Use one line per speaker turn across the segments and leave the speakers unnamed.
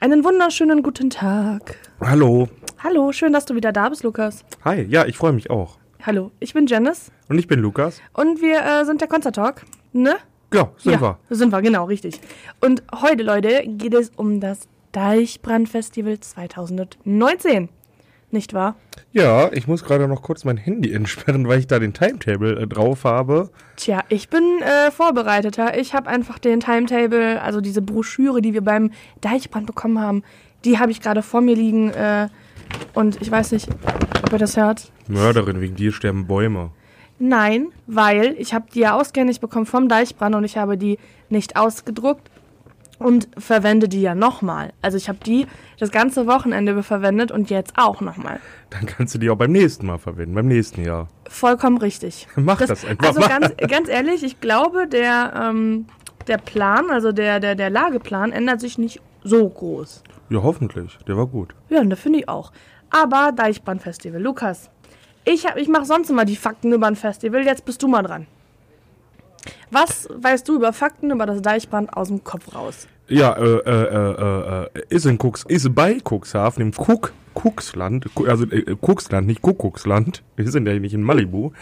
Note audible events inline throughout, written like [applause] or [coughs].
Einen wunderschönen guten Tag.
Hallo.
Hallo, schön, dass du wieder da bist, Lukas.
Hi, ja, ich freue mich auch.
Hallo, ich bin Janice
Und ich bin Lukas.
und wir äh, sind der Konzerttalk, ne?
Ja, sind
ja,
wir.
Sind wir, genau, richtig. Und heute, Leute, geht es um das Deichbrandfestival 2019. Nicht wahr?
Ja, ich muss gerade noch kurz mein Handy entsperren, weil ich da den Timetable äh, drauf habe.
Tja, ich bin äh, vorbereiteter. Ich habe einfach den Timetable, also diese Broschüre, die wir beim Deichbrand bekommen haben, die habe ich gerade vor mir liegen. Äh, und ich weiß nicht, ob ihr das hört.
Mörderin, wegen dir sterben Bäume.
Nein, weil ich habe die ja ausgehändigt bekommen vom Deichbrand und ich habe die nicht ausgedruckt und verwende die ja nochmal. Also ich habe die das ganze Wochenende verwendet und jetzt auch nochmal.
Dann kannst du die auch beim nächsten Mal verwenden, beim nächsten Jahr.
Vollkommen richtig.
Mach das, einfach
Also
mal.
ganz, ganz ehrlich, ich glaube, der, ähm, der Plan, also der, der, der Lageplan ändert sich nicht so groß.
Ja, hoffentlich. Der war gut.
Ja, und das finde ich auch. Aber Deichbrandfestival, Lukas, ich, hab- ich mache sonst immer die Fakten über ein Festival, jetzt bist du mal dran. Was weißt du über Fakten über das Deichbrand aus dem Kopf raus?
Ja, äh, äh, äh, äh, ist in Cooks, ist bei Cuxhaven, im Cook, Ku- also äh, Cooksland, nicht Kuckucksland, [laughs] wir sind ja nicht in Malibu.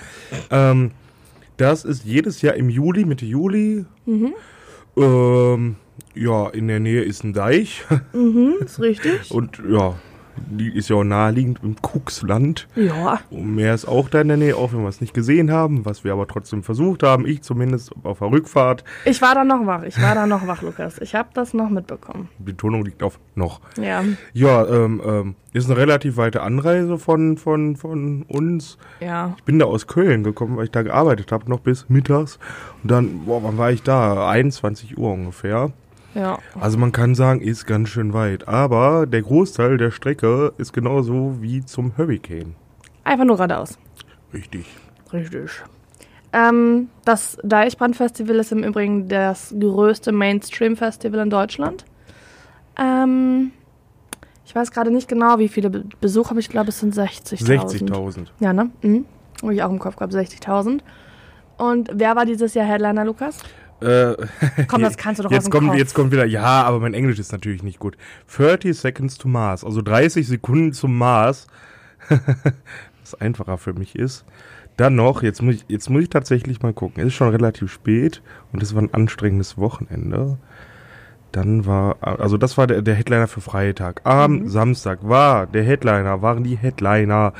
Ähm, das ist jedes Jahr im Juli, Mitte Juli. Ähm, ja, in der Nähe ist ein Deich [laughs]
Ist richtig?
und ja, ist ja auch naheliegend im Cooksland.
Ja.
Und Meer ist auch da in der Nähe, auch wenn wir es nicht gesehen haben, was wir aber trotzdem versucht haben, ich zumindest auf der Rückfahrt.
Ich war da noch wach, ich war da noch wach, Lukas. Ich habe das noch mitbekommen.
Die Betonung liegt auf noch.
Ja.
Ja, ähm, ähm, ist eine relativ weite Anreise von, von, von uns.
Ja.
Ich bin da aus Köln gekommen, weil ich da gearbeitet habe, noch bis mittags. Und dann, boah, wann war ich da? 21 Uhr ungefähr.
Ja.
Also man kann sagen, ist ganz schön weit. Aber der Großteil der Strecke ist genauso wie zum Hurricane.
Einfach nur geradeaus.
Richtig.
Richtig. Ähm, das Deichbrand-Festival ist im Übrigen das größte Mainstream-Festival in Deutschland. Ähm, ich weiß gerade nicht genau, wie viele Be Besucher, aber ich glaube, es sind 60.000.
60.000.
Ja, ne? Mhm. Habe ich auch im Kopf gehabt, 60.000. Und wer war dieses Jahr Headliner, Lukas?
Äh,
Komm, [laughs] das kannst du doch aus
jetzt
dem
kommt,
Kopf.
Jetzt kommt wieder, ja, aber mein Englisch ist natürlich nicht gut. 30 Seconds to Mars, also 30 Sekunden zum Mars, [laughs] was einfacher für mich ist. Dann noch, jetzt muss, ich, jetzt muss ich tatsächlich mal gucken. Es ist schon relativ spät und es war ein anstrengendes Wochenende. Dann war, also das war der, der Headliner für Freitag. Am
Mhm.
Samstag war der Headliner, waren die Headliner,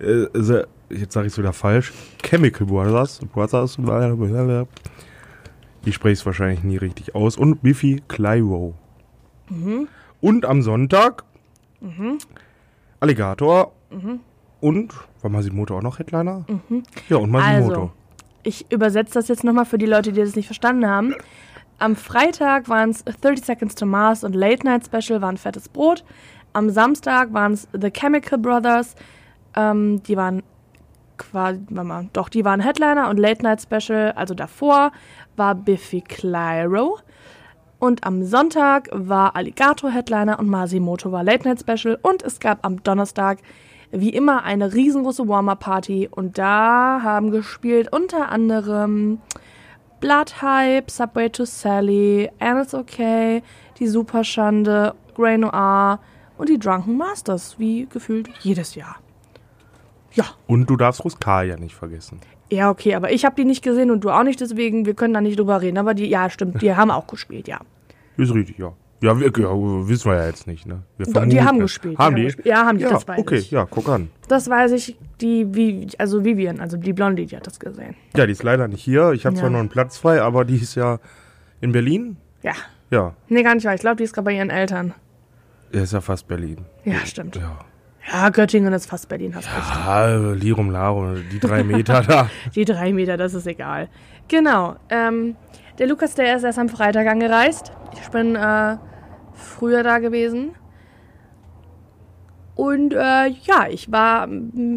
äh, the, jetzt sage ich es wieder falsch, Chemical Brothers, Brothers. Ich spreche es wahrscheinlich nie richtig aus, und Biffy Clyro.
Mhm.
Und am Sonntag Alligator
Mhm.
und, war Masimoto auch noch Headliner? Ja, und Masimoto.
Also, ich übersetze das jetzt nochmal für die Leute, die das nicht verstanden haben. Am Freitag waren es 30 Seconds to Mars und Late Night Special waren Fettes Brot. Am Samstag waren es The Chemical Brothers. Ähm, die waren quasi, warte mal, doch, die waren Headliner und Late Night Special, also davor, war Biffy Clyro. Und am Sonntag war Alligator Headliner und Masimoto war Late Night Special. Und es gab am Donnerstag wie immer eine riesengroße Warm-Up-Party. Und da haben gespielt unter anderem Blood Hype, Subway to Sally, Anna's Okay, die Superschande, Grey Noir und die Drunken Masters, wie gefühlt jedes Jahr. Ja,
Und du darfst Ruskalia nicht vergessen.
ja, okay, aber ich habe die nicht gesehen und du auch nicht, deswegen, wir können da nicht drüber reden. Aber die, ja, stimmt, die [laughs] haben auch gespielt, ja.
Ist richtig, ja. Ja, wir, ja, wissen wir ja jetzt nicht, ne? Wir
Doch, die haben
es.
gespielt, die
Haben
haben
die?
gespielt. Ja, haben die,
ja,
das weiß
okay,
ich.
ja, guck an.
Das weiß ich, die, wie, also Vivian, also die Blondie, die hat das gesehen.
Ja, die ist leider nicht hier. Ich habe zwar
Ja.
noch einen Platz frei, aber die ist ja in Berlin.
Ja.
Ja,
Nee, gar nicht wahr. Ich glaube, die ist gerade bei ihren Eltern.
er ist ja fast Berlin.
Ja, stimmt.
Ja.
Ja, Göttingen ist fast Berlin, hast recht.
Ah, Lirum Larum, die drei Meter da. [laughs]
Die drei Meter, das ist egal. Genau. Ähm, der Lukas, der ist erst am Freitag angereist. Ich bin äh, früher da gewesen. Und äh, ja, ich war,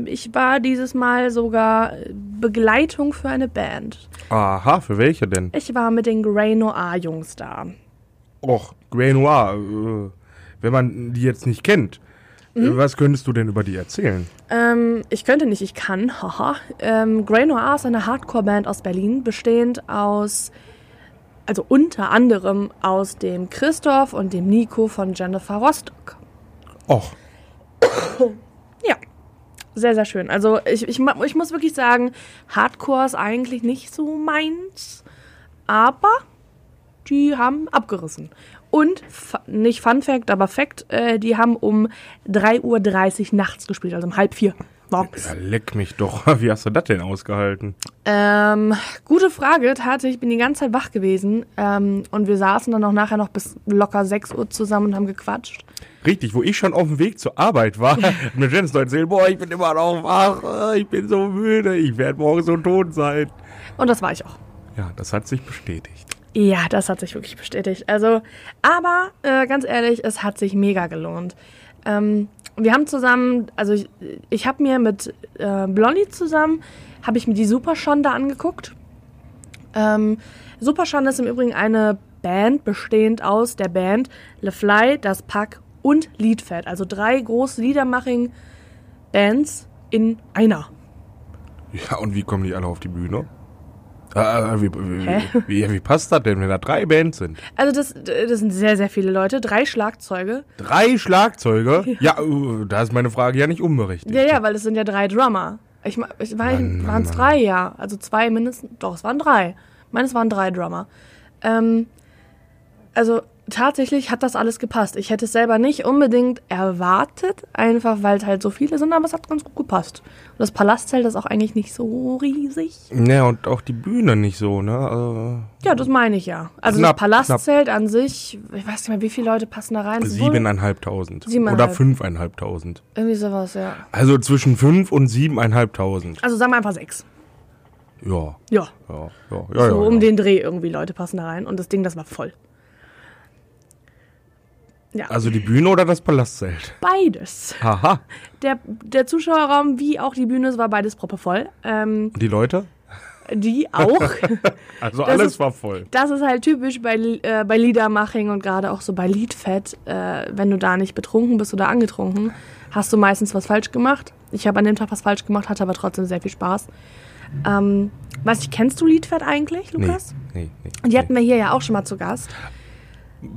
ich war dieses Mal sogar Begleitung für eine Band.
Aha, für welche denn?
Ich war mit den Grey Noir Jungs da.
Och, Grey Noir. Äh, wenn man die jetzt nicht kennt,
Mhm.
was könntest du denn über die erzählen?
Ähm, ich könnte nicht, ich kann, haha. Ähm, Grey Noir ist eine Hardcore-Band aus Berlin, bestehend aus also unter anderem aus dem Christoph und dem Nico von Jennifer Rostock.
Och, [coughs]
Ja, sehr, sehr schön. Also ich, ich, ich muss wirklich sagen, Hardcore ist eigentlich nicht so meins, aber die haben abgerissen. Und, nicht Fun Fact, aber Fact, äh, die haben um 3.30 Uhr nachts gespielt, also um halb vier morgens.
ja, leck mich doch. [laughs] Wie hast du das denn ausgehalten?
Ähm, gute Frage. Tatsächlich, ich bin die ganze Zeit wach gewesen. Ähm, und wir saßen dann auch nachher noch bis locker 6 Uhr zusammen und haben gequatscht.
Richtig, wo ich schon auf dem Weg zur Arbeit war, hat mir Jens noch erzählt, boah, ich bin immer noch wach, äh, ich bin so müde, ich werde morgen so tot sein.
Und das war ich auch.
Ja, das hat sich bestätigt.
Ja, das hat sich wirklich bestätigt. Also, aber äh, ganz ehrlich, es hat sich mega gelohnt. Ähm, wir haben zusammen, also ich, ich habe mir mit äh, Blondie zusammen, habe ich mir die Superschonde angeguckt. Ähm, Superschonde ist im Übrigen eine Band bestehend aus der Band Le Fly, Das Pack und Liedfett. Also drei große Liedermaching-Bands in einer.
Ja, und wie kommen die alle auf die Bühne? Äh, wie, wie, wie, wie passt das denn, wenn da drei Bands sind?
Also das, das sind sehr, sehr viele Leute, drei Schlagzeuge.
Drei Schlagzeuge? Ja, äh, da ist meine Frage ja nicht unberechtigt.
Ja, ja, weil es sind ja drei Drummer. Ich, ich waren es drei, ja. Also zwei mindestens. Doch, es waren drei. Ich meine, es waren drei Drummer. Ähm, also tatsächlich hat das alles gepasst. Ich hätte es selber nicht unbedingt erwartet, einfach weil es halt so viele sind, aber es hat ganz gut gepasst. Und das Palastzelt ist auch eigentlich nicht so riesig.
Ja, und auch die Bühne nicht so, ne?
Ja, das meine ich ja. Also
Knapp,
das Palastzelt an sich, ich weiß nicht mehr, wie viele Leute passen da rein.
Siebeneinhalbtausend. Oder fünfeinhalbtausend.
Irgendwie sowas, ja.
Also zwischen fünf und siebeneinhalbtausend.
Also sagen wir einfach sechs.
Ja,
Ja.
ja, ja, ja.
so
ja,
um
ja.
den Dreh irgendwie Leute passen da rein. Und das Ding, das war voll. Ja,
Also die Bühne oder das Palastzelt?
beides.
Haha.
Der, der Zuschauerraum wie auch die Bühne, es war beides proppevoll. Ähm,
Und die Leute?
die auch. [laughs]
Also
Das
alles
ist-
war voll.
Das ist halt typisch bei, äh, bei Liedermaching und gerade auch so bei Liedfett. Äh, wenn du da nicht betrunken bist oder angetrunken, hast du meistens was falsch gemacht. Ich habe an dem Tag was falsch gemacht, hatte aber trotzdem sehr viel Spaß. Ähm, weiß ich, kennst du Liedfett eigentlich,
Nee,
Lukas?
nee, nee.
Und die hatten wir hier ja auch schon mal zu Gast.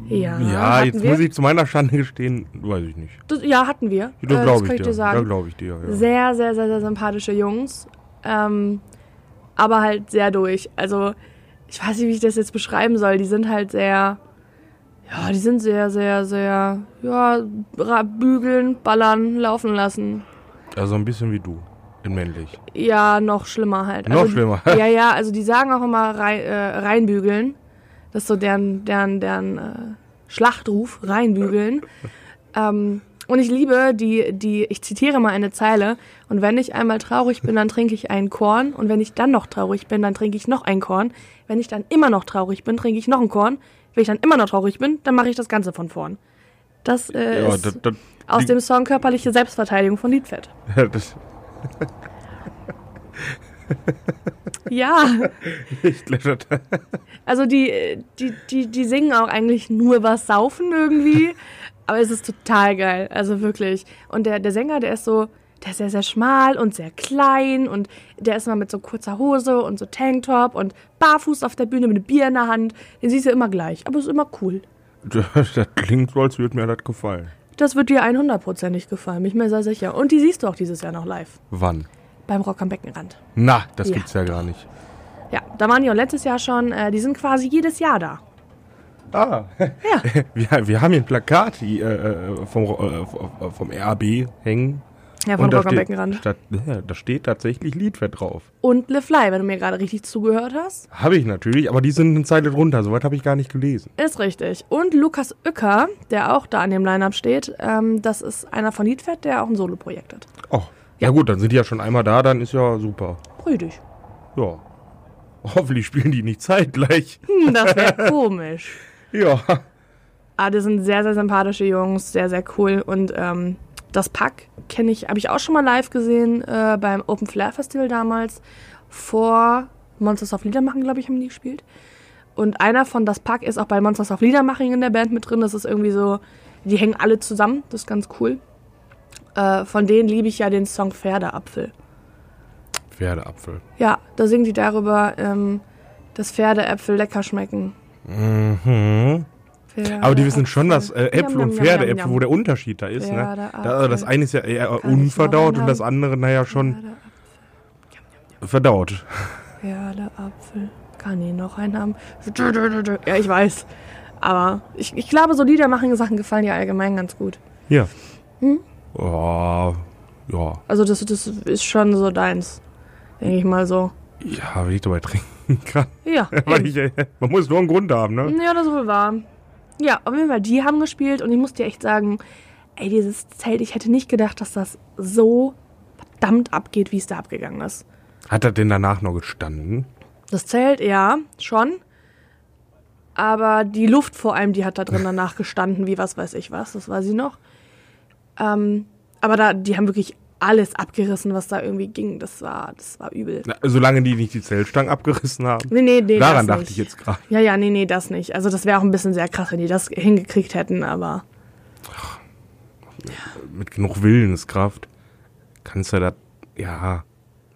Ja,
Ja, jetzt
wir.
muss ich zu meiner Schande gestehen, weiß ich nicht.
Das, ja, hatten wir.
Da
Äh, das
glaube
kann
ich
ich
dir.
dir
Da
sagen.
glaube ich dir, ja.
Sehr, sehr, sehr, sehr sympathische Jungs. Ähm, aber halt sehr durch. Also, ich weiß nicht, wie ich das jetzt beschreiben soll. Die sind halt sehr. Ja, die sind sehr, sehr, sehr. Ja, bügeln, ballern, laufen lassen.
Also ein bisschen wie du. In männlich.
Ja, noch schlimmer halt.
Noch
also,
schlimmer. [laughs]
Ja, ja, also die sagen auch immer rein, äh, reinbügeln. Das ist so deren, deren, deren äh, Schlachtruf, reinbügeln. [laughs] ähm, und ich liebe die, die, ich zitiere mal eine Zeile. Und wenn ich einmal traurig bin, dann trinke ich ein Korn. Und wenn ich dann noch traurig bin, dann trinke ich noch ein Korn. Wenn ich dann immer noch traurig bin, trinke ich noch ein Korn. Wenn ich dann immer noch traurig bin, dann mache ich das Ganze von vorn. Das äh,
Ja,
ist
das, das,
aus dem Song Körperliche Selbstverteidigung von Liedfett. [laughs]
das, [laughs]
Ja. [laughs]
ich klettert.
Also die, die, die, die singen auch eigentlich nur was saufen irgendwie. Aber es ist total geil. Also wirklich. Und der, der Sänger, der ist so, der ist sehr, sehr schmal und sehr klein und der ist mal mit so kurzer Hose und so Tanktop und barfuß auf der Bühne mit einem Bier in der Hand. Den siehst du immer gleich. Aber es ist immer cool.
Das, das klingt so, als würde mir das gefallen.
Das wird dir 100%ig gefallen, bin ich mir sehr sicher. Und die siehst du auch dieses Jahr noch live.
Wann?
Beim Rock am Beckenrand.
Na, das
Ja.
gibt's ja gar nicht.
Ja, da waren die auch letztes Jahr schon. Äh, die sind quasi jedes Jahr da.
Ah,
Ja. [laughs]
wir, wir haben hier ein Plakat die, äh, äh, vom, äh, vom RAB hängen.
Ja, von Rock am Beckenrand.
statt, ja, da steht tatsächlich Liedfett drauf.
Und Le Fly, wenn du mir gerade richtig zugehört hast.
Habe ich natürlich, aber die sind eine Zeile drunter. Soweit habe ich gar nicht gelesen.
Ist richtig. Und Lukas Uecker, der auch da an dem Line-Up steht, ähm, das ist einer von Liedfett, der auch ein Soloprojekt hat.
Oh, ja gut, dann sind die ja schon einmal da, dann ist ja super.
Brüdig.
Ja. [laughs] Hoffentlich spielen die nicht zeitgleich.
Hm, das wäre [laughs] komisch.
Ja.
Ah, das sind sehr, sehr sympathische Jungs, sehr, sehr cool. Und ähm, das Pack kenne ich, habe ich auch schon mal live gesehen äh, beim Open Flair Festival damals. Vor Monsters of Liedermachen, glaube ich, haben die gespielt. Und einer von Das Pack ist auch bei Monsters of Liedermaching in der Band mit drin. Das ist irgendwie so, die hängen alle zusammen. Das ist ganz cool. Äh, von denen liebe ich ja den Song Pferdeapfel.
Pferdeapfel.
Ja, da singen die darüber, ähm, dass Pferdeäpfel lecker schmecken.
Mhm. Aber die wissen schon, dass äh, Äpfel und Pferdeäpfel, wo der Unterschied da ist. Ne? Da, das eine ist ja eher unverdaut und das andere, naja, schon verdaut.
Pferdeapfel. Kann ich noch einen haben? Ja, ich weiß. Aber ich, ich glaube, so Liedermachen-Sachen gefallen dir allgemein ganz gut.
Ja. Hm? Oh, ja.
Also das, das ist schon so deins. Denke ich mal so.
Ja, wenn ich dabei [laughs] trinken kann.
Ja. [laughs]
Weil ich, man muss nur einen Grund haben, ne?
Ja, das ist wohl wahr. Ja, auf jeden Fall, die haben gespielt und ich muss dir echt sagen, ey, dieses Zelt, ich hätte nicht gedacht, dass das so verdammt abgeht, wie es da abgegangen ist.
Hat er denn danach noch gestanden?
Das Zelt, ja, schon. Aber die Luft vor allem, die hat da drin danach gestanden, wie was weiß ich was, das weiß ich noch. Ähm, aber da, die haben wirklich alles abgerissen, was da irgendwie ging. Das war, das war übel.
Na, solange die nicht die Zeltstangen abgerissen haben.
Nee, nee, nee.
Daran dachte nicht. ich jetzt gerade.
Ja, ja, nee, nee, das nicht. Also das wäre auch ein bisschen sehr krass, wenn die das hingekriegt hätten, aber.
Ach, mit genug Willenskraft kannst du das, ja.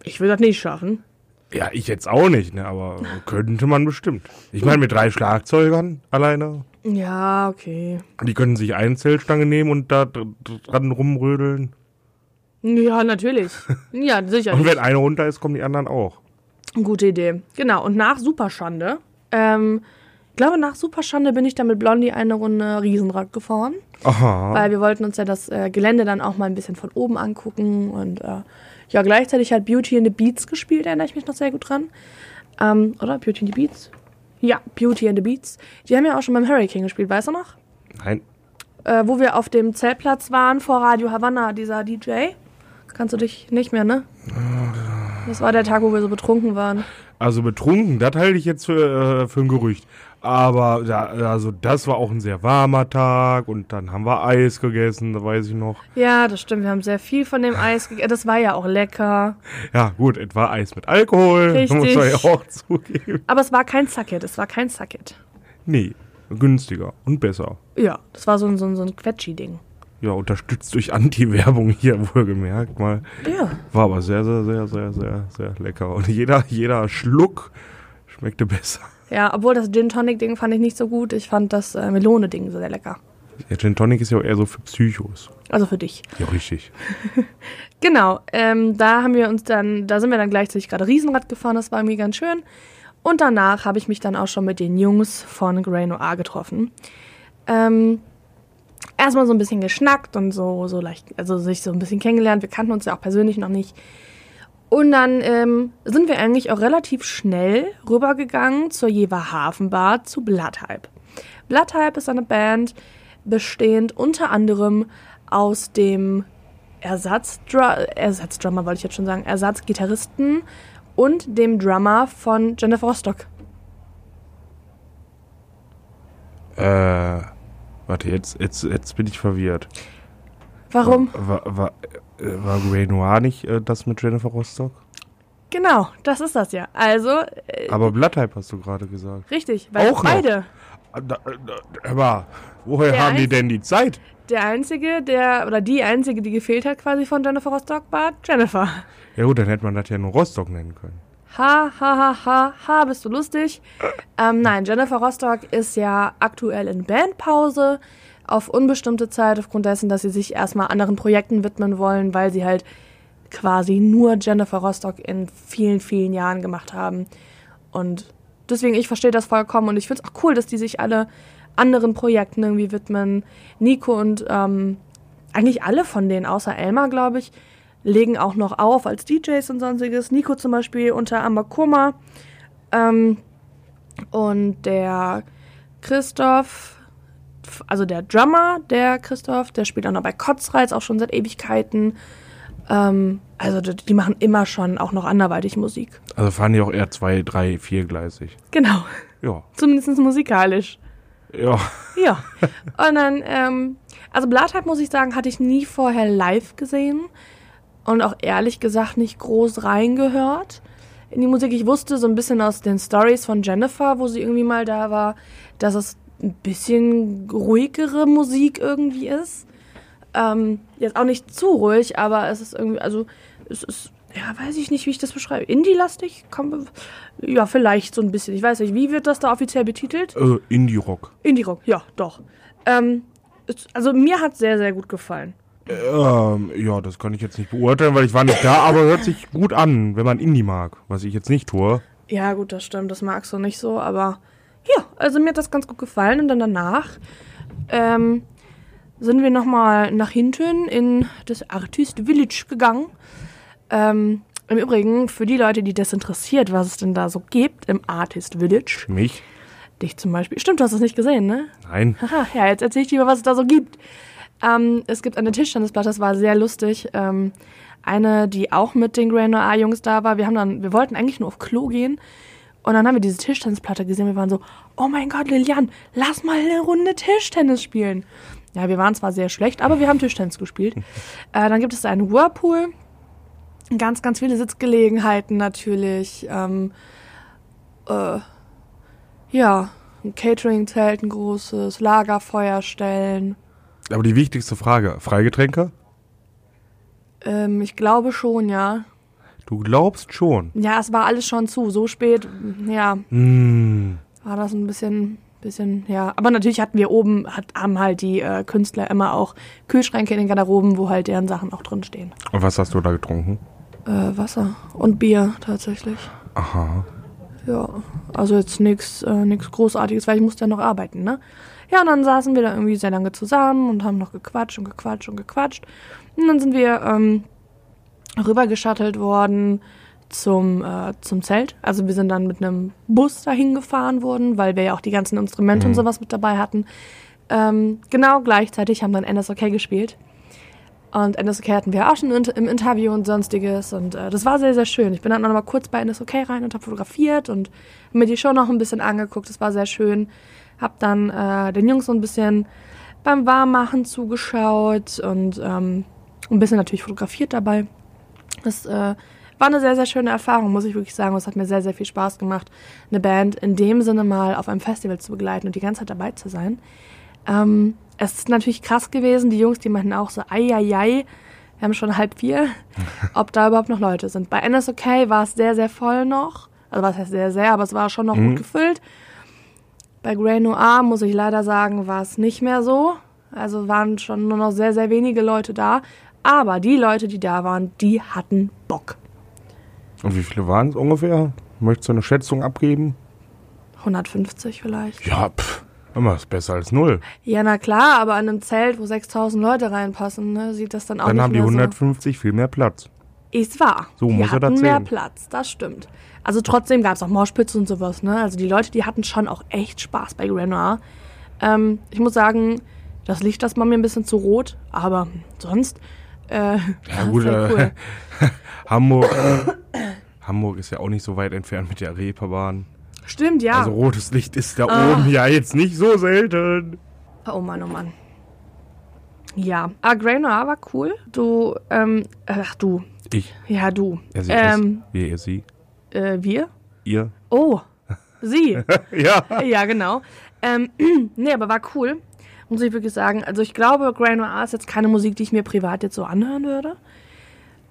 Ich will das nicht schaffen.
Ja, ich jetzt auch nicht, ne, aber könnte man bestimmt. Ich meine, mit drei Schlagzeugern alleine.
Ja, okay.
Die können sich eine Zeltstange nehmen und da dran rumrödeln.
Ja, natürlich. [laughs] Ja, sicher.
und wenn eine runter ist, kommen die anderen auch.
Gute Idee. Genau. Und nach Superschande, ähm, ich glaube, nach Superschande bin ich dann mit Blondie eine Runde Riesenrad gefahren.
Aha.
Weil wir wollten uns ja das äh, Gelände dann auch mal ein bisschen von oben angucken. Und äh, ja, gleichzeitig hat Beauty in the Beats gespielt, erinnere ich mich noch sehr gut dran. Ähm, oder? Beauty in the Beats? Ja, Beauty in the Beats. Die haben ja auch schon beim Hurricane gespielt, weißt du noch?
Nein.
Äh, wo wir auf dem Zeltplatz waren vor Radio Havanna, dieser DJ. Kannst du dich nicht mehr, ne? Das war der Tag, wo wir so betrunken waren.
Also betrunken, das halte ich jetzt für, äh, für ein Gerücht. Aber da, also das war auch ein sehr warmer Tag und dann haben wir Eis gegessen, da weiß ich noch.
Ja, das stimmt. Wir haben sehr viel von dem Eis gegessen. Das war ja auch lecker.
Ja, gut, etwa Eis mit Alkohol.
Richtig. [laughs]
Muss man ja auch zugeben.
Aber es war kein Sacket, es war kein Sacket.
Nee, günstiger und besser.
Ja, das war so ein, so ein, so ein Quetschi-Ding.
Ja, unterstützt durch Anti-Werbung hier, [laughs] wohlgemerkt mal.
Ja.
War aber sehr, sehr, sehr, sehr, sehr, sehr lecker. Und jeder, jeder Schluck schmeckte besser.
Ja, obwohl das Gin Tonic Ding fand ich nicht so gut. Ich fand das äh, Melone Ding sehr lecker.
Ja, Gin Tonic ist ja auch eher so für Psychos.
Also für dich.
Ja, richtig. [laughs]
genau, ähm, da haben wir uns dann, da sind wir dann gleichzeitig gerade Riesenrad gefahren, das war irgendwie ganz schön. Und danach habe ich mich dann auch schon mit den Jungs von Grey Noir getroffen. Ähm, erstmal so ein bisschen geschnackt und so, so leicht, also sich so ein bisschen kennengelernt. Wir kannten uns ja auch persönlich noch nicht. Und dann ähm, sind wir eigentlich auch relativ schnell rübergegangen zur Jever Hafenbar zu Bloodhype. Bloodhype ist eine Band, bestehend unter anderem aus dem Ersatzdra Ersatzdrummer, wollte ich jetzt schon sagen, Ersatzgitarristen und dem Drummer von Jennifer Rostock.
Äh, warte, jetzt, jetzt, jetzt bin ich verwirrt.
Warum?
War, war, war, äh, war Grey Noir nicht äh, das mit Jennifer Rostock?
Genau, das ist das ja. Also. Äh,
Aber Bloodtype hast du gerade gesagt.
Richtig, weil
Auch
beide.
Da, da, aber woher
Der
haben die denn die Zeit?
Der einzige, der, oder die einzige, die gefehlt hat quasi von Jennifer Rostock, war Jennifer.
Ja gut, dann hätte man das ja nur Rostock nennen können.
Ha, ha, ha, ha, ha, bist du lustig? Ähm, nein, Jennifer Rostock ist ja aktuell in Bandpause auf unbestimmte Zeit, aufgrund dessen, dass sie sich erstmal anderen Projekten widmen wollen, weil sie halt quasi nur Jennifer Rostock in vielen, vielen Jahren gemacht haben. Und deswegen, ich verstehe das vollkommen und ich finde es auch cool, dass die sich alle anderen Projekten irgendwie widmen. Nico und ähm, eigentlich alle von denen, außer Elmar, glaube ich, legen auch noch auf als DJs und sonstiges. Nico zum Beispiel unter Amakoma. Ähm, und der Christoph, also der Drummer, der Christoph, der spielt auch noch bei Kotzreiz, auch schon seit Ewigkeiten. Ähm, also die die machen immer schon auch noch anderweitig Musik.
Also fahren die auch eher zwei, drei, viergleisig.
Genau,
Ja. [laughs]
zumindest musikalisch.
Ja.
Ja. Und dann, ähm, also Bloodtype, muss ich sagen, hatte ich nie vorher live gesehen und auch ehrlich gesagt nicht groß reingehört in die Musik. Ich wusste so ein bisschen aus den Stories von Jennifer, wo sie irgendwie mal da war, dass es ein bisschen ruhigere Musik irgendwie ist. Ähm, jetzt auch nicht zu ruhig, aber es ist irgendwie, also es ist ja, weiß ich nicht, wie ich das beschreibe. Indie-lastig? Ja, vielleicht so ein bisschen. Ich weiß nicht, wie wird das da offiziell betitelt?
Äh, Indie-Rock.
Indie-Rock, ja, doch. Ähm, es- also mir hat sehr, sehr gut gefallen.
Ähm, ja, das kann ich jetzt nicht beurteilen, weil ich war nicht da, aber hört sich gut an, wenn man Indie mag, was ich jetzt nicht tue.
Ja, gut, das stimmt, das magst du nicht so, aber ja, also mir hat das ganz gut gefallen. Und dann danach ähm, sind wir nochmal nach hinten in das Artist Village gegangen. Ähm, Im Übrigen, für die Leute, die das interessiert, was es denn da so gibt im Artist Village,
Mich?
dich zum Beispiel. Stimmt, du hast es nicht gesehen, ne?
Nein.
Haha, ja, jetzt erzähl ich dir mal, was es da so gibt. Ähm, es gibt eine Tischtennisplatte, das war sehr lustig. Ähm, eine, die auch mit den Grand A-Jungs da war. Wir haben dann, wir wollten eigentlich nur auf Klo gehen. Und dann haben wir diese Tischtennisplatte gesehen. Wir waren so, oh mein Gott, Lilian, lass mal eine Runde Tischtennis spielen. Ja, wir waren zwar sehr schlecht, aber wir haben Tischtennis gespielt. [laughs] Äh, dann gibt es da einen Whirlpool. Ganz, ganz viele Sitzgelegenheiten natürlich. Ähm, äh, ja, ein Catering-Zelt, ein großes, Lagerfeuerstellen.
Aber die wichtigste Frage, Freigetränke?
Ähm, ich glaube schon, ja.
Du glaubst schon.
Ja, es war alles schon zu. So spät, ja,
Hm.
war das ein bisschen, bisschen, ja. Aber natürlich hatten wir oben, hat, haben halt die äh, Künstler immer auch Kühlschränke in den Garderoben, wo halt deren Sachen auch drin stehen.
Und was hast du da getrunken?
Äh, Wasser und Bier tatsächlich.
Aha.
Ja, also jetzt nichts äh, nix Großartiges, weil ich musste ja noch arbeiten, ne? Ja, und dann saßen wir da irgendwie sehr lange zusammen und haben noch gequatscht und gequatscht und gequatscht. Und dann sind wir ähm, rübergeschattelt worden zum, äh, zum Zelt. Also wir sind dann mit einem Bus dahin gefahren worden, weil wir ja auch die ganzen Instrumente und sowas mit dabei hatten. Ähm, genau gleichzeitig haben dann NSOK gespielt. Und NSOK hatten wir auch schon in, im Interview und sonstiges. Und äh, das war sehr, sehr schön. Ich bin dann noch mal kurz bei NSOK rein und habe fotografiert und hab mir die Show noch ein bisschen angeguckt. Das war sehr schön. Hab dann äh, den Jungs so ein bisschen beim Warmmachen zugeschaut und ähm, ein bisschen natürlich fotografiert dabei. Das äh, war eine sehr, sehr schöne Erfahrung, muss ich wirklich sagen. Es hat mir sehr, sehr viel Spaß gemacht, eine Band in dem Sinne mal auf einem Festival zu begleiten und die ganze Zeit dabei zu sein. Ähm, es ist natürlich krass gewesen. Die Jungs, die meinten auch so, ei, ei, ei, wir haben schon halb vier, [laughs] ob da überhaupt noch Leute sind. Bei NSOK war es sehr, sehr voll noch. Also was heißt sehr, sehr, aber es war schon noch
Mhm.
gut gefüllt. Bei Grey Noir, muss ich leider sagen, war es nicht mehr so. Also waren schon nur noch sehr, sehr wenige Leute da. Aber die Leute, die da waren, die hatten Bock.
Und wie viele waren es ungefähr? Möchtest du eine Schätzung abgeben?
150 vielleicht.
Ja, pff. Immer ist besser als null.
Ja, na klar, aber an einem Zelt, wo 6000 Leute reinpassen, ne, sieht das dann auch
Dann
nicht
haben die
mehr
150 viel mehr Platz.
so. Ist wahr.
So
die
muss er
hatten
das
mehr
sehen.
Platz, das stimmt. Also trotzdem gab es auch Moshpits und sowas, ne? Also die Leute, die hatten schon auch echt Spaß bei Grenoir. Ähm, ich muss sagen, das Licht, das war mir ein bisschen zu rot, aber sonst, äh,
Ja gut, äh,
cool. [laughs]
Hamburg, Hamburg ist ja auch nicht so weit entfernt mit der Reeperbahn.
Stimmt, ja.
Also rotes Licht ist da
Ah.
oben ja jetzt nicht so selten.
Oh Mann, oh Mann. Ja, ah, Grey Noir war cool. Du, ähm, ach du,
Ich,
ja du.
er, sie,
ähm,
wir, ihr, sie,
äh, wir?
ihr.
Oh, sie. [laughs]
Ja.
ja, genau. Ähm, [clears throat] nee, aber war cool. Muss ich wirklich sagen. Also ich glaube, Grey Noir ist jetzt keine Musik, die ich mir privat jetzt so anhören würde.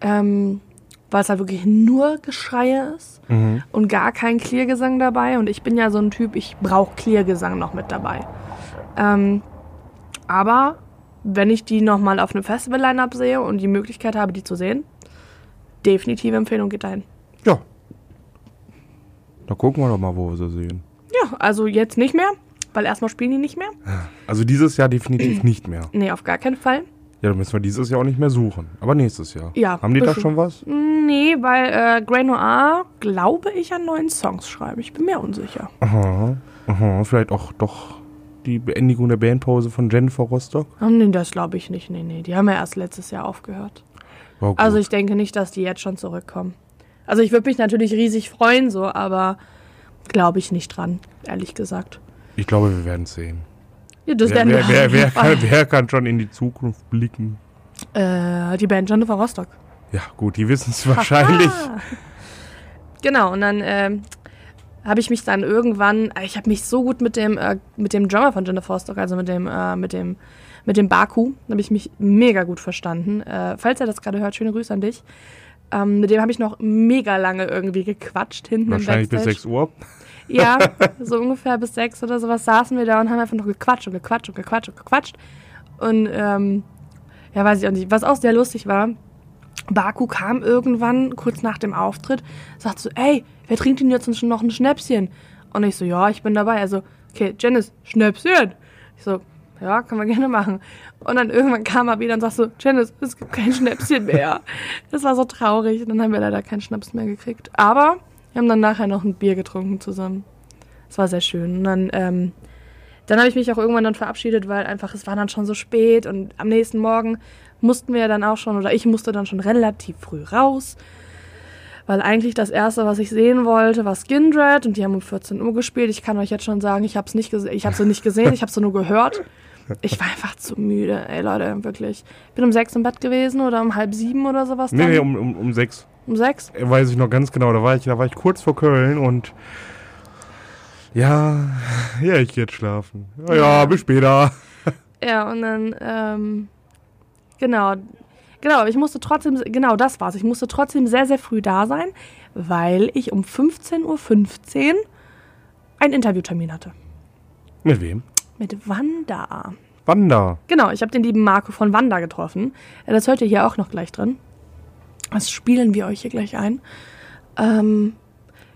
Ähm, weil es halt wirklich nur Geschreie ist
Mhm.
und gar kein Clear-Gesang dabei. Und ich bin ja so ein Typ, ich brauche Clear-Gesang noch mit dabei. Ähm, aber wenn ich die nochmal auf einem Festival-Line-Up sehe und die Möglichkeit habe, die zu sehen, definitive Empfehlung geht dahin.
Ja. Da gucken wir doch mal, wo wir sie sehen.
Ja, also jetzt nicht mehr, weil erstmal spielen die nicht mehr.
Also dieses Jahr definitiv [clears throat] nicht mehr.
Nee, auf gar keinen Fall.
Ja, dann müssen wir dieses Jahr auch nicht mehr suchen. Aber nächstes Jahr.
Ja,
Haben die da schon was?
Nee, weil äh, Grey Noir, glaube ich, an neuen Songs schreiben. Ich bin mir unsicher.
Aha. Aha. Vielleicht auch doch die Beendigung der Bandpause von Jennifer Rostock.
Oh, nee, das glaube ich nicht. Nee, nee. Die haben ja erst letztes Jahr aufgehört.
Gut.
Also ich denke nicht, dass die jetzt schon zurückkommen. Also ich würde mich natürlich riesig freuen, so, aber glaube ich nicht dran, ehrlich gesagt.
Ich glaube, wir werden es sehen.
Ja, das
Wer,
werden
wer, wer, wer, kann, wer kann schon in die Zukunft blicken?
Äh, die Band Jennifer Rostock.
Ja, gut, die wissen es wahrscheinlich.
Ah. Genau, und dann ähm, habe ich mich dann irgendwann, äh, ich habe mich so gut mit dem, äh, mit dem Drummer von Jennifer Rostock, also mit dem, äh, mit dem, mit dem Baku, habe ich mich mega gut verstanden. Äh, falls er das gerade hört, schöne Grüße an dich. Ähm, mit dem habe ich noch mega lange irgendwie gequatscht hinten
Wahrscheinlich bis
Backstage.
6 Uhr.
Ja, so ungefähr bis sechs oder sowas saßen wir da und haben einfach noch gequatscht und gequatscht und gequatscht und gequatscht. Und ähm, ja, weiß ich auch nicht. Was auch sehr lustig war, Baku kam irgendwann kurz nach dem Auftritt, sagt so, ey, wer trinkt denn jetzt schon noch ein Schnäpschen? Und ich so, ja, ich bin dabei. Also, okay, Janice, Schnäpschen. Ich so, ja, können wir gerne machen. Und dann irgendwann kam er wieder und sagt so, Janice, es gibt kein Schnäpschen mehr. [laughs] Das war so traurig. Und dann haben wir leider keinen Schnaps mehr gekriegt. Aber wir haben dann nachher noch ein Bier getrunken zusammen. Es war sehr schön. Und dann, ähm, dann habe ich mich auch irgendwann dann verabschiedet, weil einfach es war dann schon so spät und am nächsten Morgen mussten wir ja dann auch schon, oder ich musste dann schon relativ früh raus, weil eigentlich das erste, was ich sehen wollte, war Skindred und die haben um 14 Uhr gespielt. Ich kann euch jetzt schon sagen, ich habe es nicht gesehen, ich habe sie nicht gesehen, ich habe sie nur gehört. Ich war einfach zu müde, ey Leute, wirklich. Ich bin um sechs im Bett gewesen oder um halb sieben oder sowas.
Nee,
dann.
nee, um, um, um 6.
um sechs?
Weiß ich noch ganz genau. Da war ich, da war ich kurz vor Köln und ja, ja, ich geh jetzt schlafen. Ja, ja, bis später. [laughs]
Ja, und dann, ähm, genau, genau, ich musste trotzdem, genau das war's, ich musste trotzdem sehr, sehr früh da sein, weil ich um 15.15 Uhr einen Interviewtermin hatte.
Mit wem?
Mit Wanda.
Wanda.
Genau, ich habe den lieben Marco von Wanda getroffen. Das hört ihr hier auch noch gleich drin. Das spielen wir euch hier gleich ein. Ähm,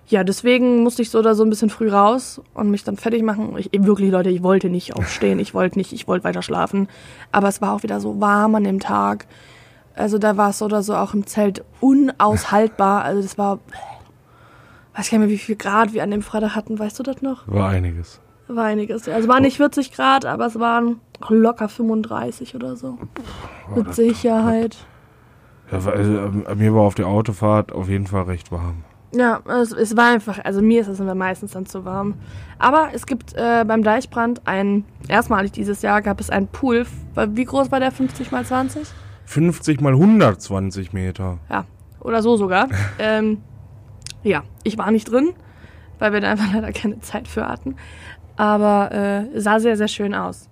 ja, deswegen musste ich so oder so ein bisschen früh raus und mich dann fertig machen. Ich, wirklich, Leute, ich wollte nicht aufstehen. Ich wollte nicht, ich wollte weiter schlafen. Aber es war auch wieder so warm an dem Tag. Also da war es so oder so auch im Zelt unaushaltbar. Also das war, weiß gar nicht mehr, wie viel Grad wir an dem Freitag hatten. Weißt du das noch?
War einiges.
War einiges. Also waren nicht 40 Grad, aber es waren locker 35 oder so. Mit
das-
Sicherheit.
Ja, war- also, ähm, mir war auf der Autofahrt auf jeden Fall recht warm.
Ja, es, es war einfach, also mir ist es immer meistens dann zu warm. Aber es gibt äh, beim Deichbrand ein, erstmalig dieses Jahr gab es einen Pool. Wie groß war der? 50 mal 20?
50 mal 120 Meter.
Ja, oder so sogar. [laughs] ähm, ja, ich war nicht drin, weil wir da einfach leider keine Zeit für hatten. Aber äh, sah sehr, sehr schön aus.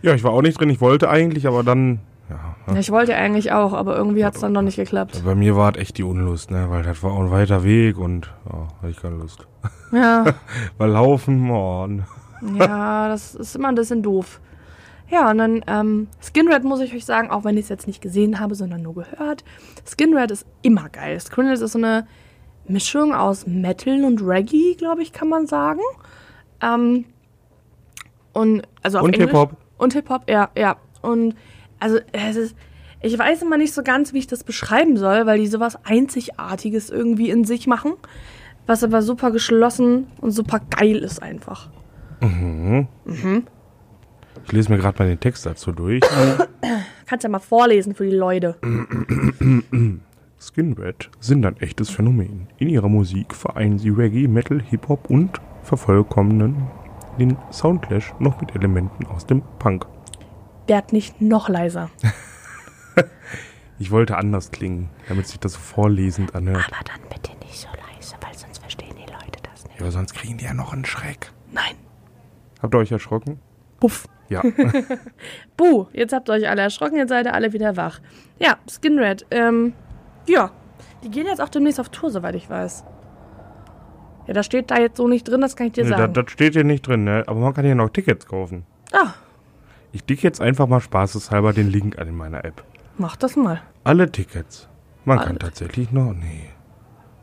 Ja, ich war auch nicht drin. Ich wollte eigentlich, aber dann, ja.
Ich wollte eigentlich auch, aber irgendwie hat es dann noch nicht geklappt.
Bei mir war es echt die Unlust, ne? Weil das war auch ein weiter Weg und ja, hatte ich keine Lust.
Ja, [laughs]
Weil laufen, oh, ne.
ja, das ist immer ein bisschen doof. Ja, und dann ähm, Skinred muss ich euch sagen, auch wenn ich es jetzt nicht gesehen habe, sondern nur gehört. Skinred ist immer geil. Skinred ist so eine Mischung aus Metal und Reggae, glaube ich, kann man sagen. Ähm, und also auf
Und. Hip-Hop.
Und Hip-Hop, ja, ja. Und also es ist, ich weiß immer nicht so ganz, wie ich das beschreiben soll, weil die sowas Einzigartiges irgendwie in sich machen, was aber super geschlossen und super geil ist einfach.
Ich lese mir gerade mal den Text dazu durch. [coughs]
Kannst ja mal vorlesen für die Leute. [coughs]
Skinred sind ein echtes Phänomen. In ihrer Musik vereinen sie Reggae, Metal, Hip-Hop und vervollkommnen den Soundclash noch mit Elementen aus dem Punk.
Werd nicht noch leiser. [laughs]
Ich wollte anders klingen, damit sich das so vorlesend anhört.
Aber dann bitte nicht so leise, weil sonst verstehen die Leute das nicht.
Ja, sonst kriegen die ja noch einen Schreck.
Nein.
Habt ihr euch erschrocken?
Puff.
Ja. [laughs] [laughs]
Buh, jetzt habt ihr euch alle erschrocken, jetzt seid ihr alle wieder wach. Ja, Skinred, ähm, ja. Die gehen jetzt auch demnächst auf Tour, soweit ich weiß. Ja, da steht da jetzt so nicht drin, das kann ich dir
das,
sagen.
das steht hier nicht drin, ne? Aber man kann hier noch Tickets kaufen.
Ah,
Ich dick jetzt einfach mal spaßeshalber den Link an in meiner App.
mach das mal.
Alle Tickets. Man
Alle
kann tatsächlich noch. Nee.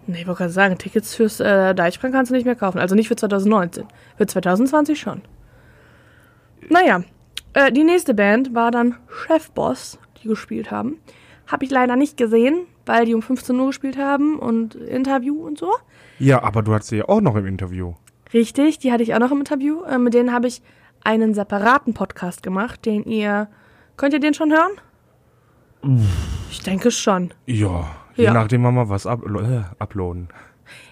Nee, ich wollte gerade sagen, Tickets fürs äh, Deichbrand kannst du nicht mehr kaufen. Also nicht für 2019. Für 2020 schon. Naja, äh, die nächste Band war dann Chefboss, die gespielt haben. Habe ich leider nicht gesehen, weil die um 15 Uhr gespielt haben und Interview und so.
Ja, aber du hattest sie ja auch noch im Interview.
Richtig, die hatte ich auch noch im Interview. Äh, mit denen habe ich einen separaten Podcast gemacht, den ihr. Könnt ihr den schon hören? Ich denke schon.
Ja, je
Ja.
nachdem wir mal was up äh, uploaden.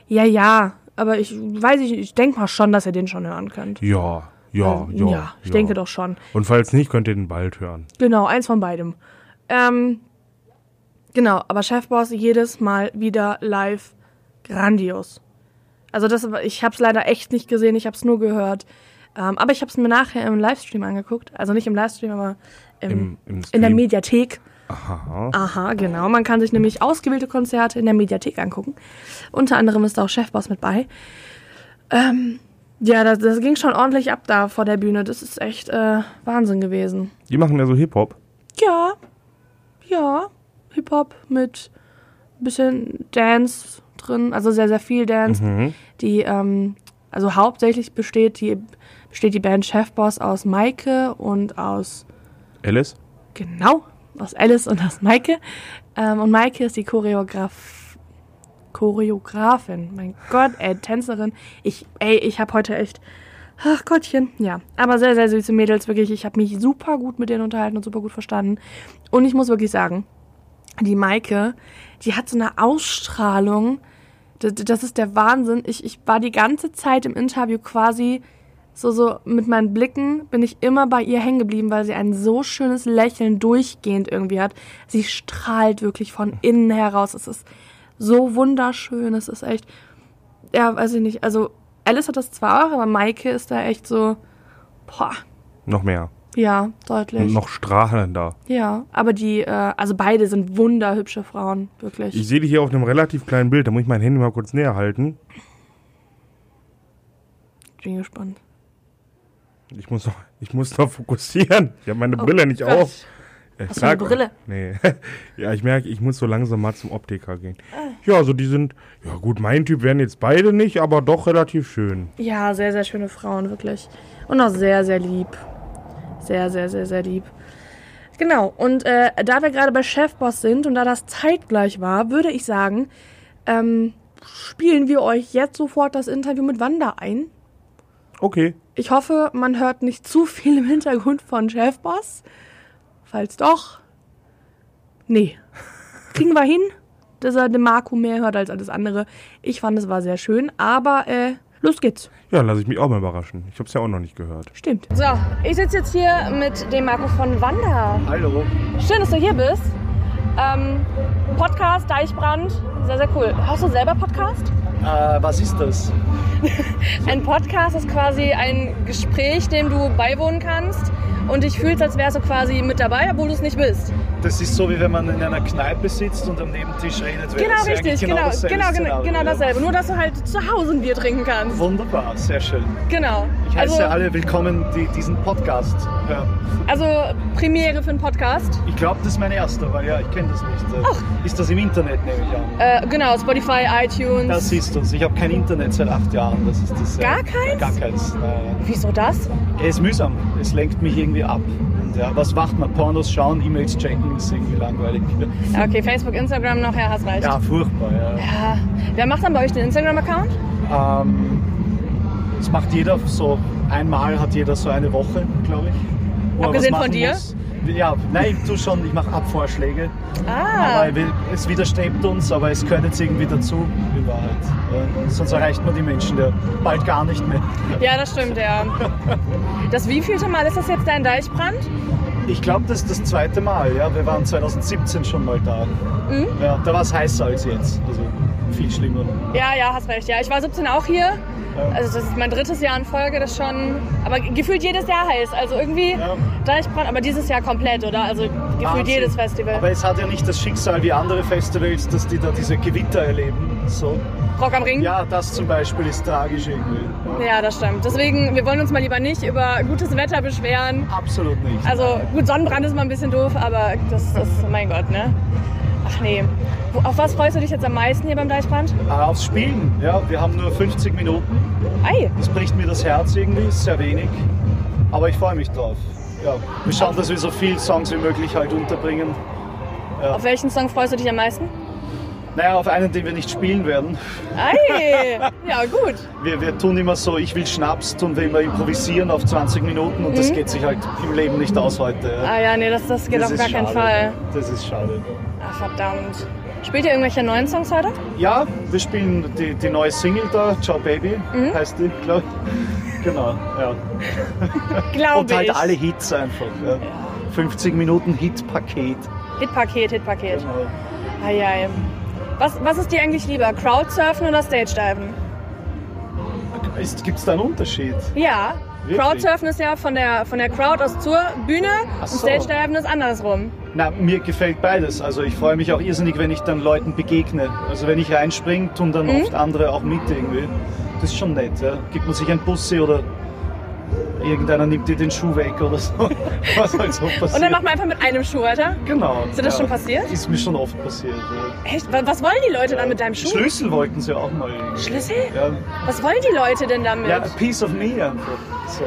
Ja, ja. Aber ich weiß nicht, ich denke mal schon, dass ihr den schon hören könnt.
Ja, ja,
Äh,
ja.
ja, ich denke doch schon.
Und falls nicht, könnt ihr den bald hören.
Genau, eins von beidem. Ähm, genau, aber Chefboss jedes Mal wieder live grandios. Also das, ich habe es leider echt nicht gesehen, ich habe es nur gehört. Ähm, aber ich habe es mir nachher im Livestream angeguckt. Also nicht im Livestream, aber im,
Im, im
in der. Mediathek.
Aha.
Aha, genau. Man kann sich nämlich ausgewählte Konzerte in der Mediathek angucken. Unter anderem ist da auch Chefboss mit bei. Ähm, ja, das, das ging schon ordentlich ab da vor der Bühne. Das ist echt äh, Wahnsinn gewesen.
Die machen ja so Hip-Hop.
Ja, ja. Hip-Hop mit bisschen Dance drin, also sehr, sehr viel Dance.
Mhm.
Die, ähm, also hauptsächlich besteht die, besteht die Band Chefboss aus Maike und aus
Alice?
Genau, aus Alice und aus Maike. Ähm, und Maike ist die Choreograf Choreografin. Mein Gott, ey, Tänzerin. Ich, ey, ich habe heute echt. Ach Gottchen, ja. Aber sehr, sehr süße Mädels, wirklich. Ich habe mich super gut mit denen unterhalten und super gut verstanden. Und ich muss wirklich sagen, die Maike, die hat so eine Ausstrahlung. Das, das ist der Wahnsinn. Ich, ich war die ganze Zeit im Interview quasi so, so mit meinen Blicken bin ich immer bei ihr hängen geblieben, weil sie ein so schönes Lächeln durchgehend irgendwie hat. Sie strahlt wirklich von innen heraus. Es ist so wunderschön. Es ist echt, ja, weiß ich nicht. Also, Alice hat das zwar auch, aber Maike ist da echt so, boah,
Noch mehr.
ja, deutlich.
Und noch strahlender.
Ja, aber die, äh, also beide sind wunderhübsche Frauen, wirklich.
Ich sehe die hier auf einem relativ kleinen Bild. Da muss ich mein Handy mal kurz näher halten.
bin gespannt.
Ich muss noch, ich muss noch fokussieren. Ich habe meine
Oh
Brille nicht
Gott.
auf. Ich
Hast du eine
merk-
Brille?
Nee. [laughs] ja, ich merke, ich muss so langsam mal zum Optiker gehen.
Ah.
Ja, also die sind, ja gut, mein Typ wären jetzt beide nicht, aber doch relativ schön.
Ja, sehr, sehr schöne Frauen, wirklich. Und auch sehr, sehr lieb. Sehr, sehr, sehr, sehr lieb. Genau, und äh, da wir gerade bei Chefboss sind und da das zeitgleich war, würde ich sagen, ähm, spielen wir euch jetzt sofort das Interview mit Wanda ein.
Okay.
Ich hoffe, man hört nicht zu viel im Hintergrund von Chefboss. Falls doch, nee. Kriegen wir hin, dass er den Marco mehr hört als alles andere. Ich fand, es war sehr schön, aber äh, los geht's.
Ja, lasse ich mich auch mal überraschen. Ich habe es ja auch noch nicht gehört.
Stimmt. So, ich sitze jetzt hier mit dem Marco von Wanda.
Hallo.
Schön, dass du hier bist. Ähm, Podcast Deichbrand, sehr, sehr cool. Hast du selber Podcast?
Äh, was ist das? [laughs]
Ein Podcast ist quasi ein Gespräch, dem du beiwohnen kannst und dich fühlst, als wärst du quasi mit dabei, obwohl du es nicht bist.
Das ist so, wie wenn man in einer Kneipe sitzt und am Nebentisch redet.
Genau,
das
richtig, genau,
dasselbe
genau, genau, genau dasselbe. Nur, dass du halt zu Hause ein Bier trinken kannst.
Wunderbar, sehr schön.
Genau.
Ich heiße
Also,
alle willkommen, die diesen Podcast hören.
also Premiere für einen Podcast.
Ich glaube, das ist mein erster, weil ja, ich kenne das nicht. Äh, Ist das im Internet, nehme ich an?
Äh, genau, Spotify, iTunes.
Das siehst du. Ich habe kein Internet seit acht Jahren. Das ist das, äh,
Gar keins?
Gar keins. Nein.
Wieso das?
Es ist mühsam. Es lenkt mich irgendwie ab. Und ja, was macht man? Pornos schauen, E-Mails checken, ist irgendwie langweilig.
Okay, Facebook, Instagram noch, ja, hast recht.
Ja, furchtbar. Ja.
Ja. Wer macht dann bei euch den Instagram-Account?
Ähm, das macht jeder so, einmal hat jeder so eine Woche, glaube ich.
Abgesehen von dir?
Muss. Ja, nein, ich tue schon, ich mache Abvorschläge.
Ah.
Aber es widerstrebt uns, aber es gehört jetzt irgendwie dazu, in Wahrheit. Ja, sonst erreicht man die Menschen ja bald gar nicht mehr.
Ja, das stimmt, ja. Das wievielte Mal ist das jetzt dein Deichbrand?
Ich glaube, das ist das zweite Mal. Ja, wir waren 2017 schon mal da.
Mhm.
Ja, da war es heißer als jetzt. Also viel schlimmer.
Ja, ja, hast recht. Ja, ich war 17 auch hier. Also das ist mein drittes Jahr in Folge, das schon. Aber gefühlt jedes Jahr heiß. Also irgendwie
Ja.
Deichbrand, aber dieses Jahr komplett, oder? Also gefühlt
Wahnsinn.
jedes Festival.
Aber es hat ja nicht das Schicksal wie andere Festivals, dass die da diese Gewitter erleben. So.
Rock am Ring?
Ja, das zum Beispiel ist tragisch irgendwie.
Ja, das stimmt. Deswegen, wir wollen uns mal lieber nicht über gutes Wetter beschweren.
Absolut nicht.
Also gut, Sonnenbrand ist mal ein bisschen doof, aber das ist, mein Gott, ne? Ach nee. Auf was freust du dich jetzt am meisten hier beim Deichbrand?
Ah, aufs Spielen, ja, wir haben nur 50 Minuten.
Ei,
Das bricht mir das Herz irgendwie, ist sehr wenig. Aber ich freue mich drauf. Ja, wir schauen, dass wir so viele Songs wie möglich halt unterbringen.
auf welchen Song freust du dich am meisten?
Naja, auf einen, den wir nicht spielen werden.
Ei, ja gut.
Wir, wir tun immer so, ich will Schnaps, tun wir immer improvisieren auf 20 Minuten und das geht sich halt im Leben nicht aus heute. Ja.
Ah ja, nee, das, das geht
Das
auf
ist
gar keinen. Fall.
Das ist schade.
Ach, verdammt. Spielt ihr irgendwelche neuen Songs heute?
Ja, wir spielen die, die neue Single da, Ciao Baby,
Mhm.
heißt die, glaube ich. Genau, ja. [laughs]
Glaube
Und halt
ich.
alle Hits einfach. Ja. 50 Minuten Hit-Paket.
Hitpaket, Hitpaket.
Genau.
Eieiei. Was, was ist dir eigentlich lieber, Crowdsurfen oder Stage-Diven?
Gibt es da einen Unterschied?
Ja,
Wirklich?
Crowdsurfen ist ja von der, von der Crowd aus zur Bühne
Ach
und
so.
Stage Diven ist andersrum.
Na, mir gefällt beides. Also ich freue mich auch irrsinnig, wenn ich dann Leuten begegne. Also wenn ich reinspringe, tun dann
Mhm.
oft andere auch mit irgendwie. Das ist schon nett, ja. Gibt man sich ein Bussi oder irgendeiner nimmt dir den Schuh weg oder so. [laughs] Was halt so passiert.
Und dann macht man einfach mit einem Schuh weiter.
Genau.
Ist dir das schon passiert?
Ist mir schon oft passiert, ja.
Echt? Wa- Was wollen die Leute dann mit deinem Schuh?
Schlüssel wollten sie auch mal. irgendwie.
Schlüssel?
Ja,
Was wollen die Leute denn damit?
ja, a piece of me einfach. So.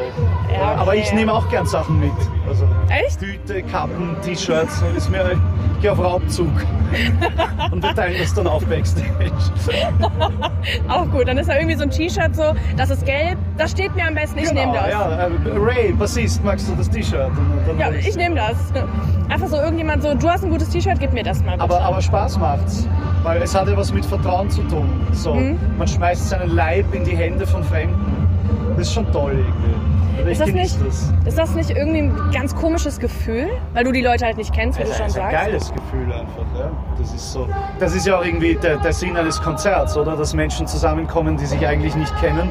Ja,
Aber
okay.
ich nehme auch gern Sachen mit. Also
Echt?
Tüte, Kappen, T-Shirts. so Ist mir, ich gehe auf Raubzug. [laughs] Und wir teilen das dann auf Backstage. [laughs]
Auch gut. Dann ist da irgendwie so ein T-Shirt so, das ist gelb, das steht mir am besten, ich nehme das.
Genau, Ja, äh, Ray, Bassist, magst du das T-Shirt?
Ja, ich nehme das. Einfach so irgendjemand so, du hast ein gutes T-Shirt, gib mir das mal. Bitte.
aber, aber Spaß macht's, weil es hat ja was mit Vertrauen zu tun. So,
Mhm.
Man schmeißt seinen Leib in die Hände von Fremden. Das ist schon toll irgendwie. Also
Ist das nicht-
das.
ist das nicht irgendwie ein ganz komisches Gefühl? Weil du die Leute halt nicht kennst, wie du
Das
schon
ist ein
sagst.
geiles Gefühl einfach. Ja? Das, ist so, das ist ja auch irgendwie der, der Sinn eines Konzerts, oder? Dass Menschen zusammenkommen, die sich eigentlich nicht kennen,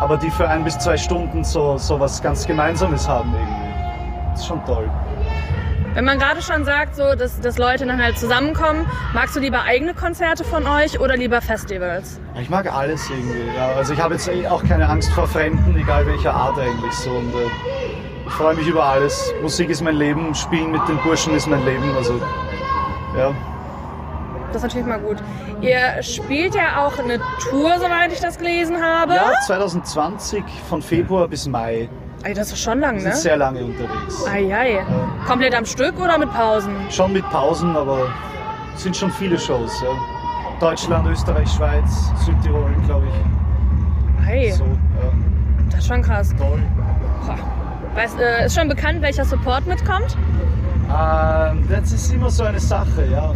aber die für ein bis zwei Stunden so, so was ganz Gemeinsames haben irgendwie. Das ist schon toll.
Wenn man gerade schon sagt, so, dass, dass Leute dann halt zusammenkommen, magst du lieber eigene Konzerte von euch oder lieber Festivals?
Ich mag alles irgendwie. Ja. Also ich habe jetzt eh auch keine Angst vor Fremden, egal welcher Art eigentlich so. Und, äh, ich freue mich über alles. Musik ist mein Leben, Spielen mit den Burschen ist mein Leben. Also ja.
Das ist natürlich mal gut. Ihr spielt ja auch eine Tour, soweit ich das gelesen habe.
ja, 2020 von Februar bis Mai.
Ey, das ist schon lang,
Wir sind
ne?
sehr lange unterwegs.
Eieiei. Komplett am Stück oder mit Pausen?
Schon mit Pausen, aber es sind schon viele Shows. Ja. Deutschland, Österreich, Schweiz, Südtirol, glaube ich.
Hey,
So, ja.
das ist schon krass.
Toll.
Weißt, äh, ist schon bekannt, welcher Support mitkommt?
Ähm, das ist immer so eine Sache, ja.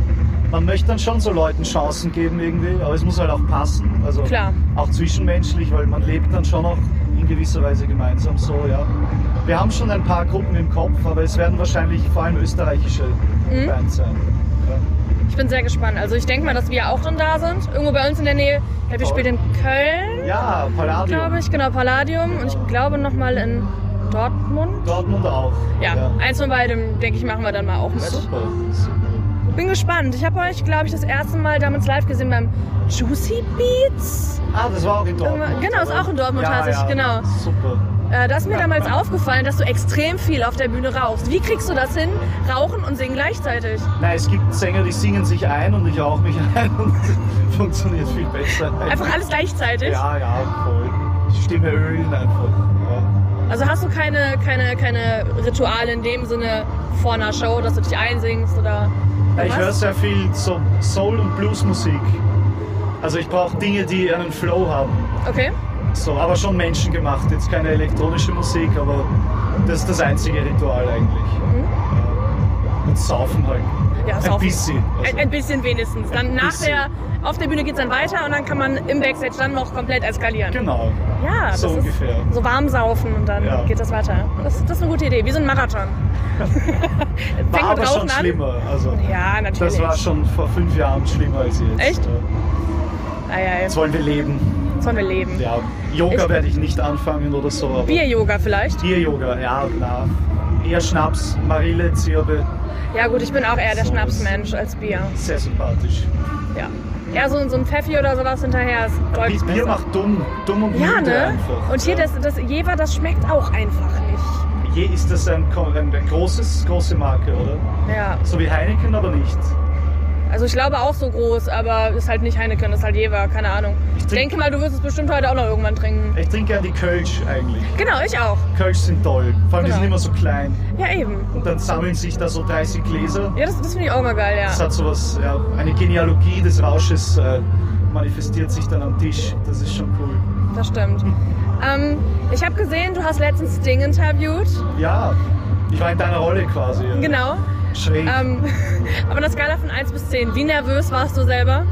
Man möchte dann schon so Leuten Chancen geben irgendwie, aber es muss halt auch passen. Also
Klar.
auch zwischenmenschlich, weil man lebt dann schon auch in gewisser Weise gemeinsam so, ja. Wir haben schon ein paar Gruppen im Kopf, aber es werden wahrscheinlich vor allem österreichische
Mhm.
Bands sein. Ja.
Ich bin sehr gespannt. Also ich denke mal, dass wir auch dann da sind. Irgendwo bei uns in der Nähe. Ich glaube, wir spielen in Köln,
Ja, Palladium.
glaube ich. Genau, Palladium. Und ich glaube nochmal in Dortmund.
Dortmund auch.
Ja, eins von beidem, denke ich, machen wir dann mal auch mit.
Super, super.
Bin gespannt. Ich habe euch, glaube ich, das erste Mal damals live gesehen beim Juicy Beats.
Ah, das war auch in Dortmund.
Genau, ist auch in Dortmund
ja,
tatsächlich,
ja,
genau.
Super.
Äh, da ist mir damals aufgefallen, dass du extrem viel auf der Bühne rauchst. Wie kriegst du das hin? Rauchen und singen gleichzeitig?
Nein, es gibt Sänger, die singen sich ein und ich rauche mich [laughs] ein und [laughs] funktioniert viel besser.
Einfach alles gleichzeitig?
Ja, ja, voll. Stimme ölen einfach. Ja.
Also hast du keine, keine, keine Rituale in dem Sinne vor einer Show, dass du dich einsingst oder
Ich höre sehr viel so Soul- und Bluesmusik. Also ich brauche Dinge, die einen Flow haben.
Okay.
So, aber schon menschengemacht. Jetzt keine elektronische Musik, aber das ist das einzige Ritual eigentlich. Ja. Und saufen halt.
Ja,
Ein
saufen.
bisschen.
Ein, ein bisschen wenigstens. Dann
Ein
nach
bisschen.
der, auf der Bühne geht es dann weiter und dann kann man im Backstage dann noch komplett eskalieren.
genau.
Ja,
So ungefähr.
so warm saufen und dann
Ja.
geht das weiter. Das, das ist eine gute Idee, wie so ein Marathon. [laughs]
War aber schon
an.
schlimmer. Also,
Ja, natürlich.
das war schon vor fünf Jahren schlimmer als jetzt.
Echt?
Ja.
Ei, ei.
Jetzt wollen wir leben.
Jetzt wollen wir leben.
Ja, Yoga werde ich nicht anfangen oder so.
Bier-Yoga vielleicht?
Bier-Yoga, ja, klar. Eher Schnaps, Marille, Zirbe,
Ja gut, ich bin auch eher der
So
Schnapsmensch als Bier.
sehr sympathisch.
Ja. Eher so, so ein Pfeffi oder sowas hinterher ist deutlich
Bier
besser.
macht dumm, dumm und
ja,
müde
ne?
einfach.
Und hier das, das Jever, das schmeckt auch einfach nicht.
Je ist das ein, ein, ein großes, große Marke, oder?
Ja.
So wie Heineken, aber nicht.
Also ich glaube auch so groß, aber ist halt nicht Heineken, ist halt Jever, keine Ahnung. Ich
trink-
denke mal, du wirst es bestimmt heute auch noch irgendwann trinken.
Ich trinke gern die Kölsch eigentlich.
Genau, ich auch.
Kölsch sind toll. Vor allem die
Genau.
sind immer so klein.
Ja, eben.
Und dann sammeln sich da so 30 Gläser.
Ja, das, das finde ich auch mal geil,
Das
ja.
hat sowas, ja, eine Genealogie des Rausches äh, manifestiert sich dann am Tisch. Das ist schon cool.
Das stimmt. [laughs] Ähm, ich habe gesehen, du hast letztens Sting interviewt.
Ja, ich war in deiner Rolle quasi. Ja.
Genau.
Schräg.
Ähm, [laughs] aber eine Skala von 1 bis 10. Wie nervös warst du selber?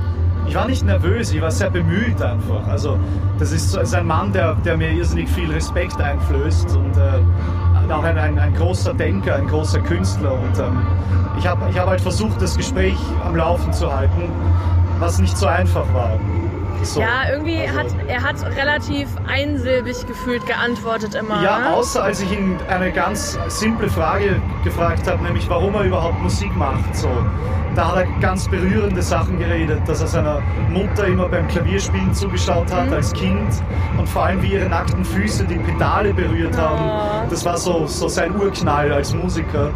Ich war nicht nervös, ich war sehr bemüht einfach. Also das ist, ist ein Mann, der, der mir irrsinnig viel Respekt einflößt und äh, auch ein, ein, ein großer Denker, ein großer Künstler. Und ähm, ich habe ich hab halt versucht, das Gespräch am Laufen zu halten, was nicht so einfach war. So.
Ja, irgendwie
Also-
hat er hat relativ einsilbig gefühlt geantwortet immer.
Ja, außer als ich ihn eine ganz simple Frage gefragt habe, nämlich warum er überhaupt Musik macht. So. Da hat er ganz berührende Sachen geredet, dass er seiner Mutter immer beim Klavierspielen zugeschaut
Mhm.
hat als Kind und vor allem wie ihre nackten Füße die Pedale berührt
Oh.
haben. Das war so, so sein Urknall als Musiker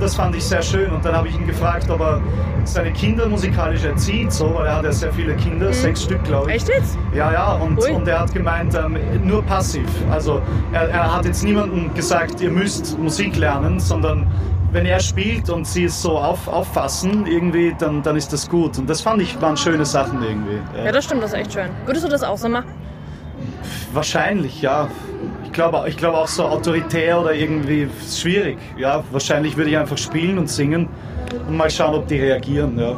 das fand ich sehr schön. Und dann habe ich ihn gefragt, ob er seine Kinder musikalisch erzieht, so, weil er hat ja sehr viele Kinder, sechs Stück glaube ich.
Mhm. Echt jetzt?
Ja, ja, und,
Ui.
und er hat gemeint, ähm, nur passiv. Also er, er hat jetzt niemandem gesagt, ihr müsst Musik lernen, sondern wenn er spielt und sie es so auf, auffassen, irgendwie, dann, dann ist das gut. Und das fand ich, waren schöne Sachen irgendwie. Ja.
Ja, das stimmt, das ist echt schön. Würdest du das auch so machen?
Wahrscheinlich, ja. Ich glaube ich glaube auch so autoritär oder irgendwie ist schwierig. Ja, wahrscheinlich würde ich einfach spielen und singen und mal schauen, ob die reagieren. Ja.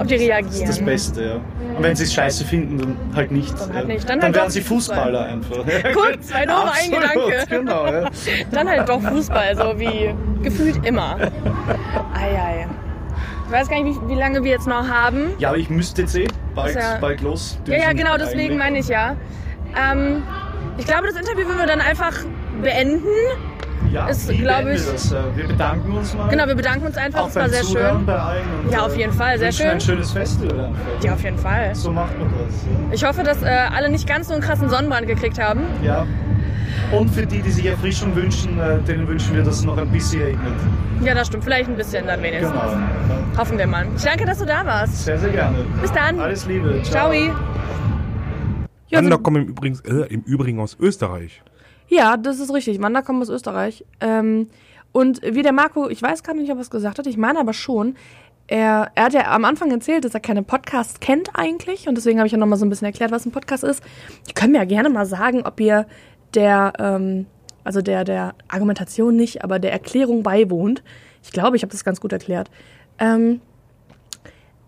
Ob die reagieren?
Das ist das Beste, ja. Und wenn sie es scheiße finden, dann halt nicht.
Dann halt nicht. Dann
Dann,
halt
werden sie Fußballer einfach.
Guck, zwei Tore, ein Gedanke.
Genau, ja. [laughs]
Dann halt doch Fußball, so wie gefühlt immer. Eieiei. Ich weiß gar nicht, wie, lange wir jetzt noch haben.
ja, aber ich müsste jetzt eh bald,
ja-
bald los.
Ja, ja, genau, deswegen meine ich ja. Ähm, ich glaube, das Interview würden wir dann einfach beenden.
Ja,
ist,
wie
glaub
beenden
ich-
wir das? Äh, Wir bedanken uns mal.
Genau, wir bedanken uns einfach.
auch
Es war sehr
Zuhören
schön.
bei allen. Und,
Ja,
äh,
auf jeden Fall, sehr schön.
ein schönes Festival.
Ja, auf jeden Fall.
So macht man das.
Ich hoffe, dass äh, alle nicht ganz so einen krassen Sonnenbrand gekriegt haben.
Ja. Und für die, die sich Erfrischung wünschen, äh, denen wünschen wir, dass es noch ein bisschen regnet.
Ja, das stimmt. Vielleicht ein bisschen dann wenigstens.
Genau. Ja.
Hoffen wir mal. Ich danke, dass du da warst.
Sehr, sehr gerne.
Bis dann.
Alles Liebe.
Ciao. Ja,
Wander
so,
kommen im Übrigen, äh, im Übrigen aus Österreich.
ja, das ist richtig. Wander kommt aus Österreich. Ähm, und wie der Marco, ich weiß gar nicht, ob er es gesagt hat, ich meine aber schon, er, er hat ja am Anfang erzählt, dass er keine Podcasts kennt eigentlich. Und deswegen habe ich ja nochmal so ein bisschen erklärt, was ein Podcast ist. Ihr könnt mir ja gerne mal sagen, ob ihr der, ähm, also der, der Argumentation nicht, aber der Erklärung beiwohnt. Ich glaube, ich habe das ganz gut erklärt. Ähm,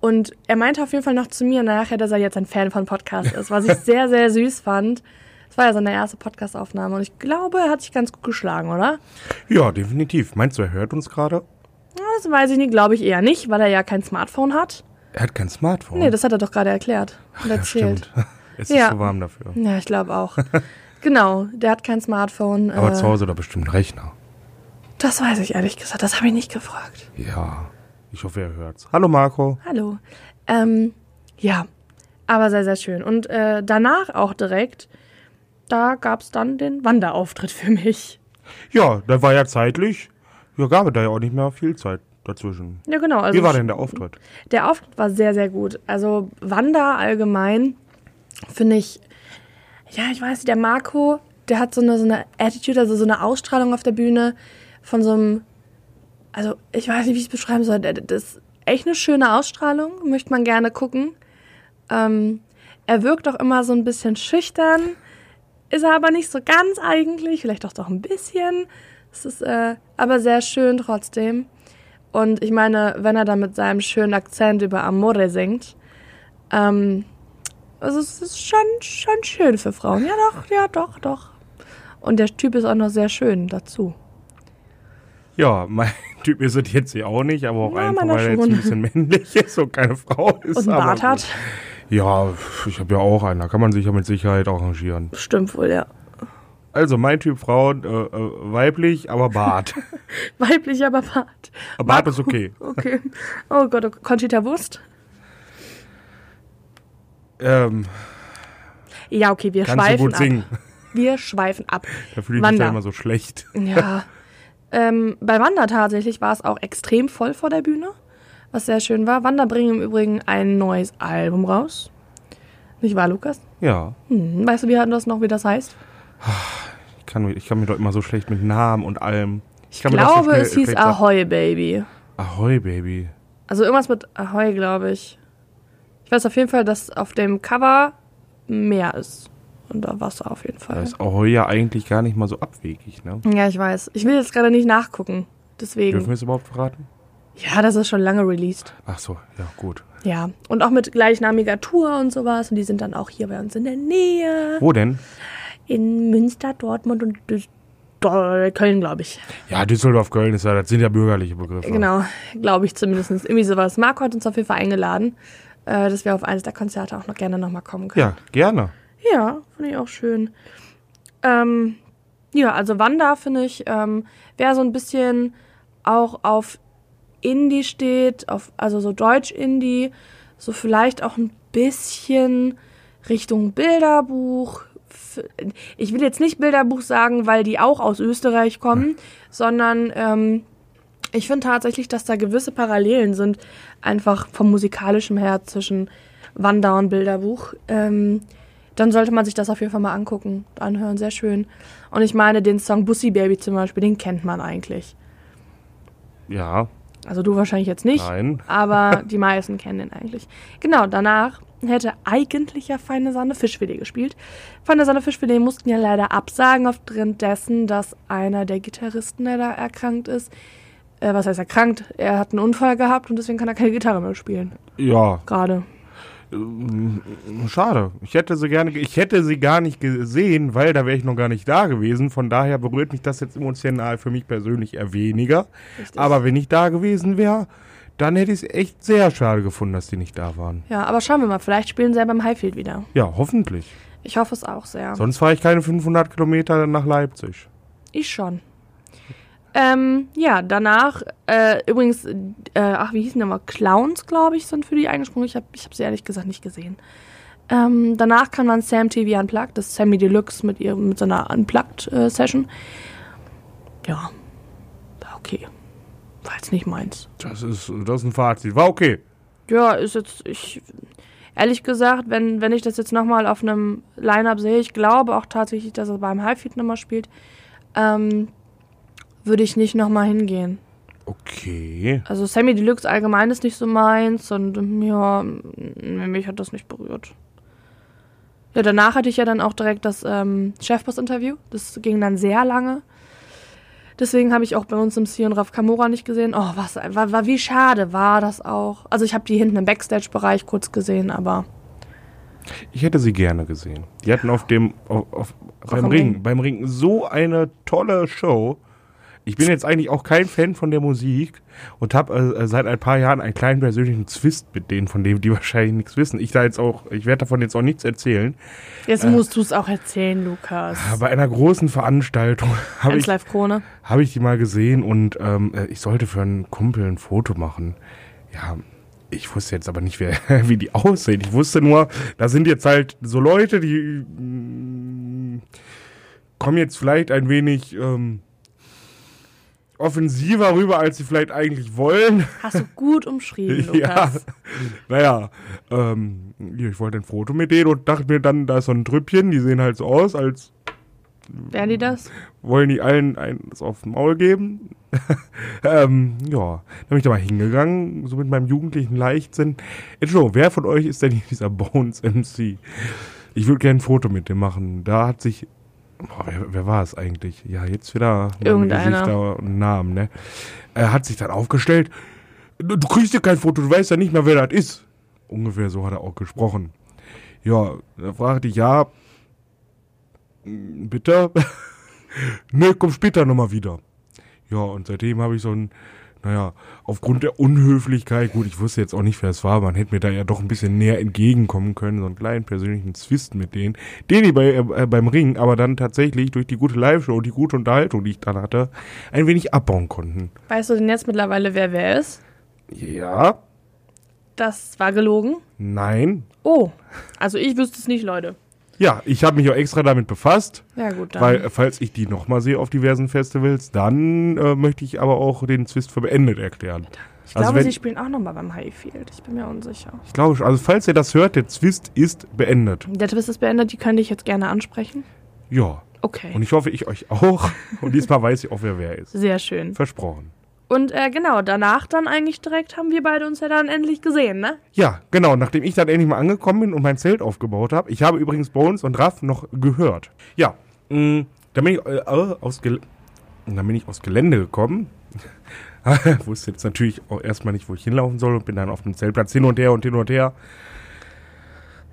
und er meinte auf jeden Fall noch zu mir nachher, dass er jetzt ein Fan von Podcasts ist, was ich sehr, sehr süß fand. Das war ja seine erste Podcast-Aufnahme und ich glaube, er hat sich ganz gut geschlagen, oder?
Ja, definitiv. Meinst du, er hört uns gerade?
Ja, Das weiß ich nicht, glaube ich eher nicht, weil er ja kein Smartphone hat.
Er hat kein Smartphone.
Nee, das hat er doch gerade erklärt und
ja,
erzählt.
stimmt. [laughs] Es ist
Ja.
so warm dafür.
Ja, ich glaube auch. genau, der hat kein Smartphone.
Aber
äh,
zu Hause da bestimmt ein Rechner.
Das weiß ich ehrlich gesagt, das habe ich nicht gefragt.
Ja, ich hoffe, er hört's. Hallo Marco.
Hallo. Ähm, ja, aber sehr, sehr schön. Und äh, danach auch direkt, da gab es dann den Wanderauftritt für mich.
Ja, da war ja zeitlich, ja, gab es da ja auch nicht mehr viel Zeit dazwischen.
Ja, genau. Also
Wie war denn der Auftritt?
Der Auftritt war sehr, sehr gut. Also Wanda allgemein finde ich, ja, ich weiß nicht, der Marco, der hat so eine, so eine Attitude, also so eine Ausstrahlung auf der Bühne von so einem, also ich weiß nicht, wie ich es beschreiben soll. Das ist echt eine schöne Ausstrahlung, möchte man gerne gucken. Ähm, er wirkt auch immer so ein bisschen schüchtern, ist er aber nicht so ganz eigentlich, vielleicht auch doch ein bisschen. Es ist äh, aber sehr schön trotzdem. Und ich meine, wenn er dann mit seinem schönen Akzent über Amore singt, ähm, also es ist schon, schon schön für Frauen. Ja, doch, ja, doch, doch. Und der Typ ist auch noch sehr schön dazu.
Ja, mein [laughs] Typ ist es jetzt ja auch nicht, aber auch
Ja,
einfach, weil er jetzt ein bisschen männlich ist und keine Frau ist.
Und einen Bart
gut.
hat.
Ja, ich habe ja auch einen, da kann man sich ja mit Sicherheit arrangieren.
Stimmt wohl, ja.
Also mein Typ Frau, äh, äh, weiblich, aber Bart. [laughs]
Weiblich, aber Bart.
Aber Bart ist okay. [laughs]
Okay. Oh Gott, oh, Conchita Wurst?
Ähm,
Ja, okay, wir
kannst du
schweifen
gut
ab.
singen.
Wir schweifen ab.
Da fühle ich mich
Wanda.
ja immer so schlecht.
Ja. Ähm, bei Wanda tatsächlich war es auch extrem voll vor der Bühne, was sehr schön war. Wanda bringen im Übrigen ein neues Album raus. Nicht wahr, Lukas?
Ja,
Hm, weißt du, wie das noch, wie das heißt?
ich kann, mir- ich kann mir doch immer so schlecht mit Namen und allem. Ich
Ich
das so
glaube,
schnell-
es hieß. Ahoy Baby.
Ahoi, Baby.
Also irgendwas mit Ahoy, glaube ich. Ich weiß auf jeden Fall, dass auf dem Cover Meer ist. Unter Wasser auf jeden Fall.
ist Ahoi ja eigentlich gar nicht mal so abwegig, ne?
Ja, ich weiß. Ich will jetzt gerade nicht nachgucken. Deswegen.
Dürfen wir es überhaupt verraten?
Ja, das ist schon lange released.
Ach so, ja, gut.
Ja. Und auch mit gleichnamiger Tour und sowas. Und die sind dann auch hier bei uns in der Nähe.
Wo denn?
In Münster, Dortmund und Düs- Dor- Köln, glaube ich.
Ja, Düsseldorf, Köln ist ja, das sind ja bürgerliche Begriffe.
Genau, glaube ich zumindest. Irgendwie sowas. Marco hat uns auf jeden Fall eingeladen. äh, dass wir auf eines der Konzerte auch noch gerne nochmal kommen können.
Ja, gerne.
Ja, finde ich auch schön. Ähm, ja, also Wanda finde ich, ähm, wer so ein bisschen auch auf Indie steht, auf, also so Deutsch-Indie, so vielleicht auch ein bisschen Richtung Bilderbuch. Ich will jetzt nicht Bilderbuch sagen, weil die auch aus Österreich kommen, sondern ähm, ich finde tatsächlich, dass da gewisse Parallelen sind, einfach vom musikalischen her zwischen Wanda und Bilderbuch. Ähm, dann sollte man sich das auf jeden Fall mal angucken, anhören, sehr schön. Und ich meine, den Song Bussy Baby zum Beispiel, den kennt man eigentlich.
Ja,
Also du wahrscheinlich jetzt nicht,
nein.
aber [laughs] die meisten kennen den eigentlich. Genau, danach hätte eigentlich ja Feine Sahne Fischfilet gespielt. Feine Sahne Fischfilet mussten ja leider absagen aufgrund dessen, dass einer der Gitarristen, der da erkrankt ist, äh, was heißt erkrankt? Er hat einen Unfall gehabt und deswegen kann er keine Gitarre mehr spielen.
Ja,
Gerade.
Ähm, schade. Ich hätte sie gerne, ich hätte sie gar nicht gesehen, weil da wäre ich noch gar nicht da gewesen. Von daher berührt mich das jetzt emotional für mich persönlich eher weniger.
Richtig.
Aber wenn ich da gewesen wäre, dann hätte ich es echt sehr schade gefunden, dass die nicht da waren.
Ja, aber schauen wir mal, vielleicht spielen sie ja beim Highfield wieder.
Ja, hoffentlich.
Ich hoffe es auch sehr.
Sonst fahre ich keine 500 Kilometer nach Leipzig.
Ich schon. Ähm, ja, danach, äh, übrigens, äh, ach, wie hießen die nochmal? Clowns, glaube ich, sind für die eingesprungen. Ich habe ich hab sie ehrlich gesagt nicht gesehen. Ähm, danach kann man Sam TV Unplugged, das ist Sammy Deluxe mit, ihrem, mit so einer Unplugged-Session. ja, war okay. War jetzt nicht meins.
Das ist, das ist ein Fazit. War okay.
Ja, ist jetzt, ich, ehrlich gesagt, wenn, wenn ich das jetzt nochmal auf einem Line-Up sehe, ich glaube auch tatsächlich, dass er beim Highfield nochmal spielt, ähm, würde ich nicht nochmal hingehen.
Okay.
Also Sammy Deluxe allgemein ist nicht so meins und ja, mich hat das nicht berührt. Ja, danach hatte ich ja dann auch direkt das ähm, Chefboss-Interview. Das ging dann sehr lange. Deswegen habe ich auch bei uns im Sion Raf Kamora nicht gesehen. Oh, was, war, war wie schade war das auch. Also ich habe die hinten im Backstage-Bereich kurz gesehen, aber
Ich hätte sie gerne gesehen. Die hatten auf dem, auf, auf, beim Ring,
Ring.
beim Ring so eine tolle Show. Ich bin jetzt eigentlich auch kein Fan von der Musik und habe äh, seit ein paar Jahren einen kleinen persönlichen Zwist mit denen, von dem die [laughs] wahrscheinlich nichts wissen. Ich da jetzt auch, ich werde davon jetzt auch nichts erzählen.
jetzt musst du es auch erzählen, Lukas.
Bei einer großen Veranstaltung [laughs] habe ich, hab ich die mal gesehen und ähm, äh, ich sollte für einen Kumpel ein Foto machen. Ja, ich wusste jetzt aber nicht, wer, [laughs] wie die aussehen. Ich wusste nur, da sind jetzt halt so Leute, die mm, kommen jetzt vielleicht ein wenig ähm, offensiver rüber, als sie vielleicht eigentlich wollen.
Hast du gut umschrieben, [laughs]
Ja,
Lukas.
naja, ähm, ja, ich wollte ein Foto mit denen und dachte mir dann, da ist so ein Trüppchen, die sehen halt so aus, als
Wären die das?
wollen die allen eins aufs Maul geben. [laughs] ähm, ja, dann bin ich da mal hingegangen, so mit meinem jugendlichen Leichtsinn. Entschuldigung, wer von euch ist denn hier dieser Bones MC? Ich würde gerne ein Foto mit dem machen. Da hat sich, boah, wer, wer war es eigentlich? Ja, jetzt wieder
Irgendeiner.
Und Namen, ne? Er hat sich dann aufgestellt. Du, du kriegst ja kein Foto, du weißt ja nicht mehr, wer das ist. Ungefähr so hat er auch gesprochen. Ja, da fragte ich, ja, bitte? [laughs] ne, komm später nochmal wieder. Ja, und seitdem habe ich so ein, naja, aufgrund der Unhöflichkeit, gut, ich wusste jetzt auch nicht, wer es war, man hätte mir da ja doch ein bisschen näher entgegenkommen können, so einen kleinen persönlichen Zwist mit denen, den ich bei, äh, beim Ring, aber dann tatsächlich durch die gute Live-Show und die gute Unterhaltung, die ich dann hatte, ein wenig abbauen konnten.
Weißt du denn jetzt mittlerweile, wer wer ist?
Ja,
Das war gelogen.
nein,
Oh, also ich wüsste es nicht, Leute.
Ja, ich habe mich auch extra damit befasst,
Ja gut, dann.
Weil, äh, falls ich die nochmal sehe auf diversen Festivals, dann äh, möchte ich aber auch den Zwist für beendet erklären.
ich
also
glaube,
wenn-
sie spielen auch nochmal beim Highfield. Ich bin mir unsicher.
Ich glaube, schon. also falls ihr das hört, der Zwist ist beendet.
Der Twist ist beendet, die könnte ich jetzt gerne ansprechen.
Ja.
Okay.
Und ich hoffe, ich euch auch. Und diesmal weiß ich auch, wer wer ist.
Sehr schön.
Versprochen.
Und äh, genau, danach dann eigentlich direkt haben wir beide uns ja dann endlich gesehen, ne?
Ja, genau. Nachdem ich dann endlich mal angekommen bin und mein Zelt aufgebaut habe. Ich habe übrigens Bones und Raff noch gehört. Ja. Mh, dann bin ich äh, äh, aus dann bin ich aufs Gelände gekommen. [laughs] Wusste jetzt natürlich auch erstmal nicht, wo ich hinlaufen soll und bin dann auf dem Zeltplatz hin und her und hin und her.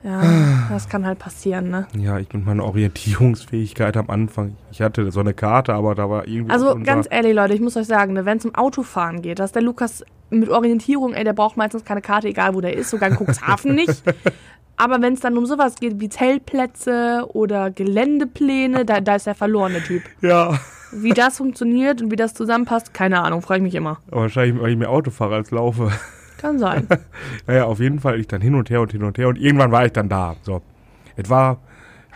Ja, das kann halt passieren, ne?
Ja, ich mit meiner Orientierungsfähigkeit am Anfang. Ich hatte so eine Karte, aber da war irgendwie.
Also ganz ehrlich, Leute, ich muss euch sagen, ne, wenn es um Autofahren geht, dass der Lukas mit Orientierung, ey, der braucht meistens keine Karte, egal wo der ist, sogar in Cuxhaven nicht. [laughs] Aber wenn es dann um sowas geht wie Zeltplätze oder Geländepläne, da, da ist der verlorene Typ.
Ja,
Wie das funktioniert und wie das zusammenpasst, keine Ahnung, frage ich mich immer.
aber wahrscheinlich, weil ich mehr Auto fahre als laufe.
Kann sein. [laughs]
Naja, auf jeden Fall ich dann hin und her und hin und her und irgendwann war ich dann da. So,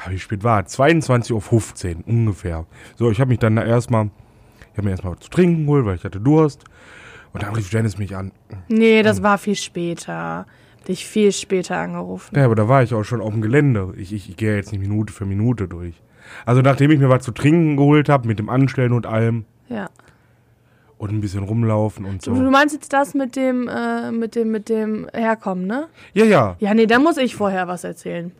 ja, wie spät war es? 22.15 Uhr ungefähr. So, ich habe mich dann da erstmal, ich habe mir erstmal was zu trinken geholt, weil ich hatte Durst. Und dann rief Janice mich an.
Nee, das war viel später. Dich viel später angerufen.
Ja, aber da war ich auch schon auf dem Gelände. Ich, ich, ich gehe jetzt nicht Minute für Minute durch. Also nachdem ich mir was zu trinken geholt habe, mit dem Anstellen und allem
Ja.
Und ein bisschen rumlaufen und
Du
so.
meinst jetzt das mit dem, äh, mit dem, mit dem Herkommen, ne?
Ja, ja.
Ja, nee, da muss ich vorher was erzählen.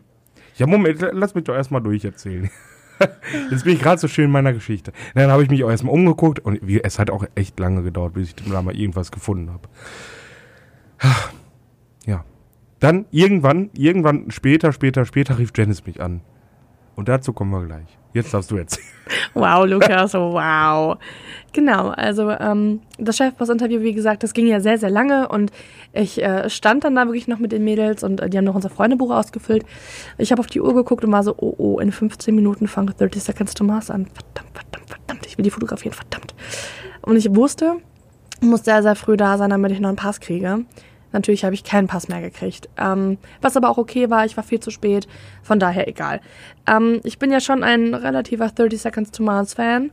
Ja, Moment, lass mich doch erstmal durcherzählen. [laughs] Jetzt bin ich gerade so schön in meiner Geschichte. Dann habe ich mich auch erstmal umgeguckt und wie, es hat auch echt lange gedauert, bis ich da mal irgendwas gefunden habe. [sighs] Ja. Dann irgendwann, irgendwann später, später, später rief Janice mich an. Und dazu kommen wir gleich. Jetzt darfst du erzählen.
Wow, Lukas, wow. Genau, also ähm, das Chefboss-Interview, wie gesagt, das ging ja sehr, sehr lange und ich äh, stand dann da wirklich noch mit den Mädels und äh, die haben noch unser Freundebuch ausgefüllt. Ich habe auf die Uhr geguckt und war so, oh, oh, in 15 Minuten fangen 30 Seconds to Mars an. Verdammt, verdammt, verdammt, ich will die fotografieren, verdammt. Und ich wusste, ich muss sehr, sehr früh da sein, damit ich noch einen Pass kriege. Natürlich habe ich keinen Pass mehr gekriegt. Ähm, was aber auch okay war, ich war viel zu spät, von daher egal. Ähm, ich bin ja schon ein relativer 30 Seconds to Mars Fan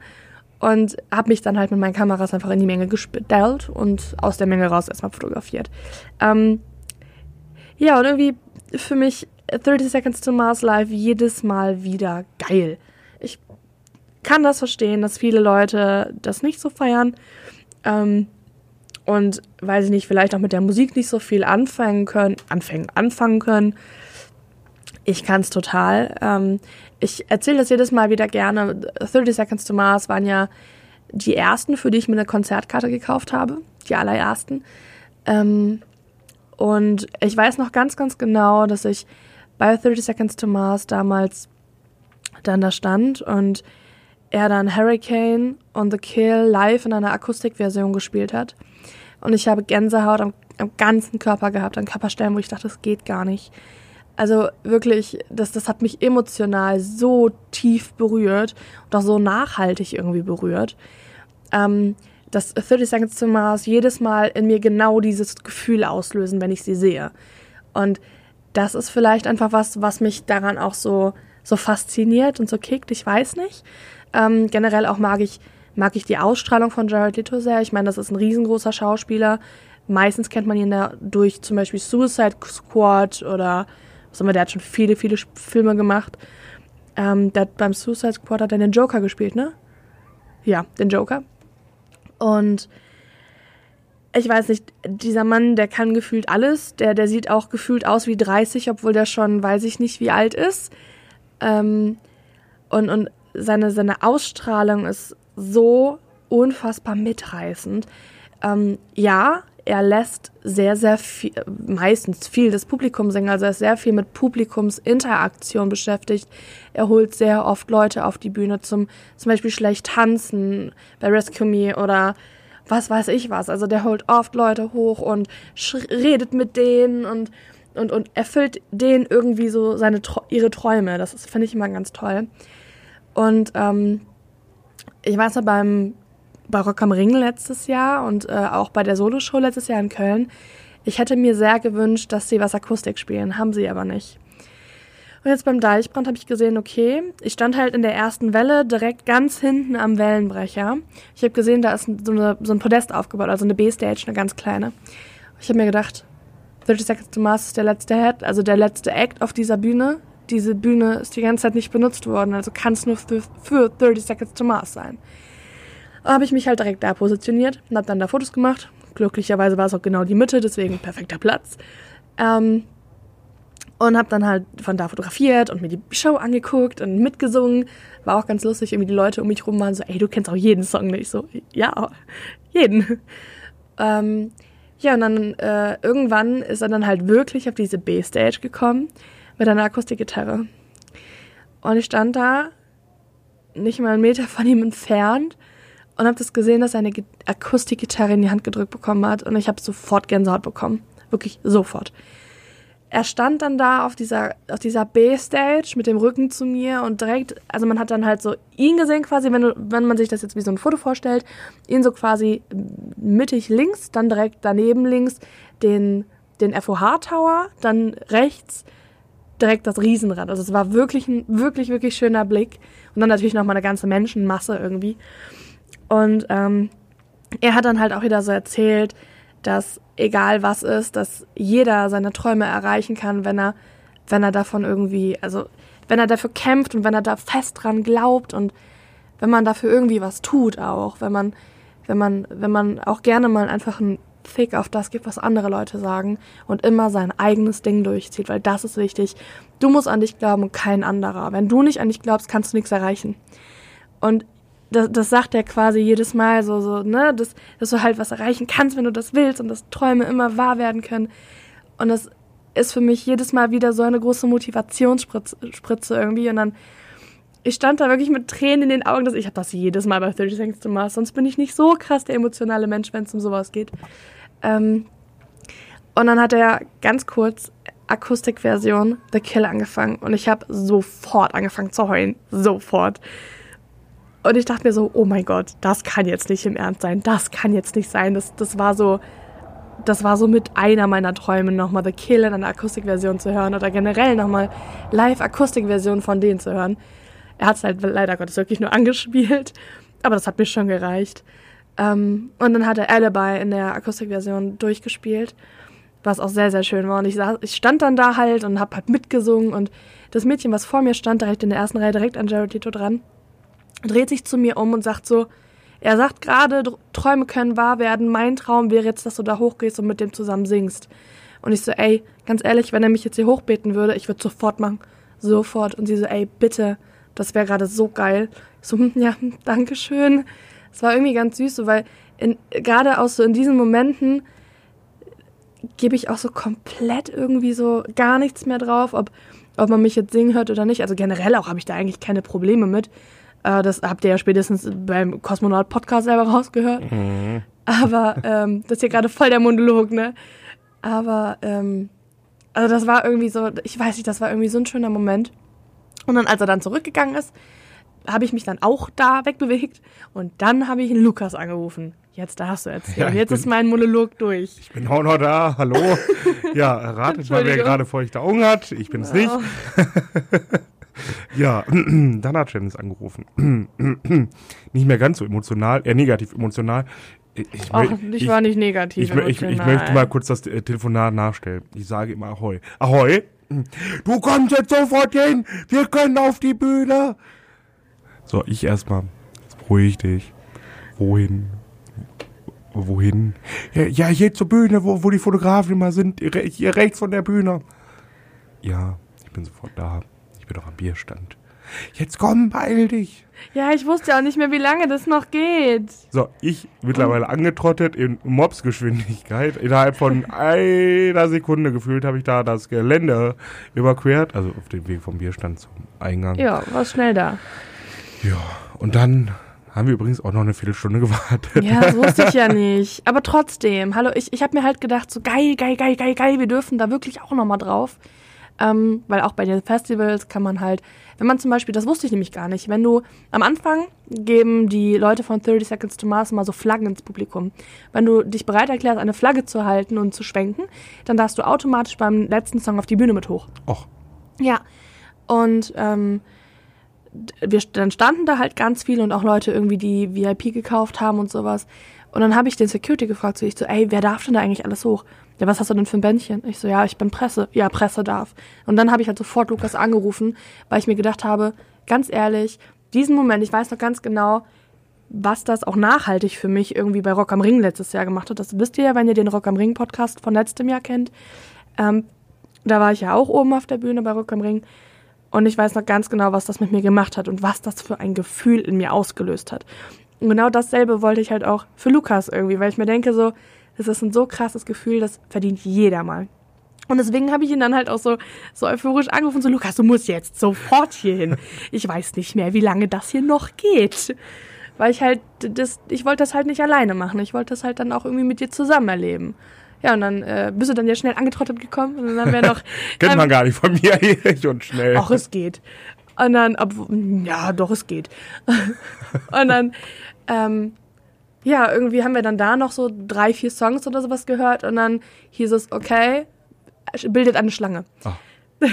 und habe mich dann halt mit meinen Kameras einfach in die Menge gestellt und aus der Menge raus erstmal fotografiert. Ähm, ja, und irgendwie für mich 30 Seconds to Mars Live jedes Mal wieder geil. Ich kann das verstehen, dass viele Leute das nicht so feiern. Ähm, und weiß ich nicht, vielleicht auch mit der Musik nicht so viel anfangen können, anfangen, anfangen können. Ich kann es total. Ähm, ich erzähle das jedes Mal wieder gerne. 30 Seconds to Mars waren ja die ersten, für die ich mir eine Konzertkarte gekauft habe. Die allerersten. Ähm, und ich weiß noch ganz, ganz genau, dass ich bei 30 Seconds to Mars damals dann da stand und er dann Hurricane on the Kill live in einer Akustikversion gespielt hat. Und ich habe Gänsehaut am, am ganzen Körper gehabt, an Körperstellen, wo ich dachte, das geht gar nicht. Also wirklich, das, das hat mich emotional so tief berührt und auch so nachhaltig irgendwie berührt, ähm, dass 30 Seconds to Mars jedes Mal in mir genau dieses Gefühl auslösen, wenn ich sie sehe. Und das ist vielleicht einfach was, was mich daran auch so, so fasziniert und so kickt. Ich weiß nicht. Ähm, generell auch mag ich, mag ich die Ausstrahlung von Jared Leto sehr. Ich meine, das ist ein riesengroßer Schauspieler. Meistens kennt man ihn da durch zum Beispiel Suicide Squad oder was auch immer, der hat schon viele, viele Filme gemacht. Ähm, der beim Suicide Squad hat er den Joker gespielt, ne? Ja, den Joker. Und ich weiß nicht, dieser Mann, der kann gefühlt alles. Der, der sieht auch gefühlt aus wie 30, obwohl der schon, weiß ich nicht, wie alt ist. Ähm, und und seine, seine Ausstrahlung ist so unfassbar mitreißend. Ähm, ja, er lässt sehr, sehr viel, meistens viel des Publikums singen. Also er ist sehr viel mit Publikumsinteraktion beschäftigt. Er holt sehr oft Leute auf die Bühne zum zum Beispiel schlecht tanzen bei Rescue Me oder was weiß ich was. Also der holt oft Leute hoch und redet mit denen und, und, und erfüllt denen irgendwie so seine, ihre Träume. Das finde ich immer ganz toll. Und ähm, ich weiß noch beim bei Rock am Ring letztes Jahr und äh, auch bei der Soloshow letztes Jahr in Köln, ich hätte mir sehr gewünscht, dass sie was Akustik spielen, haben sie aber nicht. Und jetzt beim Deichbrand habe ich gesehen, okay, ich stand halt in der ersten Welle direkt ganz hinten am Wellenbrecher. Ich habe gesehen, da ist so, eine, so ein Podest aufgebaut, also eine B-Stage, eine ganz kleine. Ich habe mir gedacht, 30 Seconds to Mars ist der letzte Head, also der letzte Act auf dieser Bühne. Diese Bühne ist die ganze Zeit nicht benutzt worden, also kann es nur für, für 30 Seconds to Mars sein. Habe ich mich halt direkt da positioniert und habe dann da Fotos gemacht. Glücklicherweise war es auch genau die Mitte, deswegen perfekter Platz. Ähm, und habe dann halt von da fotografiert und mir die Show angeguckt und mitgesungen. War auch ganz lustig, irgendwie die Leute um mich rum waren so, ey, du kennst auch jeden Song. Und ich so, ja, jeden. Ähm, ja, und dann äh, irgendwann ist er dann halt wirklich auf diese B-Stage gekommen. Mit einer Akustikgitarre. Und ich stand da, nicht mal einen Meter von ihm entfernt, und habe das gesehen, dass er eine Gi- Akustikgitarre in die Hand gedrückt bekommen hat. Und ich habe sofort Gänsehaut bekommen. Wirklich sofort. Er stand dann da auf dieser, auf dieser B-Stage mit dem Rücken zu mir und direkt, also man hat dann halt so ihn gesehen quasi, wenn, wenn man sich das jetzt wie so ein Foto vorstellt, ihn so quasi mittig links, dann direkt daneben links den, den FOH-Tower, dann rechts direkt das Riesenrad. Also es war wirklich ein wirklich, wirklich schöner Blick. Und dann natürlich noch mal eine ganze Menschenmasse irgendwie. Und ähm, er hat dann halt auch wieder so erzählt, dass egal was ist, dass jeder seine Träume erreichen kann, wenn er, wenn er davon irgendwie, also wenn er dafür kämpft und wenn er da fest dran glaubt und wenn man dafür irgendwie was tut auch, wenn man, wenn man, wenn man auch gerne mal einfach einen Fick auf das gibt, was andere Leute sagen und immer sein eigenes Ding durchzieht, weil das ist wichtig. Du musst an dich glauben und kein anderer. Wenn du nicht an dich glaubst, kannst du nichts erreichen. Und das, das sagt er quasi jedes Mal so, so, ne, dass, dass du halt was erreichen kannst, wenn du das willst und dass Träume immer wahr werden können. Und das ist für mich jedes Mal wieder so eine große Motivationsspritze Spritze irgendwie. Und dann, ich stand da wirklich mit Tränen in den Augen, dass ich habe das jedes Mal bei 30 Seconds to Mars, sonst bin ich nicht so krass der emotionale Mensch, wenn es um sowas geht. Ähm, und dann hat er ganz kurz Akustikversion The Kill angefangen und ich habe sofort angefangen zu heulen, sofort. Und ich dachte mir so, oh mein Gott, das kann jetzt nicht im Ernst sein, das kann jetzt nicht sein. Das, das war so, das war so mit einer meiner Träume, nochmal The Kill in einer Akustikversion zu hören oder generell nochmal Live-Akustikversion von denen zu hören. Er hat es halt leider Gottes wirklich nur [laughs] angespielt, aber das hat mir schon gereicht. Ähm, und dann hat er Alibi in der Akustikversion durchgespielt, was auch sehr, sehr schön war. Und ich, saß, ich stand dann da halt und hab halt mitgesungen und das Mädchen, was vor mir stand, direkt in der ersten Reihe, direkt an Jared Leto dran, dreht sich zu mir um und sagt so, er sagt gerade, Träume können wahr werden. Mein Traum wäre jetzt, dass du da hochgehst und mit dem zusammen singst. Und ich so, ey, ganz ehrlich, wenn er mich jetzt hier hochbeten würde, ich würde sofort machen. Sofort. Und sie so, ey, bitte, das wäre gerade so geil. So, hm, ja, danke schön. Es war irgendwie ganz süß, so, weil gerade auch so in diesen Momenten gebe ich auch so komplett irgendwie so gar nichts mehr drauf, ob, ob man mich jetzt singen hört oder nicht. Also generell auch habe ich da eigentlich keine Probleme mit. Äh, das habt ihr ja spätestens beim Kosmonaut-Podcast selber rausgehört. Aber ähm, das ist hier gerade voll der Monolog, ne? Aber ähm, also das war irgendwie so, ich weiß nicht, das war irgendwie so ein schöner Moment. Und dann, als er dann zurückgegangen ist, habe ich mich dann auch da wegbewegt und dann habe ich einen Lukas angerufen. Jetzt darfst du erzählen.
Ja, ich
Jetzt
bin-
ist mein Monolog durch.
Ich bin auch noch da, hallo. [laughs] Ja, ratet mal, wer gerade feuchte Augen hat. Ich bin es nicht.
Oh. [laughs]
Ja, [clears throat] dann hat Janice angerufen. [clears throat] nicht mehr ganz so emotional, eher negativ emotional. Ich, ich,
Ach,
mö-
ich war nicht negativ.
ich, ich, ich möchte mal kurz das äh, Telefonat nachstellen. Ich sage immer Ahoi. Ahoi? Du kommst jetzt sofort hin. Wir können auf die Bühne. So, ich erstmal. Ruhig dich. Wohin? Wohin? Ja, ja, hier zur Bühne, wo, wo die Fotografen immer sind. Hier rechts von der Bühne. Ja, ich bin sofort da. Ich bin doch am Bierstand. Jetzt komm, beeil dich.
Ja, ich wusste ja auch nicht mehr, wie lange das noch geht.
So, ich mittlerweile angetrottet in Mobsgeschwindigkeit. Innerhalb von einer Sekunde gefühlt habe ich da das Gelände überquert. Also auf dem Weg vom Bierstand zum Eingang.
Ja, war schnell da.
Ja, und dann haben wir übrigens auch noch eine Viertelstunde gewartet.
Ja, das wusste ich ja [laughs] nicht. Aber trotzdem, hallo, ich, ich habe mir halt gedacht, so geil, geil, geil, geil, geil, wir dürfen da wirklich auch nochmal drauf. Ähm, weil auch bei den Festivals kann man halt, wenn man zum Beispiel, das wusste ich nämlich gar nicht, wenn du am Anfang geben die Leute von 30 Seconds to Mars mal so Flaggen ins Publikum. Wenn du dich bereit erklärst, eine Flagge zu halten und zu schwenken, dann darfst du automatisch beim letzten Song auf die Bühne mit hoch.
Och,
Ja. Und ähm, wir, dann standen da halt ganz viele und auch Leute irgendwie, die VIP gekauft haben und sowas. Und dann habe ich den Security gefragt, so ich so, ey, wer darf denn da eigentlich alles hoch? Ja, was hast du denn für ein Bändchen? Ich so, ja, ich bin Presse. Ja, Presse darf. Und dann habe ich halt sofort Lukas angerufen, weil ich mir gedacht habe, ganz ehrlich, diesen Moment, ich weiß noch ganz genau, was das auch nachhaltig für mich irgendwie bei Rock am Ring letztes Jahr gemacht hat. Das wisst ihr ja, wenn ihr den Rock am Ring Podcast von letztem Jahr kennt. Ähm, da war ich ja auch oben auf der Bühne bei Rock am Ring. Und ich weiß noch ganz genau, was das mit mir gemacht hat und was das für ein Gefühl in mir ausgelöst hat. Und genau dasselbe wollte ich halt auch für Lukas irgendwie, weil ich mir denke so, das ist ein so krasses Gefühl, das verdient jeder mal. Und deswegen habe ich ihn dann halt auch so, so euphorisch angerufen, so Lukas, du musst jetzt sofort hier hin. Ich weiß nicht mehr, wie lange das hier noch geht. Weil ich halt, das, ich wollte das halt nicht alleine machen. Ich wollte das halt dann auch irgendwie mit dir zusammen erleben. Ja, und dann äh, bist du dann ja schnell angetrottet gekommen. Und dann haben wir noch. [laughs]
Kennt man gar nicht von mir [laughs] hier und schnell.
Ach, es geht. Und dann, ob, ja, doch, es geht. [laughs] und dann, ähm, ja, irgendwie haben wir dann da noch so drei, vier Songs oder sowas gehört und dann hieß es, okay, bildet eine Schlange.
Ah. [laughs]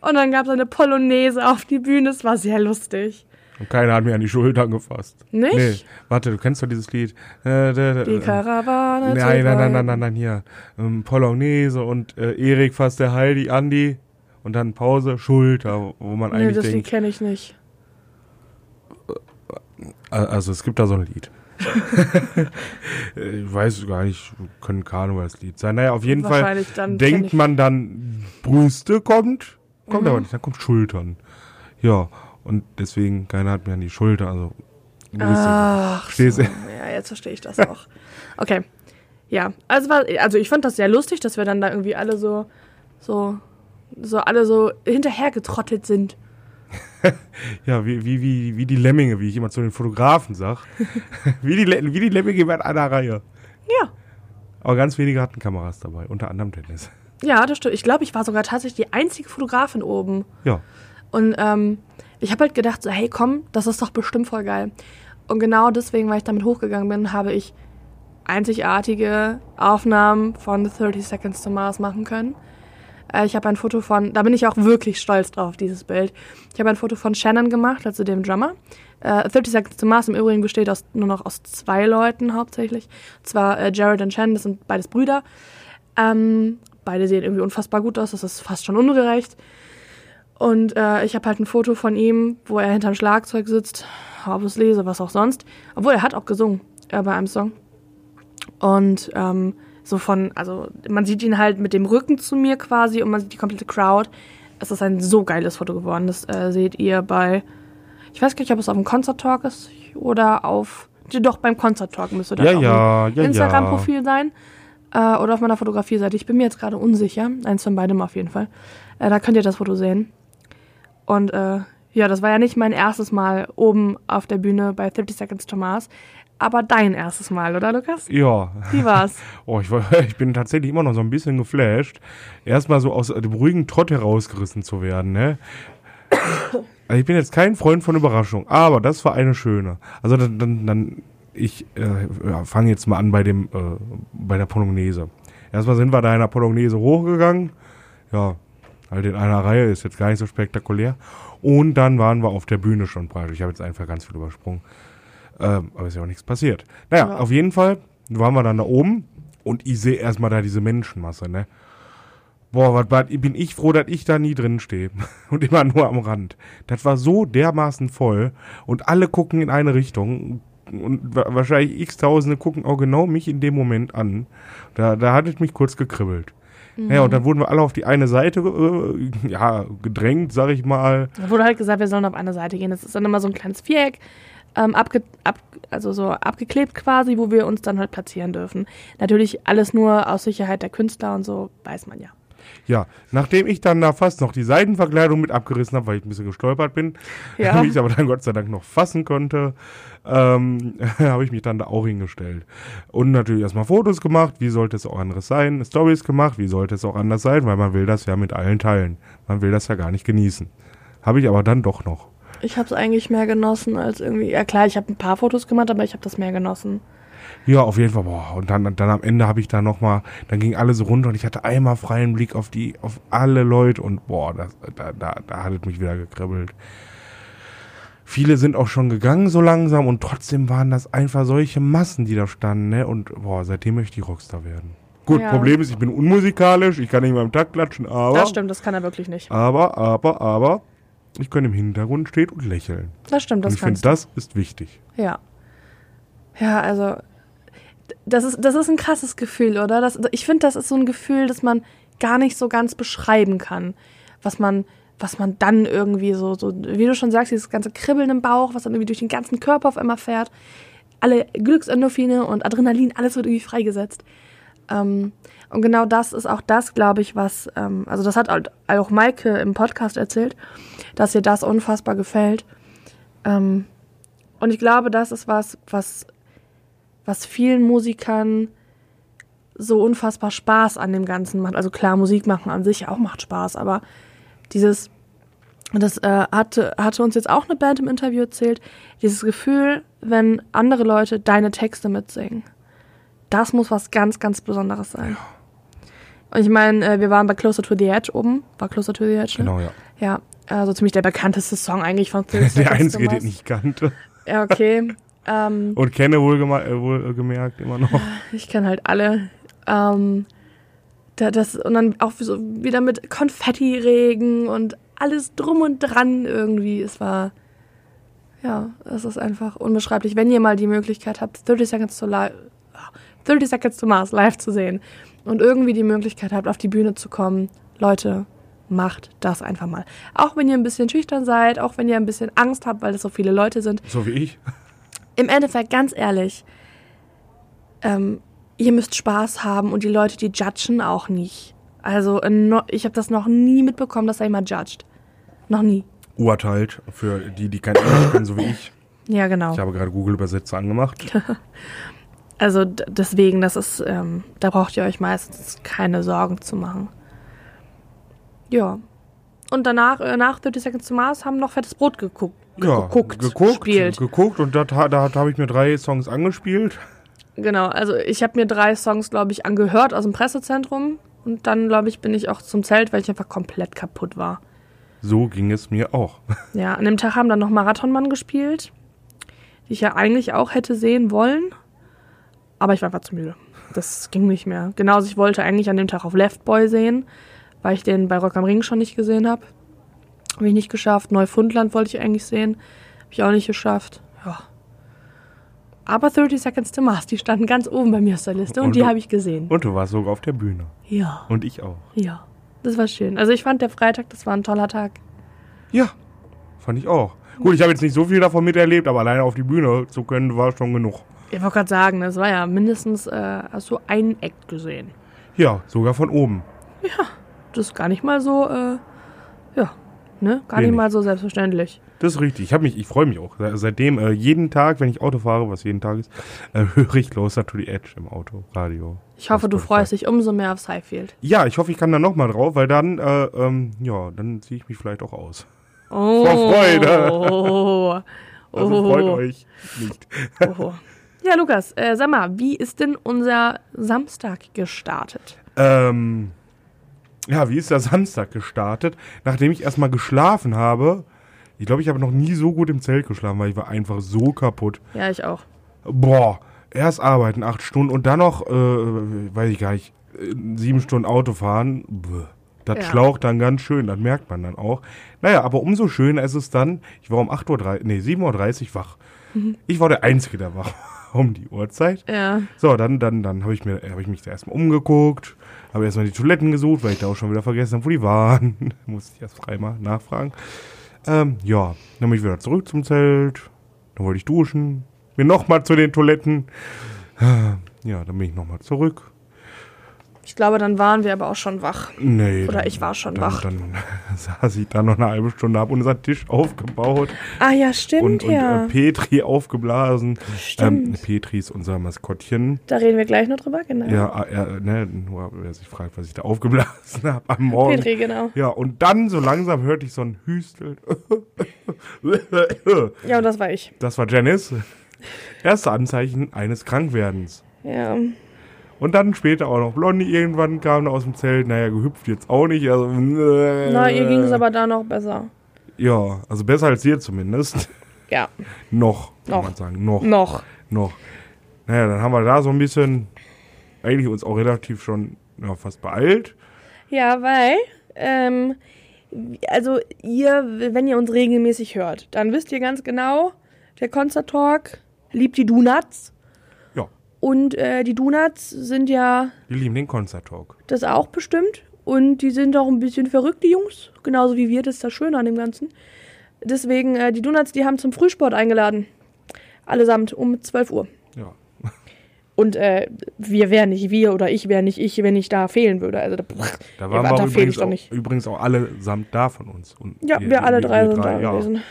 und dann gab es eine Polonaise auf die Bühne, es war sehr lustig.
Und keiner hat mir an die Schultern gefasst.
Nicht?
Nee, warte, du kennst doch dieses Lied. Äh,
Die Karawane.
Nein, nein, nein, nein, nein, nein, hier. Ähm, Polonaise und äh, Erik fasst der Heidi, Andi und dann Pause, Schulter, wo man
Nee,
eigentlich
das Lied
denkt.
kenne ich nicht.
Äh, Also es gibt da so ein Lied. Ich weiß gar nicht, können Karnevalslied sein. Naja, auf jeden Fall denkt man dann, Brüste kommt, kommt
Mhm.
aber nicht, dann kommt Schultern. Ja, und deswegen, keiner hat mir an die Schulter, also
Ach, so. Ja, jetzt verstehe ich das auch. Okay. Ja, also, war, also ich fand das sehr lustig, dass wir dann da irgendwie alle so, so, so alle so hinterhergetrottet sind.
Ja, wie, wie, wie, wie die Lemminge, wie ich immer zu den Fotografen sag. [laughs] wie, die, wie die Lemminge in einer Reihe.
Ja.
Aber ganz wenige hatten Kameras dabei, unter anderem Dennis.
Ja, das stimmt. Ich glaube, ich war sogar tatsächlich die einzige Fotografin oben.
Ja.
Und ähm, ich habe halt gedacht, so, hey, komm, das ist doch bestimmt voll geil. Und genau deswegen, weil ich damit hochgegangen bin, habe ich einzigartige Aufnahmen von 30 Seconds to Mars machen können. Äh, ich habe ein Foto von, da bin ich auch wirklich stolz drauf, dieses Bild. Ich habe ein Foto von Shannon gemacht, also dem Drummer. Äh, 30 Seconds to Mars im Übrigen besteht aus, nur noch aus zwei Leuten hauptsächlich. Zwar äh, Jared und Shannon, das sind beides Brüder. Ähm, beide sehen irgendwie unfassbar gut aus, das ist fast schon ungerecht. Und äh, ich habe halt ein Foto von ihm, wo er hinterm Schlagzeug sitzt, obviously, so was auch sonst. Obwohl, er hat auch gesungen äh, bei einem Song. Und ähm, so von, also man sieht ihn halt mit dem Rücken zu mir quasi und man sieht die komplette Crowd. Es ist ein so geiles Foto geworden. Das äh, seht ihr bei, ich weiß gar nicht, ob es auf dem Concert Talk ist oder auf, doch beim Concert Talk müsste das
Ja, ja, ja,
Instagram-Profil sein. Äh, oder auf meiner Fotografie-Seite. Ich bin mir jetzt gerade unsicher. Eins von beidem auf jeden Fall. Äh, da könnt ihr das Foto sehen. Und äh, ja, das war ja nicht mein erstes Mal oben auf der Bühne bei 30 Seconds to Mars, aber dein erstes Mal, oder Lukas?
Ja.
Wie war's? [laughs]
Oh, ich, war, [laughs] ich bin tatsächlich immer noch so ein bisschen geflasht. Erstmal so aus dem ruhigen Trott herausgerissen zu werden, ne? [coughs] Also ich bin jetzt kein Freund von Überraschung, aber das war eine schöne. Also dann, dann, dann ich äh, ja, fange jetzt mal an bei dem, äh, bei der Polonaise. Erstmal sind wir da in der Polonaise hochgegangen. Ja, halt in einer Reihe, ist jetzt gar nicht so spektakulär. Und dann waren wir auf der Bühne schon praktisch. Ich habe jetzt einfach ganz viel übersprungen. Ähm, aber ist ja auch nichts passiert. Naja,
Ja.
auf jeden Fall waren wir dann da oben und ich sehe erstmal da diese Menschenmasse, ne? Boah, was, bin ich froh, dass ich da nie drin stehe. [laughs] Und immer nur am Rand. Das war so dermaßen voll und alle gucken in eine Richtung. Und wa- wahrscheinlich x-Tausende gucken auch genau mich in dem Moment an. Da, da hat es mich kurz gekribbelt. Ja, und dann wurden wir alle auf die eine Seite äh, ja, gedrängt, sag ich mal.
Da wurde halt gesagt, wir sollen auf eine Seite gehen. Das ist dann immer so ein kleines Viereck, ähm, abge ab also so abgeklebt quasi, wo wir uns dann halt platzieren dürfen. Natürlich alles nur aus Sicherheit der Künstler und so, weiß man ja.
Ja, nachdem ich dann da fast noch die Seitenverkleidung mit abgerissen habe, weil ich ein bisschen gestolpert bin, [laughs]
Ja.
mich aber dann Gott sei Dank noch fassen konnte, ähm, [laughs] habe ich mich dann da auch hingestellt. Und natürlich erstmal Fotos gemacht, wie sollte es auch anderes sein, Stories gemacht, wie sollte es auch anders sein, weil man will das ja mit allen teilen. Man will das ja gar nicht genießen. Habe ich aber dann doch noch.
Ich habe es eigentlich mehr genossen als irgendwie. Ja klar, ich habe ein paar Fotos gemacht, aber ich habe das mehr genossen.
Ja, auf jeden Fall. Boah. Und dann, dann am Ende habe ich da nochmal, dann gingen alle so runter und ich hatte einmal freien Blick auf die, auf alle Leute und boah, das, da, da, da hat es mich wieder gekribbelt. Viele sind auch schon gegangen so langsam und trotzdem waren das einfach solche Massen, die da standen, ne? Und boah, seitdem möchte ich Rockstar werden. Gut,
Ja.
Problem ist, ich bin unmusikalisch, ich kann nicht mal im Takt klatschen, aber,
Das stimmt, das kann er wirklich nicht.
aber, aber, aber, ich kann im Hintergrund stehen und lächeln.
Das stimmt,
und
das
ich finde, das ist wichtig.
Ja. Ja, also das ist, das ist ein krasses Gefühl, oder? Das, ich finde, das ist so ein Gefühl, das man gar nicht so ganz beschreiben kann. Was man, was man dann irgendwie so, so, wie du schon sagst, dieses ganze Kribbeln im Bauch, was dann irgendwie durch den ganzen Körper auf einmal fährt. Alle Glücksendorphine und Adrenalin, alles wird irgendwie freigesetzt. Ähm, Und genau das ist auch das, glaube ich, was, ähm, also das hat halt auch Maike im Podcast erzählt, dass ihr das unfassbar gefällt. Ähm, und ich glaube, das ist was, was, was vielen Musikern so unfassbar Spaß an dem Ganzen macht. Also klar, Musik machen an sich auch macht Spaß, aber dieses, das äh, hatte, hatte uns jetzt auch eine Band im Interview erzählt, dieses Gefühl, wenn andere Leute deine Texte mitsingen. Das muss was ganz, ganz Besonderes sein. Und ich meine, äh, wir waren bei Closer to the Edge oben. War Closer to the Edge, ne?
Genau, ja.
Ja, also ziemlich der bekannteste Song eigentlich von [laughs] Phil
Der
Seconds
einzige,
to
den
Mars.
ich kannte.
Ja, okay. [laughs] ähm,
Und kenne wohlgema- äh, wohlgemerkt immer noch.
ich kenne halt alle. Ähm, da, das, und dann auch so wieder mit Konfettiregen und alles drum und dran irgendwie. Es war, ja, es ist einfach unbeschreiblich. Wenn ihr mal die Möglichkeit habt, 30 Seconds to, li 30 Seconds to Mars live zu sehen und irgendwie die Möglichkeit habt, auf die Bühne zu kommen, Leute, macht das einfach mal. Auch wenn ihr ein bisschen schüchtern seid, auch wenn ihr ein bisschen Angst habt, weil es so viele Leute sind.
So wie ich.
Im Endeffekt, ganz ehrlich, ähm, ihr müsst Spaß haben und die Leute, die judgen auch nicht. Also ich habe das noch nie mitbekommen, dass da jemand judged. Noch nie.
Urteilt für die, die kein Englisch können, so wie ich.
Ja, genau.
Ich habe gerade Google-Übersetzer angemacht. [laughs]
Also deswegen, das ist, ähm, da braucht ihr euch meistens keine Sorgen zu machen. Ja. Und danach, äh, nach 30 Seconds to Mars, haben noch Fettes Brot geguckt.
Ja,
geguckt,
geguckt,
gespielt.
geguckt und da, da, da habe ich mir drei Songs angespielt.
Genau, also ich habe mir drei Songs, glaube ich, angehört aus dem Pressezentrum. Und dann, glaube ich, bin ich auch zum Zelt, weil ich einfach komplett kaputt war.
So ging es mir auch. [laughs]
Ja, an dem Tag haben dann noch Marathonmann gespielt, die ich ja eigentlich auch hätte sehen wollen. Aber ich war einfach zu müde. Das ging nicht mehr. Genauso, ich wollte eigentlich an dem Tag auf Left Boy sehen, weil ich den bei Rock am Ring schon nicht gesehen habe. Habe ich nicht geschafft. Neufundland wollte ich eigentlich sehen. Habe ich auch nicht geschafft. Ja. Aber 30 Seconds to Mars, die standen ganz oben bei mir auf der Liste und,
Und
die habe ich gesehen.
Und du warst sogar auf der Bühne.
Ja,
Und ich auch.
ja. Das war schön. Also ich fand der Freitag, das war ein toller Tag.
Ja, fand ich auch. Gut, ich habe jetzt nicht so viel davon miterlebt, aber alleine auf die Bühne zu können, war schon genug.
Ich wollte gerade sagen, das war ja mindestens, äh, hast du einen Act gesehen.
Ja, sogar von oben.
Das ist gar nicht mal so, äh, ja, ne? Gar
Wenig.
nicht mal so selbstverständlich.
Das ist richtig. Ich habe mich, ich freue mich auch. Se- Seitdem äh, jeden Tag, wenn ich Auto fahre, was jeden Tag ist, äh, [laughs] höre ich Closer to the Edge im Auto, Radio.
Ich hoffe, du freust dich umso mehr aufs Highfield.
Ja, ich hoffe, ich kann da nochmal drauf, weil dann, äh, ähm, ja, dann ziehe ich mich vielleicht auch aus.
Oh. [laughs]
Freude.
Oh.
Also freut euch nicht.
Oh. Ja, Lukas, äh, sag mal, wie ist denn unser Samstag gestartet?
Ähm, ja, wie ist der Samstag gestartet? Nachdem ich erstmal geschlafen habe. Ich glaube, ich habe noch nie so gut im Zelt geschlafen, weil ich war einfach so kaputt.
Ja, ich auch.
Boah, erst arbeiten, acht Stunden und dann noch, äh, weiß ich gar nicht, äh, sieben Stunden Auto fahren. Bäh. Das
Ja.
schlaucht dann ganz schön, das merkt man dann auch. Naja, aber umso schöner ist es dann, ich war um 8.30 Uhr, nee, 7.30 Uhr wach. Ich war der Einzige, der wach war um die Uhrzeit.
Ja.
So, dann, dann, dann habe ich, mir- hab ich mich da erstmal umgeguckt, habe erstmal die Toiletten gesucht, weil ich da auch schon wieder vergessen habe, wo die waren. [laughs] Musste ich erst dreimal nachfragen. Ähm, ja, dann bin ich wieder zurück zum Zelt. Dann wollte ich duschen. Bin nochmal zu den Toiletten. Ja, dann bin ich nochmal zurück.
Ich glaube, dann waren wir aber auch schon wach.
Nee.
Oder
dann-
ich war schon
dann,
wach.
Dann [laughs] saß ich da noch eine halbe Stunde, habe unseren Tisch aufgebaut
Ah ja, stimmt
und,
ja.
und äh, Petri aufgeblasen.
Stimmt.
Ähm, Petri ist unser Maskottchen.
da reden wir gleich noch drüber, genau.
Ja, äh, ne, nur wer sich fragt, was ich da aufgeblasen [laughs] habe am Morgen.
Petri, genau.
Ja, und dann so langsam hörte ich so ein Hüsteln. [laughs]
Ja, und das war ich.
Das war Janice. Erste Anzeichen eines Krankwerdens.
Ja.
Und dann später auch noch Blondie irgendwann kam da aus dem Zelt. Naja, gehüpft jetzt auch nicht. Also,
Na, ihr ging es aber da noch besser.
Ja, also besser als dir zumindest. [laughs]
Ja,
noch, kann
Noch.
man sagen. Noch.
noch.
Noch. Naja, dann haben wir da so ein bisschen, eigentlich uns auch relativ schon ja, fast beeilt.
Ja, weil, ähm, also ihr, wenn ihr uns regelmäßig hört, dann wisst ihr ganz genau, der Concert Talk liebt die Donuts. Und äh, die Donuts sind ja
wir lieben den Concert Talk.
das auch bestimmt. Und die sind auch ein bisschen verrückt, die Jungs. Genauso wie wir, das ist das Schöne an dem Ganzen. Deswegen, äh, die Donuts, die haben zum Frühsport eingeladen. Allesamt um 12 Uhr.
Ja. [laughs]
Und äh, wir wären nicht wir oder ich wäre nicht ich, wenn ich da fehlen würde. Also da,
Da [laughs] waren wir auch übrigens
doch
auch,
nicht.
übrigens auch alle samt da von uns. Und
ja,
ihr-
wir alle drei
ihr
sind da
ja,
gewesen.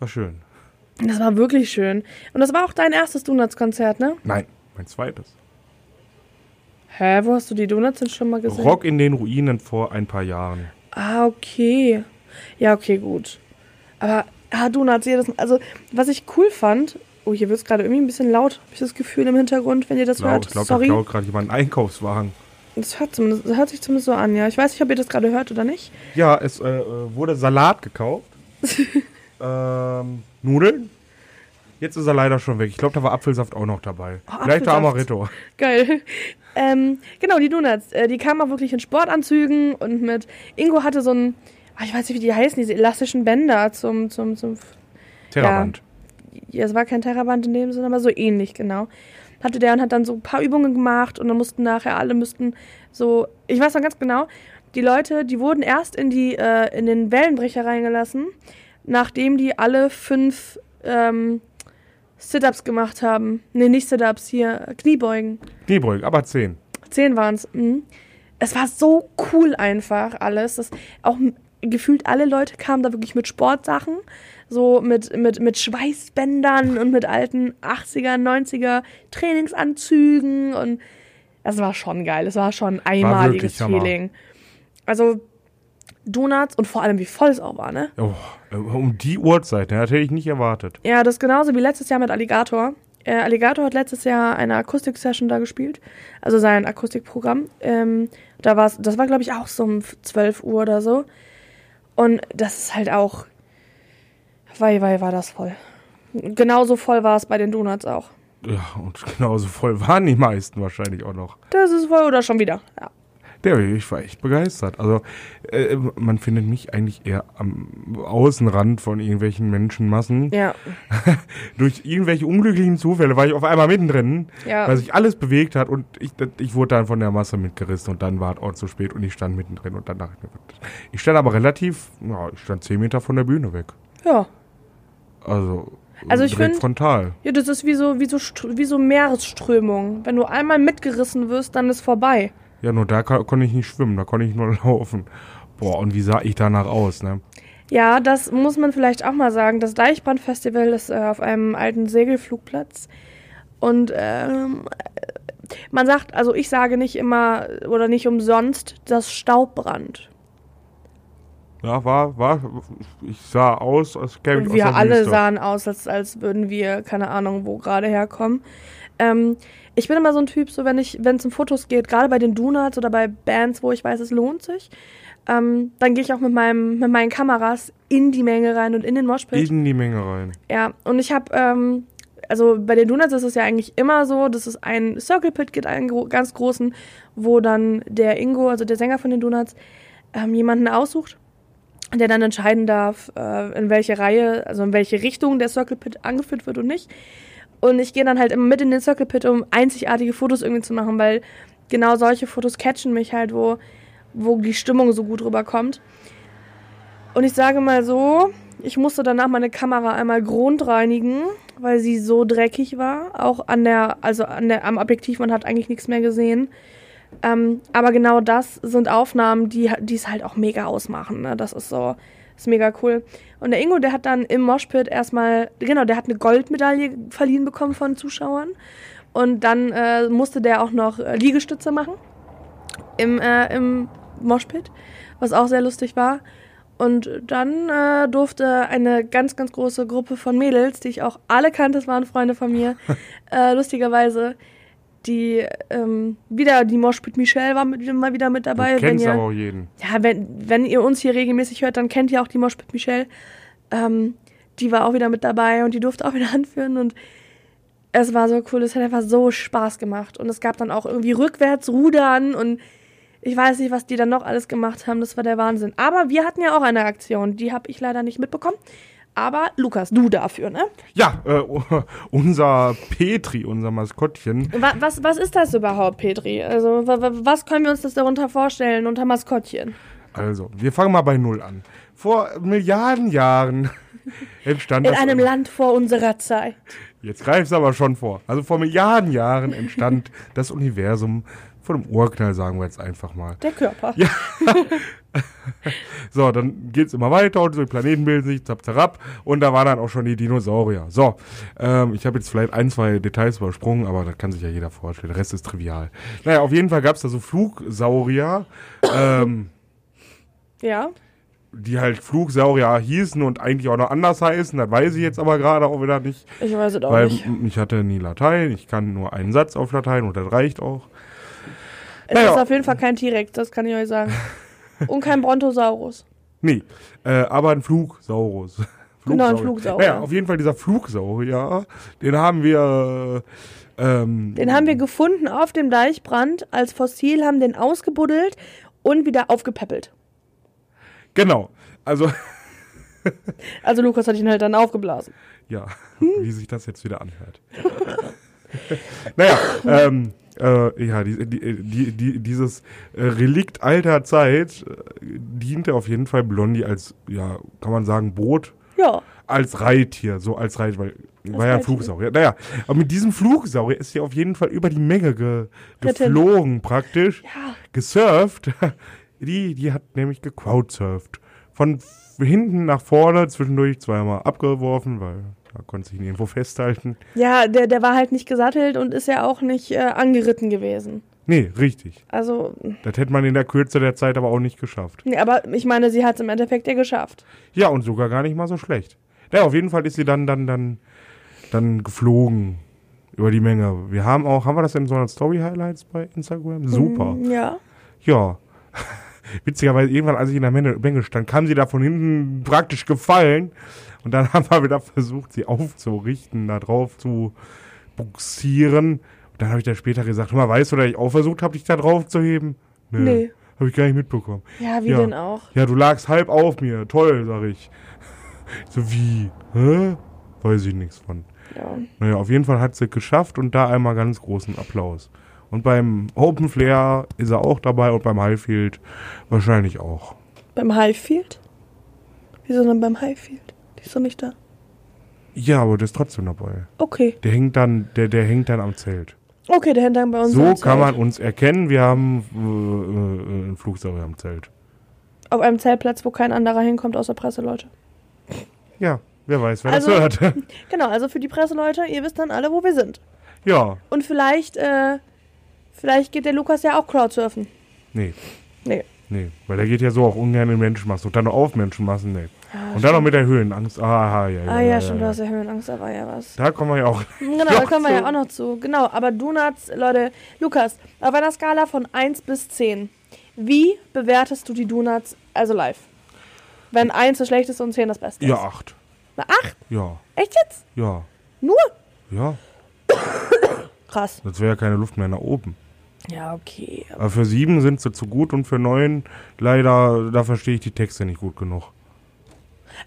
War schön.
Das war wirklich schön. Und das war auch dein erstes Donuts-Konzert, ne?
Nein, mein zweites.
Hä, wo hast du die Donuts denn schon mal gesehen?
Rock in den Ruinen vor ein paar Jahren.
Ah, okay. Ja, okay, gut. Aber, ah, Donuts, jedes Mal. Also, was ich cool fand, oh, hier wird es gerade irgendwie ein bisschen laut, habe ich das Gefühl im Hintergrund, wenn ihr das
Laut.
hört.
Ich glaube, da klaut gerade jemand einen Einkaufswagen.
Das hört, das hört sich zumindest so an, ja. Ich weiß nicht, ob ihr das gerade hört oder nicht.
Ja, es äh, äh, wurde Salat gekauft. [laughs] ähm, Nudeln. Jetzt ist er leider schon weg. Ich glaube, da war Apfelsaft auch noch dabei.
Oh,
Vielleicht der. Amaretto.
Geil. [laughs] Ähm, genau, die Donuts. Äh, die kamen auch wirklich in Sportanzügen und mit. Ingo hatte so ein. ah, Ich weiß nicht, wie die heißen, diese elastischen Bänder zum. zum, zum
Terraband.
ja, es war kein Terraband in dem Sinne, aber so ähnlich, genau. Hatte der und hat dann so ein paar Übungen gemacht und dann mussten nachher alle müssten so. Ich weiß noch ganz genau, die Leute, die wurden erst in die, äh, in den Wellenbrecher reingelassen, nachdem die alle fünf ähm, Sit-Ups gemacht haben. Nee, nicht Sit-Ups, hier, Kniebeugen.
Kniebeugen, aber 10.
Zehn waren es. Mhm. Es war so cool einfach alles. Das auch gefühlt alle Leute kamen da wirklich mit Sportsachen, so mit, mit, mit Schweißbändern und mit alten 80er, 90er Trainingsanzügen und das war schon geil. Es war schon ein einmaliges
Hammer.
Feeling. Also Donuts und vor allem wie voll es auch war, ne?
Oh, äh, um die Uhrzeit, ne, das hätte ich nicht erwartet.
Ja, das ist genauso wie letztes Jahr mit Alligator. Äh, Alligator hat letztes Jahr eine Akustik-Session da gespielt, also sein Akustikprogramm. Ähm, da war's, das war, glaube ich, auch so um 12 Uhr oder so. Und das ist halt auch. Wei, wei, war das voll. Genauso voll war es bei den Donuts auch.
Ja, und genauso voll waren die meisten wahrscheinlich auch noch.
Das ist voll oder schon wieder. Ja.
Der, ich war echt begeistert. Also, äh, man findet mich eigentlich eher am Außenrand von irgendwelchen Menschenmassen.
Ja. [laughs]
Durch irgendwelche unglücklichen Zufälle war ich auf einmal mittendrin,
Ja.
weil sich alles bewegt hat und ich, ich wurde dann von der Masse mitgerissen und dann war es auch zu spät und ich stand mittendrin und dann dachte ich mir, ich stand aber relativ, ja, ich stand 10 Meter von der Bühne weg.
Ja.
Also,
Also ich
direkt
find-
frontal.
Ja, das ist wie so, wie so, wie so Meeresströmung. Wenn du einmal mitgerissen wirst, dann ist vorbei.
Ja, nur da konnte ich nicht schwimmen, da konnte ich nur [laughs] laufen. Boah, und wie sah ich danach aus, ne?
Ja, das muss man vielleicht auch mal sagen. Das Deichbrand-Festival ist äh, auf einem alten Segelflugplatz. Und ähm, man sagt, also ich sage nicht immer oder nicht umsonst, das Staubbrand.
Ja, war, war, ich sah aus, als käme ich
Und
aus
wir
der
alle
Wüste.
sahen aus, als, als würden wir, keine Ahnung, wo gerade herkommen. Ähm, ich bin immer so ein Typ, so wenn ich, wenn es um Fotos geht, gerade bei den Donuts oder bei Bands, wo ich weiß, es lohnt sich, ähm, dann gehe ich auch mit, meinem, mit meinen Kameras in die Menge rein und in den Moshpit.
in die Menge rein.
Ja, und ich habe, ähm, also bei den Donuts ist es ja eigentlich immer so, dass es einen Circle Pit gibt, einen gro ganz großen, wo dann der Ingo, also der Sänger von den Donuts, ähm, jemanden aussucht, der dann entscheiden darf, äh, in welche Reihe, also in welche Richtung der Circle Pit angeführt wird und nicht. Und ich gehe dann halt immer mit in den Circle Pit, um einzigartige Fotos irgendwie zu machen, weil genau solche Fotos catchen mich halt, wo, wo die Stimmung so gut rüberkommt. Und ich sage mal so, ich musste danach meine Kamera einmal grundreinigen, weil sie so dreckig war. Auch an der, also an der, am Objektiv, man hat eigentlich nichts mehr gesehen. Ähm, aber genau das sind Aufnahmen, die es halt auch mega ausmachen. Ne? Das ist so, ist mega cool. Und der Ingo, der hat dann im Moshpit erstmal, genau, der hat eine Goldmedaille verliehen bekommen von Zuschauern. Und dann äh, musste der auch noch äh, Liegestütze machen im, äh, im Moshpit, was auch sehr lustig war. Und dann äh, durfte eine ganz, ganz große Gruppe von Mädels, die ich auch alle kannte, das waren Freunde von mir, [laughs] äh, lustigerweise, die ähm, wieder, die Moshpit Michelle war mit, mal wieder mit dabei.
du kennst
wenn ihr,
aber auch jeden.
ja, wenn, wenn ihr uns hier regelmäßig hört, dann kennt ihr auch die Moshpit Michelle. Ähm, die war auch wieder mit dabei und die durfte auch wieder [laughs] anführen und es war so cool, es hat einfach so Spaß gemacht. Und es gab dann auch irgendwie rückwärts rudern und ich weiß nicht, was die dann noch alles gemacht haben. Das war der Wahnsinn. Aber wir hatten ja auch eine Aktion, die habe ich leider nicht mitbekommen. Aber Lukas, du dafür, ne?
Ja, äh, [laughs] unser Petri, unser Maskottchen,
Wa was, was ist das überhaupt, Petri? Also, wa wa was können wir uns das darunter vorstellen unter Maskottchen?
Also, wir fangen mal bei Null an. Vor Milliarden Jahren [laughs] entstand
In einem Land vor unserer Zeit.
Jetzt greifst aber schon vor. Also vor Milliarden Jahren entstand [laughs] das Universum von einem Urknall, sagen wir jetzt einfach mal.
Der Körper.
Ja. So, dann geht's immer weiter und so die Planeten bilden sich, zap, zap, und da waren dann auch schon die Dinosaurier. So, ähm, ich habe jetzt vielleicht ein, zwei Details übersprungen, aber das kann sich ja jeder vorstellen. Der Rest ist trivial. Naja, auf jeden Fall gab's da so Flugsaurier, ähm,
Ja.
die halt Flugsaurier hießen und eigentlich auch noch anders heißen. Das weiß ich jetzt aber gerade auch wieder nicht.
Ich weiß es auch
Weil
nicht.
ich hatte nie Latein, ich kann nur einen Satz auf Latein und das reicht auch.
Es
naja.
ist auf jeden Fall kein T-Rex, das kann ich euch sagen. [laughs] Und kein Brontosaurus.
Nee, äh, aber ein Flugsaurus. [laughs]
Genau, ein Flugsaurier.
Naja, auf jeden Fall dieser Flugsaurier, den haben wir, äh, ähm,
Den haben wir gefunden auf dem Deichbrand als Fossil, haben den ausgebuddelt und wieder aufgepäppelt.
genau, also, [laughs]
Also Lukas hat ihn halt dann aufgeblasen.
ja, wie sich das jetzt wieder anhört. naja, ähm, äh, ja, die, die, die, die, dieses äh, Relikt alter Zeit äh, diente auf jeden Fall Blondie als, ja, kann man sagen, Boot,
Ja.
als Reittier, so als Reit, weil war ja. Flugsaurier. Naja, aber mit diesem Flugsaurier ist sie auf jeden Fall über die Menge ge geflogen praktisch,
Ja.
gesurft. [laughs] Die, die hat nämlich gecrowdsurft. Von hinten nach vorne, zwischendurch zweimal abgeworfen, weil da konnte sich nirgendwo [laughs] festhalten.
Ja, der, der war halt nicht gesattelt und ist ja auch nicht äh, angeritten gewesen.
Nee, richtig.
Also,
Das hätte man in der Kürze der Zeit aber auch nicht geschafft.
nee, aber ich meine, sie hat es im Endeffekt ja geschafft.
Ja, und sogar gar nicht mal so schlecht. Ja, auf jeden Fall ist sie dann, dann, dann, dann geflogen über die Menge. Wir haben auch, haben wir das in so einer Story-Highlights bei Instagram? Super.
Mm, Ja.
Ja. [laughs] Witzigerweise, irgendwann, als ich in der Menge, Menge stand, kam sie da von hinten praktisch gefallen. Und dann [laughs] haben wir wieder versucht, sie aufzurichten, da drauf zu buxieren. Und dann habe ich da später gesagt, hör mal, weißt du, dass ich auch versucht habe, dich da drauf zu heben?
Nee.
Habe ich gar nicht mitbekommen.
Ja, wie
Ja.
denn auch?
Ja, du lagst halb auf mir. Toll, sag ich. [laughs] So wie? Hä? Weiß ich nichts von.
Ja.
Naja, auf jeden Fall hat sie geschafft und da einmal ganz großen Applaus. Und beim Open Flair ist er auch dabei und beim Highfield wahrscheinlich auch.
Beim Highfield? Wieso denn beim Highfield? Die ist doch nicht da.
Ja, aber der ist trotzdem dabei.
Okay.
Der hängt dann, der, der hängt dann am Zelt.
Okay, der hängt dann bei uns.
So
am
kann
Zelt.
man uns erkennen. Wir haben äh, äh, einen Flugsaurier am Zelt.
Auf einem Zeltplatz, wo kein anderer hinkommt, außer Presseleute.
Ja, wer weiß, wer
Also-
das hört. [laughs]
Genau, also für die Presseleute, ihr wisst dann alle, wo wir sind.
ja,
Und vielleicht, äh, vielleicht geht der Lukas ja auch Crowdsurfen.
nee.
Nee.
Nee, weil der geht ja so auch ungern in Menschenmassen und dann noch auf Menschenmassen, nee.
Ja,
und dann noch mit der Höhenangst. Aha, ja, ja.
Ah
ja,
ja, stimmt, du
ja.
hast ja Höhenangst, war ja was.
Da kommen wir ja auch. [laughs]
Genau, da kommen wir ja auch noch zu. Genau, aber Donuts, Leute, Lukas, auf einer Skala von 1 bis 10, wie bewertest du die Donuts, also live? Wenn 1 das schlechteste und 10 das beste
Ja,
ist.
acht.
Na, 8?
Ja,
Echt jetzt?
ja,
Nur?
ja. [coughs]
Krass.
Das wäre ja keine Luft mehr nach oben.
Ja, okay.
Aber für sieben sind sie zu gut und für neun leider, da verstehe ich die Texte nicht gut genug.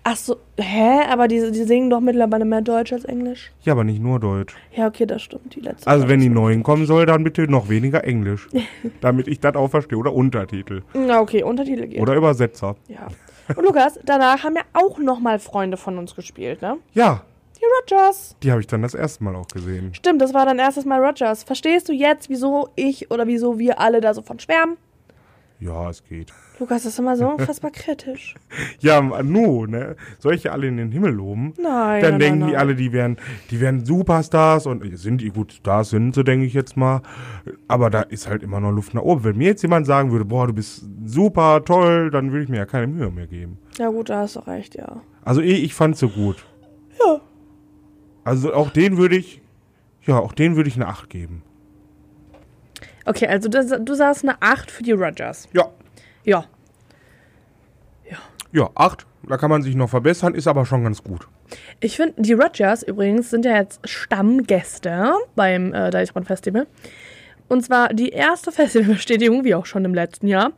Ach so, hä? Aber die, die singen doch mittlerweile mehr Deutsch als Englisch.
Ja, aber nicht nur Deutsch.
Ja, okay, das stimmt. Die letzte
Also wenn die neuen kommen soll, dann bitte noch weniger Englisch. [laughs] damit ich das auch verstehe. Oder Untertitel.
Na, okay, Untertitel geht.
Oder Übersetzer.
Ja. Und Lukas, danach haben ja auch nochmal Freunde von uns gespielt, ne?
Ja,
Die Rogers.
die habe ich dann das erste Mal auch gesehen.
Stimmt, das war dein erstes Mal Rogers. Verstehst du jetzt, wieso ich oder wieso wir alle da so von schwärmen?
Ja, es geht.
Lukas ist immer so unfassbar kritisch. [laughs]
Ja, nu, ne? Soll ich ja alle in den Himmel loben?
Nein.
Dann
nein,
denken
nein,
die
nein.
alle, die wären, die wären Superstars und sind die gut Stars sind sie, denke ich jetzt mal. Aber da ist halt immer noch Luft nach oben. Wenn mir jetzt jemand sagen würde, boah, du bist super toll, dann würde ich mir ja keine Mühe mehr geben.
Ja gut, da hast du recht, ja.
Also ich, ich fand's so gut.
Ja.
Also auch den würde ich, ja, auch den würde ich eine 8 geben.
Okay, also das, du sagst eine 8 für die Rogers.
Ja.
Ja.
Ja, 8. Da kann man sich noch verbessern, ist aber schon ganz gut.
Ich finde, die Rogers übrigens sind ja jetzt Stammgäste beim äh, Deichbrand Festival. Und zwar die erste [laughs] Festivalbestätigung, wie auch schon im letzten Jahr,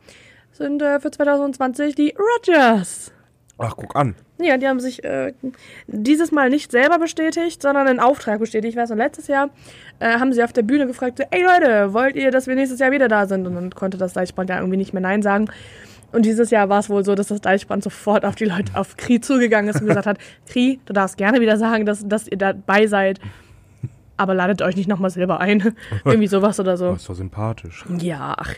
sind äh, für 2020 die Rogers.
Ach, guck an.
Ja, die haben sich äh, dieses Mal nicht selber bestätigt, sondern einen Auftrag bestätigt. Ich weiß noch, letztes Jahr äh, haben sie auf der Bühne gefragt, ey Leute, wollt ihr, dass wir nächstes Jahr wieder da sind? Und dann konnte das Deichbrand ja irgendwie nicht mehr Nein sagen. Und dieses Jahr war es wohl so, dass das Deichbrand sofort auf die Leute, auf Kri zugegangen ist und gesagt hat, [laughs] Kri, du darfst gerne wieder sagen, dass, dass ihr dabei seid, aber ladet euch nicht nochmal selber ein. [laughs] Irgendwie sowas oder so.
Das ist doch sympathisch.
Ja, ach.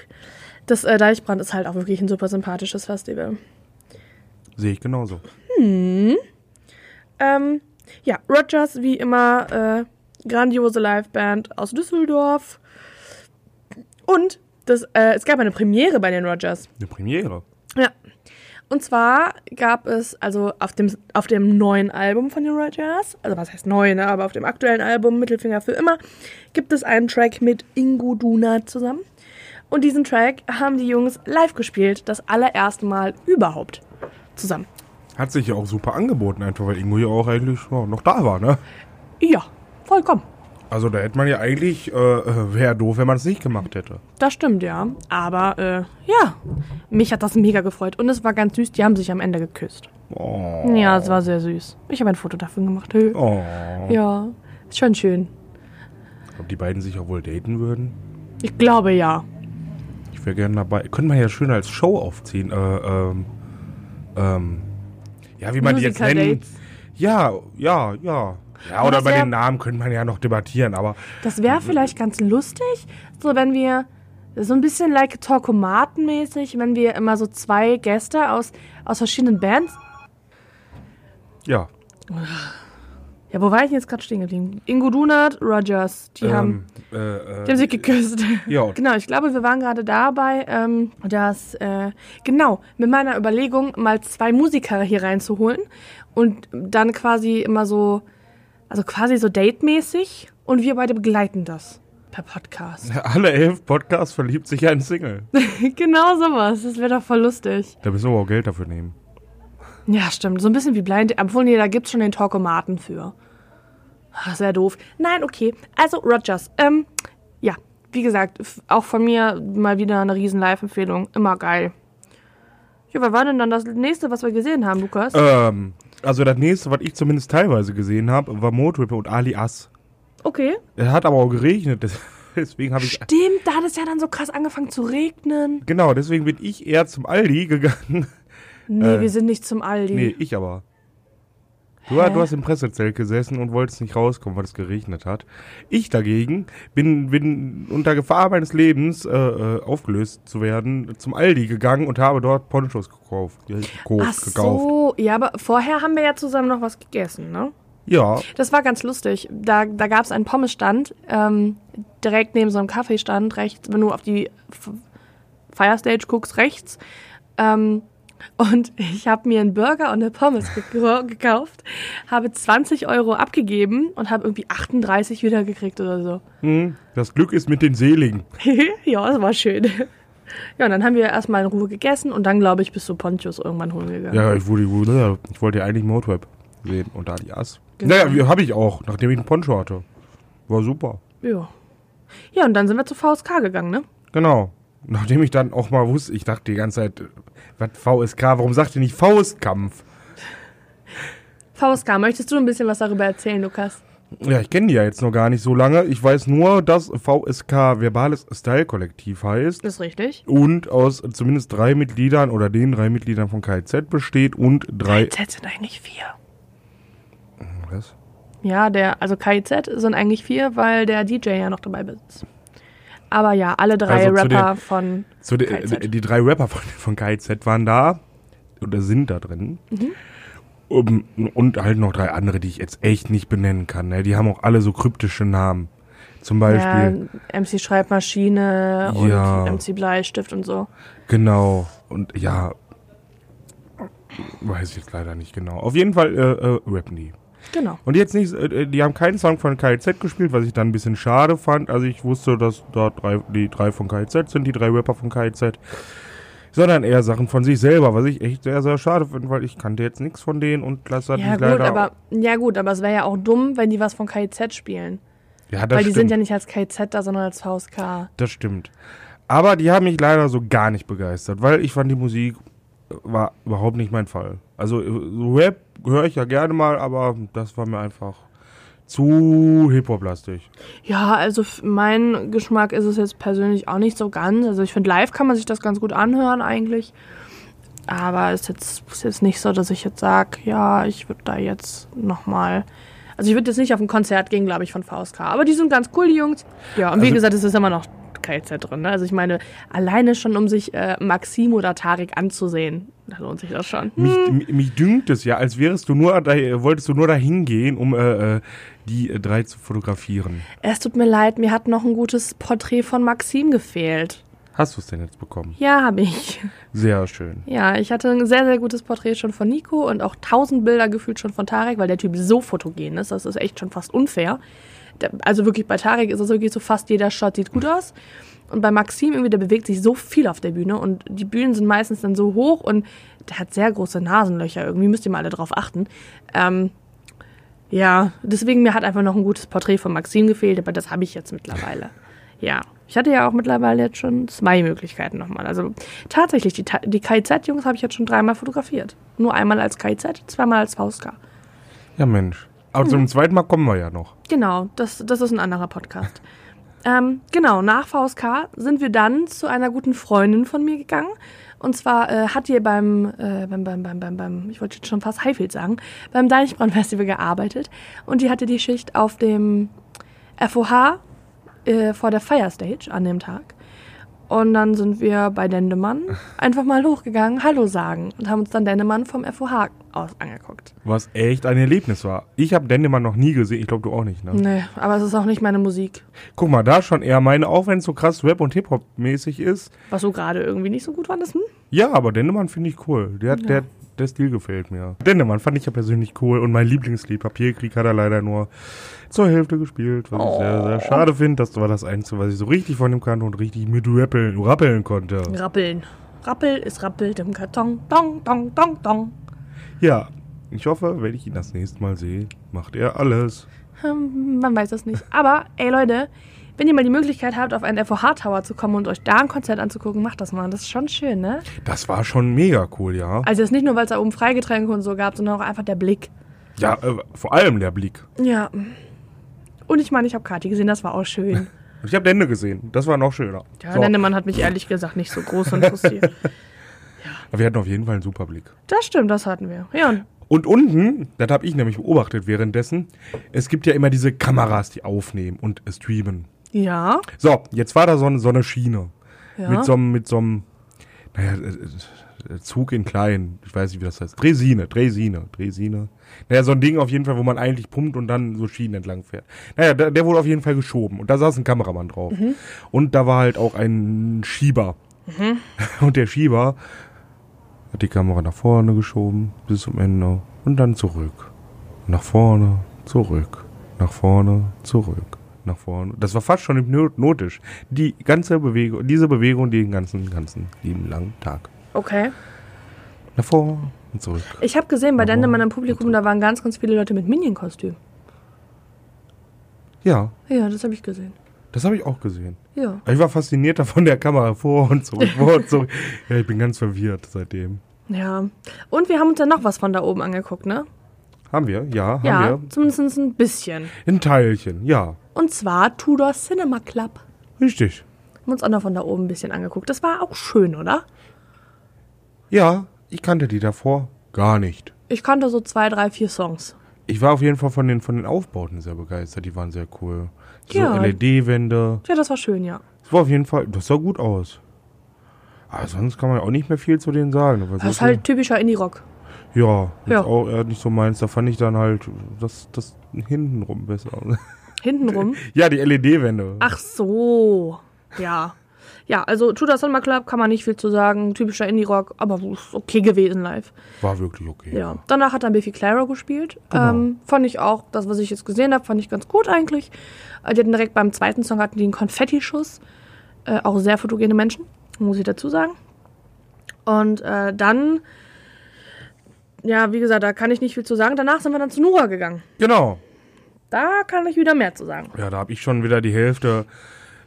Das äh, Deichbrand ist halt auch wirklich ein super sympathisches Festival.
Sehe ich genauso.
Ähm, ja, Rogers, wie immer, äh, grandiose Liveband aus Düsseldorf. Und das, äh, es gab eine Premiere bei den Rogers.
Eine Premiere.
Ja. Und zwar gab es, also auf dem, auf dem neuen Album von den Rogers, also was heißt neu, ne, aber auf dem aktuellen Album Mittelfinger für immer, gibt es einen Track mit Ingo Duna zusammen. Und diesen Track haben die Jungs live gespielt, das allererste Mal überhaupt zusammen.
Hat sich ja auch super angeboten, einfach weil Ingo ja auch eigentlich ja, noch da war, ne?
Ja, vollkommen.
Also da hätte man ja eigentlich, äh, äh, wäre doof, wenn man es nicht gemacht hätte.
Das stimmt, ja. Aber äh, ja, mich hat das mega gefreut. Und es war ganz süß, die haben sich am Ende geküsst.
Oh.
Ja, es war sehr süß. Ich habe ein Foto davon gemacht. Hö.
oh.
Ja, ist schon schön.
Ob die beiden sich auch wohl daten würden?
Ich glaube ja.
Ich wäre gerne dabei. Könnte man ja schön als Show aufziehen. Äh, ähm, ähm, ja, wie man die jetzt.
Dates.
Ja, ja, ja. Ja, oder bei den Namen könnte man ja noch debattieren, aber
Das wäre vielleicht ganz lustig, so wenn wir so ein bisschen like Talkomaten-mäßig, wenn wir immer so zwei Gäste aus, aus verschiedenen Bands.
ja.
Ja, wo war ich denn jetzt gerade stehen geblieben? Ingo Dunat, Rogers, die haben,
ähm, äh, äh,
die haben sich geküsst.
ja, [laughs]
Genau, ich glaube, wir waren gerade dabei, ähm, dass, äh, genau, mit meiner Überlegung, mal zwei Musiker hier reinzuholen und dann quasi immer so, also quasi so datemäßig und wir beide begleiten das per Podcast. [laughs]
alle elf Podcasts verliebt sich ein Single. [laughs]
genau sowas, das wäre doch voll lustig.
Da müssen wir auch Geld dafür nehmen.
Ja, stimmt, so ein bisschen wie Blind, obwohl, nee, da gibt's schon den Talkomaten für. Ah, Sehr doof. Nein, okay, also Rogers, ähm, ja, wie gesagt, auch von mir mal wieder eine riesen Live-Empfehlung, immer geil. Ja, was war denn dann das nächste, was wir gesehen haben, Lukas?
Ähm, also das nächste, was ich zumindest teilweise gesehen habe, war Motripper und Ali Ass.
Okay.
Es hat aber auch geregnet, des- [laughs] deswegen habe ich...
Stimmt, da hat es ja dann so krass angefangen zu regnen.
Genau, deswegen bin ich eher zum Aldi gegangen.
Nee,
Äh,
wir sind nicht zum Aldi.
Nee, ich aber. Du, du hast im Pressezelt gesessen und wolltest nicht rauskommen, weil es geregnet hat. Ich dagegen bin, bin unter Gefahr meines Lebens, äh, äh, aufgelöst zu werden, zum Aldi gegangen und habe dort Ponchos gekauft. Ja, gekauft,
Ach so, ja, aber vorher haben wir ja zusammen noch was gegessen, ne?
Ja,
Das war ganz lustig. Da, da gab es einen Pommesstand, ähm, direkt neben so einem Kaffeestand, rechts, wenn du auf die Firestage guckst, rechts. Ähm, und ich habe mir einen Burger und eine Pommes gek- [laughs] gekauft, habe 20 Euro abgegeben und habe irgendwie 38 wieder gekriegt oder so.
hm, das Glück ist mit den Seligen. [laughs]
ja, das war schön. Ja, und dann haben wir erstmal in Ruhe gegessen und dann, glaube ich, bis zu Pontius irgendwann holen gegangen.
Ja, ich, wurde, ich wollte ja eigentlich Motrap sehen und Ali Ass.
Genau.
Naja, habe ich auch, nachdem ich einen Poncho hatte. War super.
Ja. Ja, und dann sind wir zur VSK gegangen, ne?
Genau. Nachdem ich dann auch mal wusste, ich dachte die ganze Zeit, was VSK, warum sagt ihr nicht Faustkampf?
VSK, möchtest du ein bisschen was darüber erzählen, Lukas?
Ja, ich kenne die ja jetzt noch gar nicht so lange. Ich weiß nur, dass VSK Verbales Style Kollektiv heißt
Ist richtig.
und aus zumindest drei Mitgliedern oder den drei Mitgliedern von KZ besteht und drei.
KIZ sind eigentlich vier.
Was?
Ja, der, also KIZ sind eigentlich vier, weil der DJ ja noch dabei ist. Aber ja, alle drei
Also zu
Rapper von
So, die,
KZ.
die drei Rapper von, von KZ waren da oder sind da drin. Um, und halt noch drei andere, die ich jetzt echt nicht benennen kann. Ne? Die haben auch alle so kryptische Namen. Zum
ja,
Beispiel,
MC Schreibmaschine
Ja.
und MC Bleistift und so.
genau. Und ja, weiß ich jetzt leider nicht genau. Auf jeden Fall äh, äh, rappen die.
Genau.
Und jetzt nicht, äh, die haben keinen Song von KZ gespielt, was ich dann ein bisschen schade fand. Also ich wusste, dass dort drei, die drei von KZ sind, die drei Rapper von KZ. Sondern eher Sachen von sich selber, was ich echt sehr, sehr schade finde, weil ich kannte jetzt nichts von denen und das hat
Ja
mich
gut,
leider...
aber ja gut, aber es wäre ja auch dumm, wenn die was von KIZ spielen.
ja, das
weil die
stimmt,
sind ja nicht als KIZ da, sondern als VSK.
das stimmt. Aber die haben mich leider so gar nicht begeistert, weil ich fand, die Musik äh, war überhaupt nicht mein Fall. Also äh, Rap höre ich ja gerne mal, aber das war mir einfach zu Hip-Hop-lastig.
Ja, also mein Geschmack ist es jetzt persönlich auch nicht so ganz. Also ich finde, live kann man sich das ganz gut anhören eigentlich. Aber es ist jetzt, ist jetzt nicht so, dass ich jetzt sage, ja, ich würde da jetzt nochmal. Also ich würde jetzt nicht auf ein Konzert gehen, glaube ich, von VSK. Aber die sind ganz cool, die Jungs. Ja, und wie
Also-
gesagt, es ist immer noch KZ drin. Ne? Also ich meine, alleine schon, um sich äh, Maxim oder Tarek anzusehen, da lohnt sich das schon.
Mich, mich, mich dünkt es ja, als wärst du nur da, wolltest du nur dahin gehen, um äh, äh, die äh, drei zu fotografieren.
Es tut mir leid, mir hat noch ein gutes Porträt von Maxim gefehlt.
Hast du es denn jetzt bekommen?
Ja, habe ich.
Sehr schön.
Ja, ich hatte ein sehr, sehr gutes Porträt schon von Nico und auch tausend Bilder gefühlt schon von Tarek, weil der Typ so fotogen ist. Das ist echt schon fast unfair. Also wirklich bei Tarek ist es wirklich so fast jeder Shot sieht gut aus. Und bei Maxim irgendwie, der bewegt sich so viel auf der Bühne und die Bühnen sind meistens dann so hoch und der hat sehr große Nasenlöcher. Irgendwie müsst ihr mal alle drauf achten. Ähm, ja, deswegen mir hat einfach noch ein gutes Porträt von Maxim gefehlt, aber das habe ich jetzt mittlerweile. Ja, ich hatte ja auch mittlerweile jetzt schon zwei Möglichkeiten nochmal. Also tatsächlich, die, die KIZ-Jungs habe ich jetzt schon dreimal fotografiert. Nur einmal als KIZ, zweimal als VSK.
Ja, Mensch. Aber zum zweiten Mal kommen wir ja noch.
Genau, das, das ist ein anderer Podcast. ähm, genau, nach VSK sind wir dann zu einer guten Freundin von mir gegangen. Und zwar äh, hat ihr beim, äh, beim, beim, beim, beim, beim, ich wollte jetzt schon fast Highfield sagen, beim Deichbrand [laughs] Festival gearbeitet. Und die hatte die Schicht auf dem FOH äh, vor der Fire Stage an dem Tag. Und dann sind wir bei Dendemann [laughs] einfach mal hochgegangen, Hallo sagen und haben uns dann Dendemann vom FOH aus angeguckt.
Was echt ein Erlebnis war. Ich habe Dendemann noch nie gesehen. Ich glaube, du auch nicht, ne?
Nee, aber es ist auch nicht meine Musik.
Guck mal, da schon eher meine, auch wenn es so krass Rap- und Hip-Hop-mäßig ist.
Was du gerade irgendwie nicht so gut fandest, hm?
Ja, aber Dendemann finde ich cool. Der, hat- der, der Stil gefällt mir. Dendemann fand ich ja persönlich cool. Und mein Lieblingslied, Papierkrieg, hat er leider nur zur Hälfte gespielt. Was ich sehr, sehr schade finde. Das war das Einzige, was ich so richtig von ihm kannte und richtig mit rappeln, rappeln konnte.
Rappeln. Rappel ist rappelt im Karton. Dong, dong, dong, dong.
Ja, ich hoffe, wenn ich ihn das nächste Mal sehe, macht er alles.
Hm, man weiß es nicht. Aber, ey Leute, wenn ihr mal die Möglichkeit habt, auf einen FOH-Tower zu kommen und euch da ein Konzert anzugucken, macht das mal. Das ist schon schön, ne?
Das war schon mega cool, ja.
Also jetzt nicht nur, weil es da oben Freigetränke und so gab, sondern auch einfach der Blick.
Ja, äh, vor allem der Blick.
Ja. Und ich meine, ich habe Kati gesehen, das war auch schön. [laughs]
Ich habe Dende gesehen. Das war noch schöner.
Ja,
So,
Nennemann hat mich ehrlich gesagt nicht so groß [laughs] interessiert.
aber wir hatten auf jeden Fall einen super Blick.
Das stimmt, das hatten wir. Ja, Und
unten, das habe ich nämlich beobachtet währenddessen, es gibt ja immer diese Kameras, die aufnehmen und streamen.
Ja.
So, jetzt war da so eine, so eine Schiene.
ja.
Mit so einem, mit so einem, naja, äh, äh, Zug in klein. Ich weiß nicht, wie das heißt. Dresine, Dresine, Dresine. Naja, so ein Ding auf jeden Fall, wo man eigentlich pumpt und dann so Schienen entlang fährt. Naja, der, der wurde auf jeden Fall geschoben. Und da saß ein Kameramann drauf. Und da war halt auch ein Schieber. [laughs] Und der Schieber hat die Kamera nach vorne geschoben bis zum Ende und dann zurück. Nach vorne, zurück. Nach vorne, zurück. Nach vorne. Das war fast schon hypnotisch. Die ganze Bewegung, diese Bewegung den ganzen, ganzen lieben langen Tag.
Okay.
Nach vorne und zurück.
Ich habe gesehen, bei Dendemann im Publikum, da waren ganz, ganz viele Leute mit Minion-Kostüm.
Ja,
Ja, das habe ich gesehen.
das habe ich auch gesehen.
Ja.
Ich war fasziniert davon der Kamera vor und zurück, vor und zurück. [laughs] Ja, ich bin ganz verwirrt seitdem.
Ja. Und wir haben uns dann noch was von da oben angeguckt, ne?
Haben wir? Ja, haben
ja,
wir.
zumindest ein bisschen.
Ein Teilchen, ja.
Und zwar Tudor Cinema Club.
Richtig.
Haben uns auch noch von da oben ein bisschen angeguckt. Das war auch schön, oder?
Ja, ich kannte die davor gar nicht.
Ich kannte so zwei, drei, vier Songs.
Ich war auf jeden Fall von den, von den Aufbauten sehr begeistert. Die waren sehr cool. So
Ja.
LED-Wände.
Ja, das war schön, ja.
Das war auf jeden Fall, das sah gut aus. Aber sonst kann man auch nicht mehr viel zu denen sagen. Aber
Das ist halt typischer Indie-Rock.
Ja, ist
Ja.
auch eher nicht so meins. Da fand ich dann halt das, das hintenrum besser. [laughs]
Hintenrum. [laughs]
ja, die LED-Wände.
Ach so. Ja. Ja, also Tudor Cinema Club kann man nicht viel zu sagen. Typischer Indie-Rock, aber ist okay gewesen live.
War wirklich okay.
Ja. Danach hat dann Biffy Clyro gespielt.
Genau.
Ähm, fand ich auch, das, was ich jetzt gesehen habe, fand ich ganz gut eigentlich. Die hatten direkt beim zweiten Song hatten die einen Konfettischuss. Äh, auch sehr fotogene Menschen, muss ich dazu sagen. Und äh, dann, ja, wie gesagt, da kann ich nicht viel zu sagen. Danach sind wir dann zu Nura gegangen.
Genau.
Da kann ich wieder mehr zu sagen.
Ja, da habe ich schon wieder die Hälfte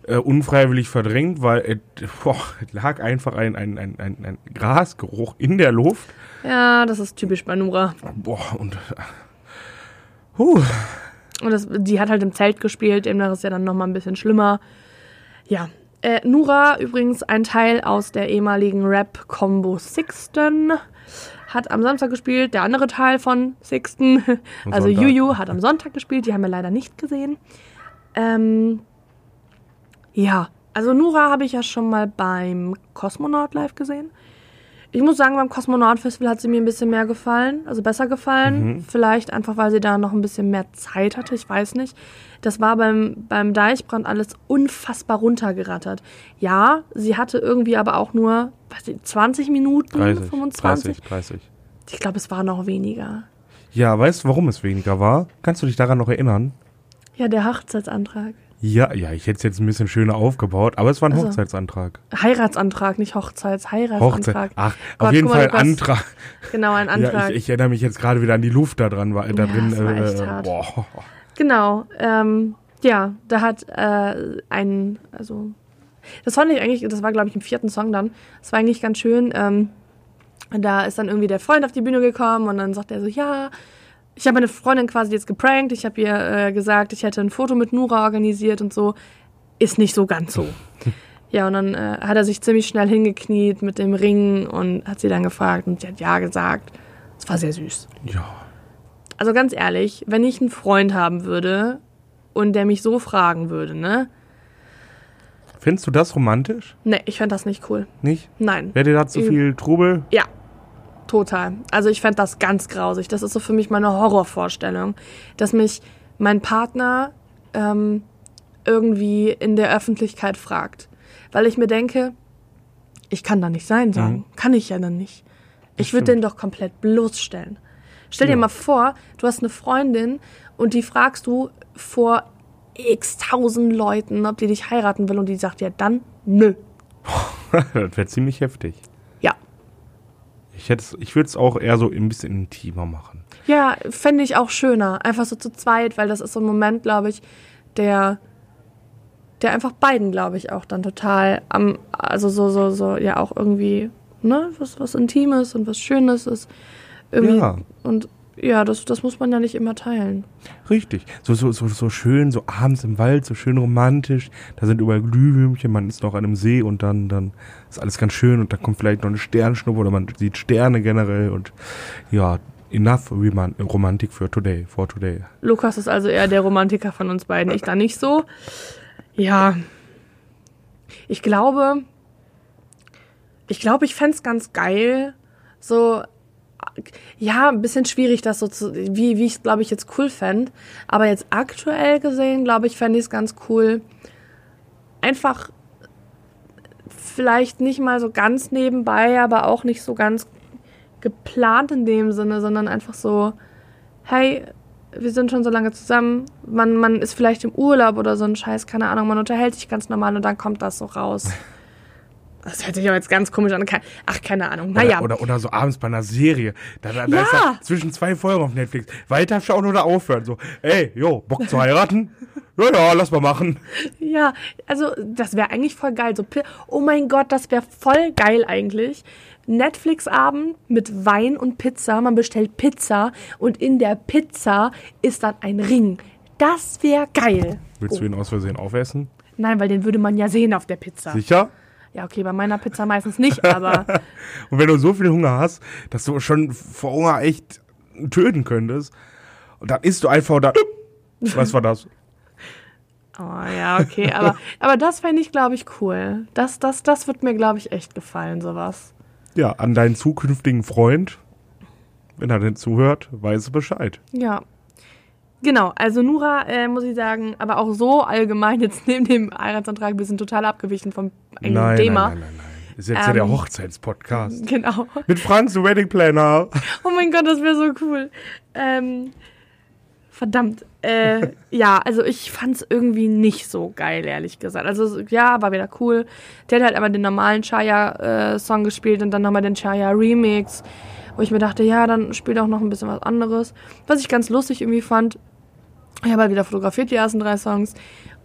äh, unfreiwillig verdrängt, weil es, boah, lag einfach ein, ein, ein, ein, ein Grasgeruch in der Luft.
Ja, das ist typisch bei Nura.
Boah, und. äh, Huh.
Und das, die hat halt im Zelt gespielt, demnach ist ja dann nochmal ein bisschen schlimmer. Ja, Äh, Nura, übrigens ein Teil aus der ehemaligen Rap-Combo Sixten, hat am Samstag gespielt. Der andere Teil von Sixten, [laughs] also
Sonntag.
Juju, hat am Sonntag gespielt. Die haben wir leider nicht gesehen. Ähm, ja, also Nura habe ich ja schon mal beim Cosmonaut live gesehen. Ich muss sagen, beim Kosmonaut Festival hat sie mir ein bisschen mehr gefallen, also besser gefallen. Vielleicht einfach, weil sie da noch ein bisschen mehr Zeit hatte, ich weiß nicht. Das war beim, beim Deichbrand alles unfassbar runtergerattert. Ja, sie hatte irgendwie aber auch nur 20 Minuten,
30,
25.
30, 30.
Ich glaube, es war noch weniger.
Ja, weißt du, warum es weniger war? Kannst du dich daran noch erinnern?
Ja, der Hochzeitsantrag.
Ja, ja, ich hätte es jetzt ein bisschen schöner aufgebaut, aber es war ein
Also.
Hochzeitsantrag.
Heiratsantrag, nicht Hochzeits, Heiratsantrag.
Hochzeit. Ach,
Gott,
auf jeden
mal,
Fall ein
hast-
Antrag.
Genau, ein
Ja,
Antrag.
ich, ich erinnere mich jetzt gerade wieder an die Luft da dran, war, da
Ja,
drin.
das war echt
äh,
hart.
boah.
Genau, ähm, ja, da hat äh, ein, also, das fand ich eigentlich, das war glaube ich im vierten Song dann, das war eigentlich ganz schön, ähm, da ist dann irgendwie der Freund auf die Bühne gekommen und dann sagt er so, ja, ich habe meine Freundin quasi jetzt geprankt, ich habe ihr äh, gesagt, ich hätte ein Foto mit Nura organisiert und so, ist nicht so ganz so. [laughs] Ja, und dann äh, hat er sich ziemlich schnell hingekniet mit dem Ring und hat sie dann gefragt und sie hat ja gesagt. Es war sehr süß.
Ja.
Also ganz ehrlich, wenn ich einen Freund haben würde und der mich so fragen würde, ne?
Findest du das romantisch?
Ne, ich fände das nicht cool.
Nicht?
Nein.
Wäre dir da zu viel Trubel?
Ja, total. Also ich fände das ganz grausig. Das ist so für mich meine Horrorvorstellung, dass mich mein Partner ähm, irgendwie in der Öffentlichkeit fragt. Weil ich mir denke, ich kann da nicht sein sagen. Kann ich ja dann nicht. Ich würde den doch komplett bloßstellen. Stell dir
Ja.
mal vor, du hast eine Freundin und die fragst du vor x tausend Leuten, ob die dich heiraten will und die sagt ja dann nö. [laughs]
das wäre ziemlich heftig.
Ja.
Ich, ich würde es auch eher so ein bisschen intimer machen.
Ja, fände ich auch schöner. Einfach so zu zweit, weil das ist so ein Moment, glaube ich, der, der einfach beiden, glaube ich, auch dann total am, also so, so, so, ja auch irgendwie, ne, was, was Intimes und was Schönes ist. Irgendwie.
Ja.
Und ja, das, das muss man ja nicht immer teilen.
Richtig. So, so, so, so schön, so abends im Wald, so schön romantisch. Da sind überall Glühwürmchen, man ist noch an einem See und dann, dann ist alles ganz schön und da kommt vielleicht noch eine Sternschnuppe oder man sieht Sterne generell und ja, enough Roman Romantik für today, for today.
Lukas ist also eher der Romantiker von uns beiden, ich da nicht so. Ja. Ich glaube, ich glaube, ich fänd's ganz geil, so, ja, ein bisschen schwierig, das so zu, wie, wie ich es, glaube ich, jetzt cool fänd. Aber jetzt aktuell gesehen, glaube ich, fände ich es ganz cool. Einfach vielleicht nicht mal so ganz nebenbei, aber auch nicht so ganz geplant in dem Sinne, sondern einfach so, hey, wir sind schon so lange zusammen, man, man ist vielleicht im Urlaub oder so ein Scheiß, keine Ahnung, man unterhält sich ganz normal und dann kommt das so raus. [laughs] Das hört sich aber jetzt ganz komisch an. Ach, keine Ahnung. Naja.
Oder, oder, oder so abends bei einer Serie. Da, da, da
Ja.
ist ja zwischen zwei Folgen auf Netflix. Weiterschauen oder aufhören. So, ey, jo, Bock zu heiraten? [laughs] Ja, ja, lass mal machen.
Ja, also das wäre eigentlich voll geil. So, oh mein Gott, das wäre voll geil eigentlich. Netflix-Abend mit Wein und Pizza. Man bestellt Pizza und in der Pizza ist dann ein Ring. Das wäre geil.
Willst du ihn aus Versehen aufessen?
Nein, weil den würde man ja sehen auf der Pizza.
Sicher?
Ja, okay, bei meiner Pizza meistens nicht, aber [laughs]
Und wenn du so viel Hunger hast, dass du schon vor Hunger echt töten könntest, und dann isst du einfach da. Was war das? [laughs]
oh ja, okay, aber aber das fände ich glaube ich cool. Das das das wird mir glaube ich echt gefallen sowas.
Ja, an deinen zukünftigen Freund, wenn er denn zuhört, weiß er Bescheid.
Ja. Genau, also Nura, äh, muss ich sagen, aber auch so allgemein jetzt [laughs] neben dem Heiratsantrag, wir sind total abgewichen vom eigentlichen
Nein,
Thema.
nein, nein, nein, nein. Ist jetzt ja der
Ähm,
Hochzeitspodcast. [laughs]
Genau.
Mit Franz, Wedding Planner.
Oh mein Gott, das wäre so cool. Ähm, verdammt. Äh, ja, also ich fand's irgendwie nicht so geil, ehrlich gesagt. Also ja, war wieder cool. Der hat halt aber den normalen Chaya-Song gespielt und dann nochmal den Chaya-Remix, wo ich mir dachte, ja, dann spielt auch noch ein bisschen was anderes. Was ich ganz lustig irgendwie fand, ich habe halt wieder fotografiert, die ersten drei Songs.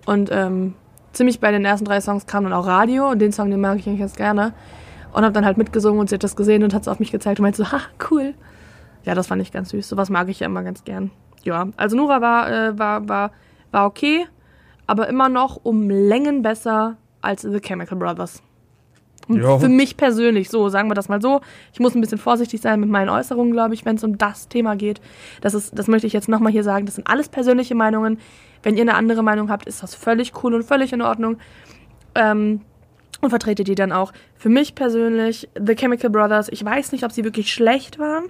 Und ähm, ziemlich bei den ersten drei Songs kam dann auch Radio und den Song, den mag ich eigentlich ganz gerne. Und habe dann halt mitgesungen und sie hat das gesehen und hat es auf mich gezeigt und meinte so, ha, cool. Ja, das fand ich ganz süß. Sowas mag ich ja immer ganz gern. Ja, also Nura war, äh, war, war, war okay, aber immer noch um Längen besser als The Chemical Brothers.
Ja.
Für mich persönlich, so sagen wir das mal so. Ich muss ein bisschen vorsichtig sein mit meinen Äußerungen, glaube ich, wenn es um das Thema geht. Das, ist, das möchte ich jetzt nochmal hier sagen. Das sind alles persönliche Meinungen. Wenn ihr eine andere Meinung habt, ist das völlig cool und völlig in Ordnung. Ähm, und vertrete die dann auch. Für mich persönlich, The Chemical Brothers, ich weiß nicht, ob sie wirklich schlecht waren.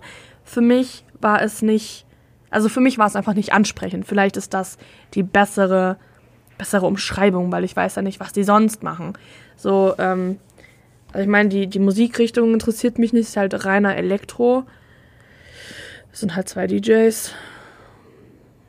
Für mich war es nicht, also für mich war es einfach nicht ansprechend. Vielleicht ist das die bessere, bessere Umschreibung, weil ich weiß ja nicht, was die sonst machen. So, ähm, also ich meine, die, die Musikrichtung interessiert mich nicht, ist halt reiner Elektro. Das sind halt zwei DJs.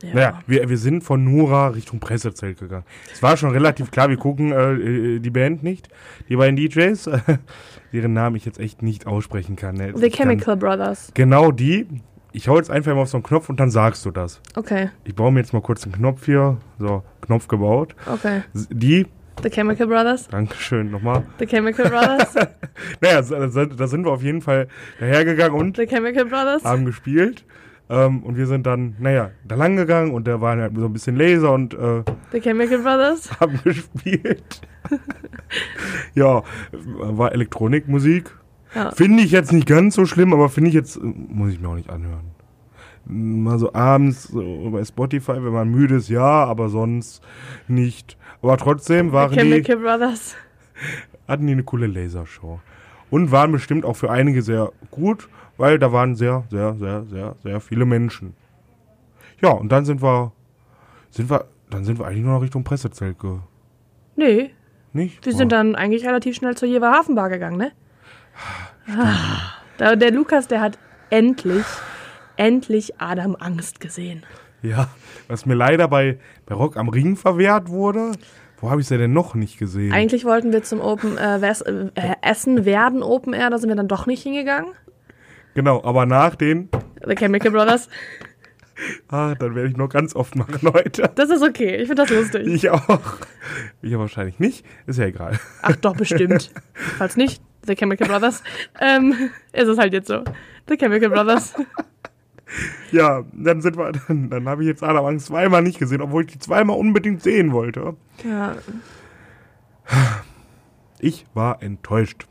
Ja.
Naja, wir, wir sind von Nura Richtung Pressezelt gegangen. Es war schon relativ klar, wir gucken äh, äh, die Band nicht, die beiden DJs, [laughs] deren Namen ich jetzt echt nicht aussprechen kann. Ne?
The
kann-
Chemical Brothers.
Genau die. Ich hau jetzt einfach mal auf so einen Knopf und dann sagst du das.
Okay,
Ich baue mir jetzt mal kurz einen Knopf hier. So, Knopf gebaut.
okay.
Die,
The Chemical Brothers.
Dankeschön nochmal.
The Chemical Brothers. [laughs]
Naja, da sind wir auf jeden Fall dahergegangen und
The Chemical Brothers.
haben gespielt. Ähm, und wir sind dann, naja, da lang gegangen und da waren halt so ein bisschen Laser und äh,
The Chemical Brothers. [laughs]
haben gespielt. [laughs] ja, war Elektronikmusik.
Ja.
Finde ich jetzt nicht ganz so schlimm, aber finde ich jetzt, muss ich mir auch nicht anhören. Mal so abends so bei Spotify, wenn man müde ist, ja, aber sonst nicht. Aber trotzdem waren die,
Chemical Brothers.
hatten die eine coole Lasershow. Und waren bestimmt auch für einige sehr gut, weil da waren sehr, sehr, sehr, sehr, sehr viele Menschen. Ja, und dann sind wir, sind wir, dann sind wir eigentlich nur noch Richtung Pressezelt ge,
Nee,
nicht?
wir sind
Oh.
dann eigentlich relativ schnell zur Jever Hafenbar gegangen, ne? Ah, der Lukas, der hat endlich, endlich Adam Angst gesehen.
Ja, was mir leider bei, bei Rock am Ring verwehrt wurde. Wo habe ich sie denn noch nicht gesehen?
Eigentlich wollten wir zum Open äh, Wes- äh, Essen werden Open Air, da sind wir dann doch nicht hingegangen.
genau, aber nach den,
The Chemical Brothers. [laughs]
ah, dann werde ich noch ganz oft machen heute.
Das ist okay, ich finde das lustig.
Ich auch. Ich wahrscheinlich nicht. Ist ja egal.
Ach doch, bestimmt. [laughs] Falls nicht, The Chemical Brothers. Ähm, ist es halt jetzt so. The Chemical Brothers.
Ja, dann sind wir, [laughs] dann, dann habe ich jetzt Adam Angst zweimal nicht gesehen, obwohl ich die zweimal unbedingt sehen wollte.
Ja,
Ich war enttäuscht.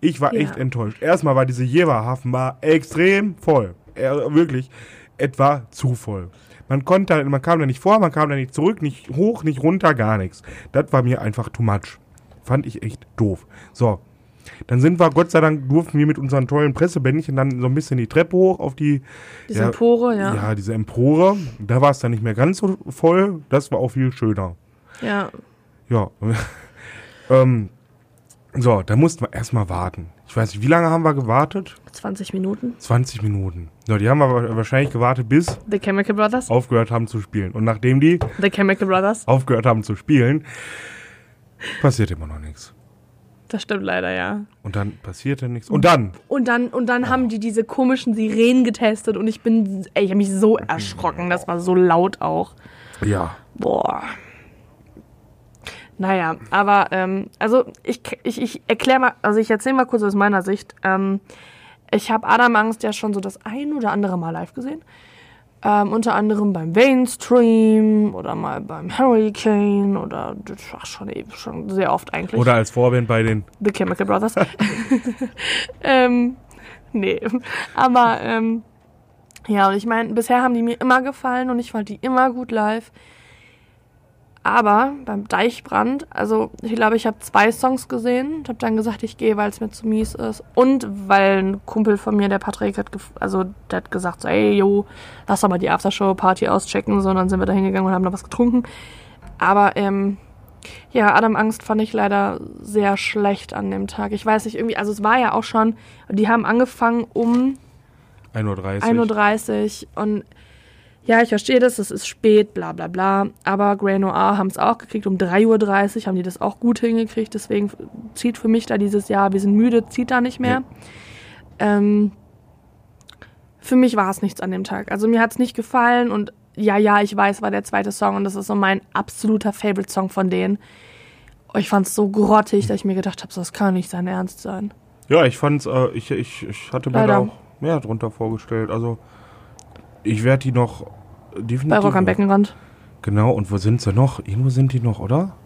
Ich war
Ja.
echt enttäuscht. Erstmal war diese Jever-Hafenbar extrem voll. Er, wirklich etwa zu voll. Man konnte, man kam da nicht vor, man kam da nicht zurück, nicht hoch, nicht runter, gar nichts. Das war mir einfach too much. Fand ich echt doof. So. Dann sind wir, Gott sei Dank, durften wir mit unseren tollen Pressebändchen dann so ein bisschen die Treppe hoch auf die.
diese
ja,
Empore, ja.
Ja, diese Empore. Da war es dann nicht mehr ganz so voll. Das war auch viel schöner.
Ja,
Ja. [laughs] ähm, so, da mussten wir erstmal warten. Ich weiß nicht, wie lange haben wir gewartet?
20 Minuten.
20 Minuten. So, die haben wir wahrscheinlich gewartet, bis
The Chemical Brothers.
aufgehört haben zu spielen. Und nachdem die
The Chemical Brothers.
aufgehört haben zu spielen, passiert immer noch nichts.
Das stimmt leider, ja.
Und dann passierte nichts. Und dann,
Und dann, und dann haben die diese komischen Sirenen getestet und ich bin, ey, ich habe mich so erschrocken. Das war so laut auch.
ja,
Boah. Naja, aber ähm, also ich, ich, ich erkläre mal, also ich erzähle mal kurz aus meiner Sicht. Ähm, ich habe Adam Angst ja schon so das ein oder andere Mal live gesehen. Ähm, unter anderem beim Mainstream oder mal beim Hurricane oder ach, schon, eben- schon sehr oft eigentlich.
oder als Vorband bei den,
The Chemical Brothers. [laughs] ähm, nee, aber ähm, ja, und ich meine, bisher haben die mir immer gefallen und ich fand die immer gut live. Aber beim Deichbrand, also ich glaube, ich habe zwei Songs gesehen und habe dann gesagt, ich gehe, weil es mir zu mies ist. Und weil ein Kumpel von mir, der Patrick, hat, also der hat gesagt, so, ey, jo, lass doch mal die Aftershow-Party auschecken. So, und dann sind wir da hingegangen und haben noch was getrunken. Aber ähm, ja, Adam Angst fand ich leider sehr schlecht an dem Tag. Ich weiß nicht, irgendwie, also es war ja auch schon, die haben angefangen um
1.30 Uhr.
1.30 Uhr und ja, ich verstehe das, es ist spät, bla bla bla. Aber Grey Noir haben es auch gekriegt, um 3.30 Uhr haben die das auch gut hingekriegt. Deswegen zieht für mich da dieses Jahr, wir sind müde, zieht da nicht mehr. Ähm, für mich war es nichts an dem Tag. Also mir hat es nicht gefallen und ja, ja, ich weiß, war der zweite Song und das ist so mein absoluter Favorite-Song von denen. Ich fand es so grottig, dass ich mir gedacht habe, so, das kann nicht sein Ernst sein.
Ja, ich fand's, äh, ich, ich, ich hatte mir
Leider.
da auch mehr drunter vorgestellt. Also, ich werde die noch definitiv.
Bei Rock am Beckenrand.
Genau, und wo sind sie noch? Irgendwo sind die noch, oder?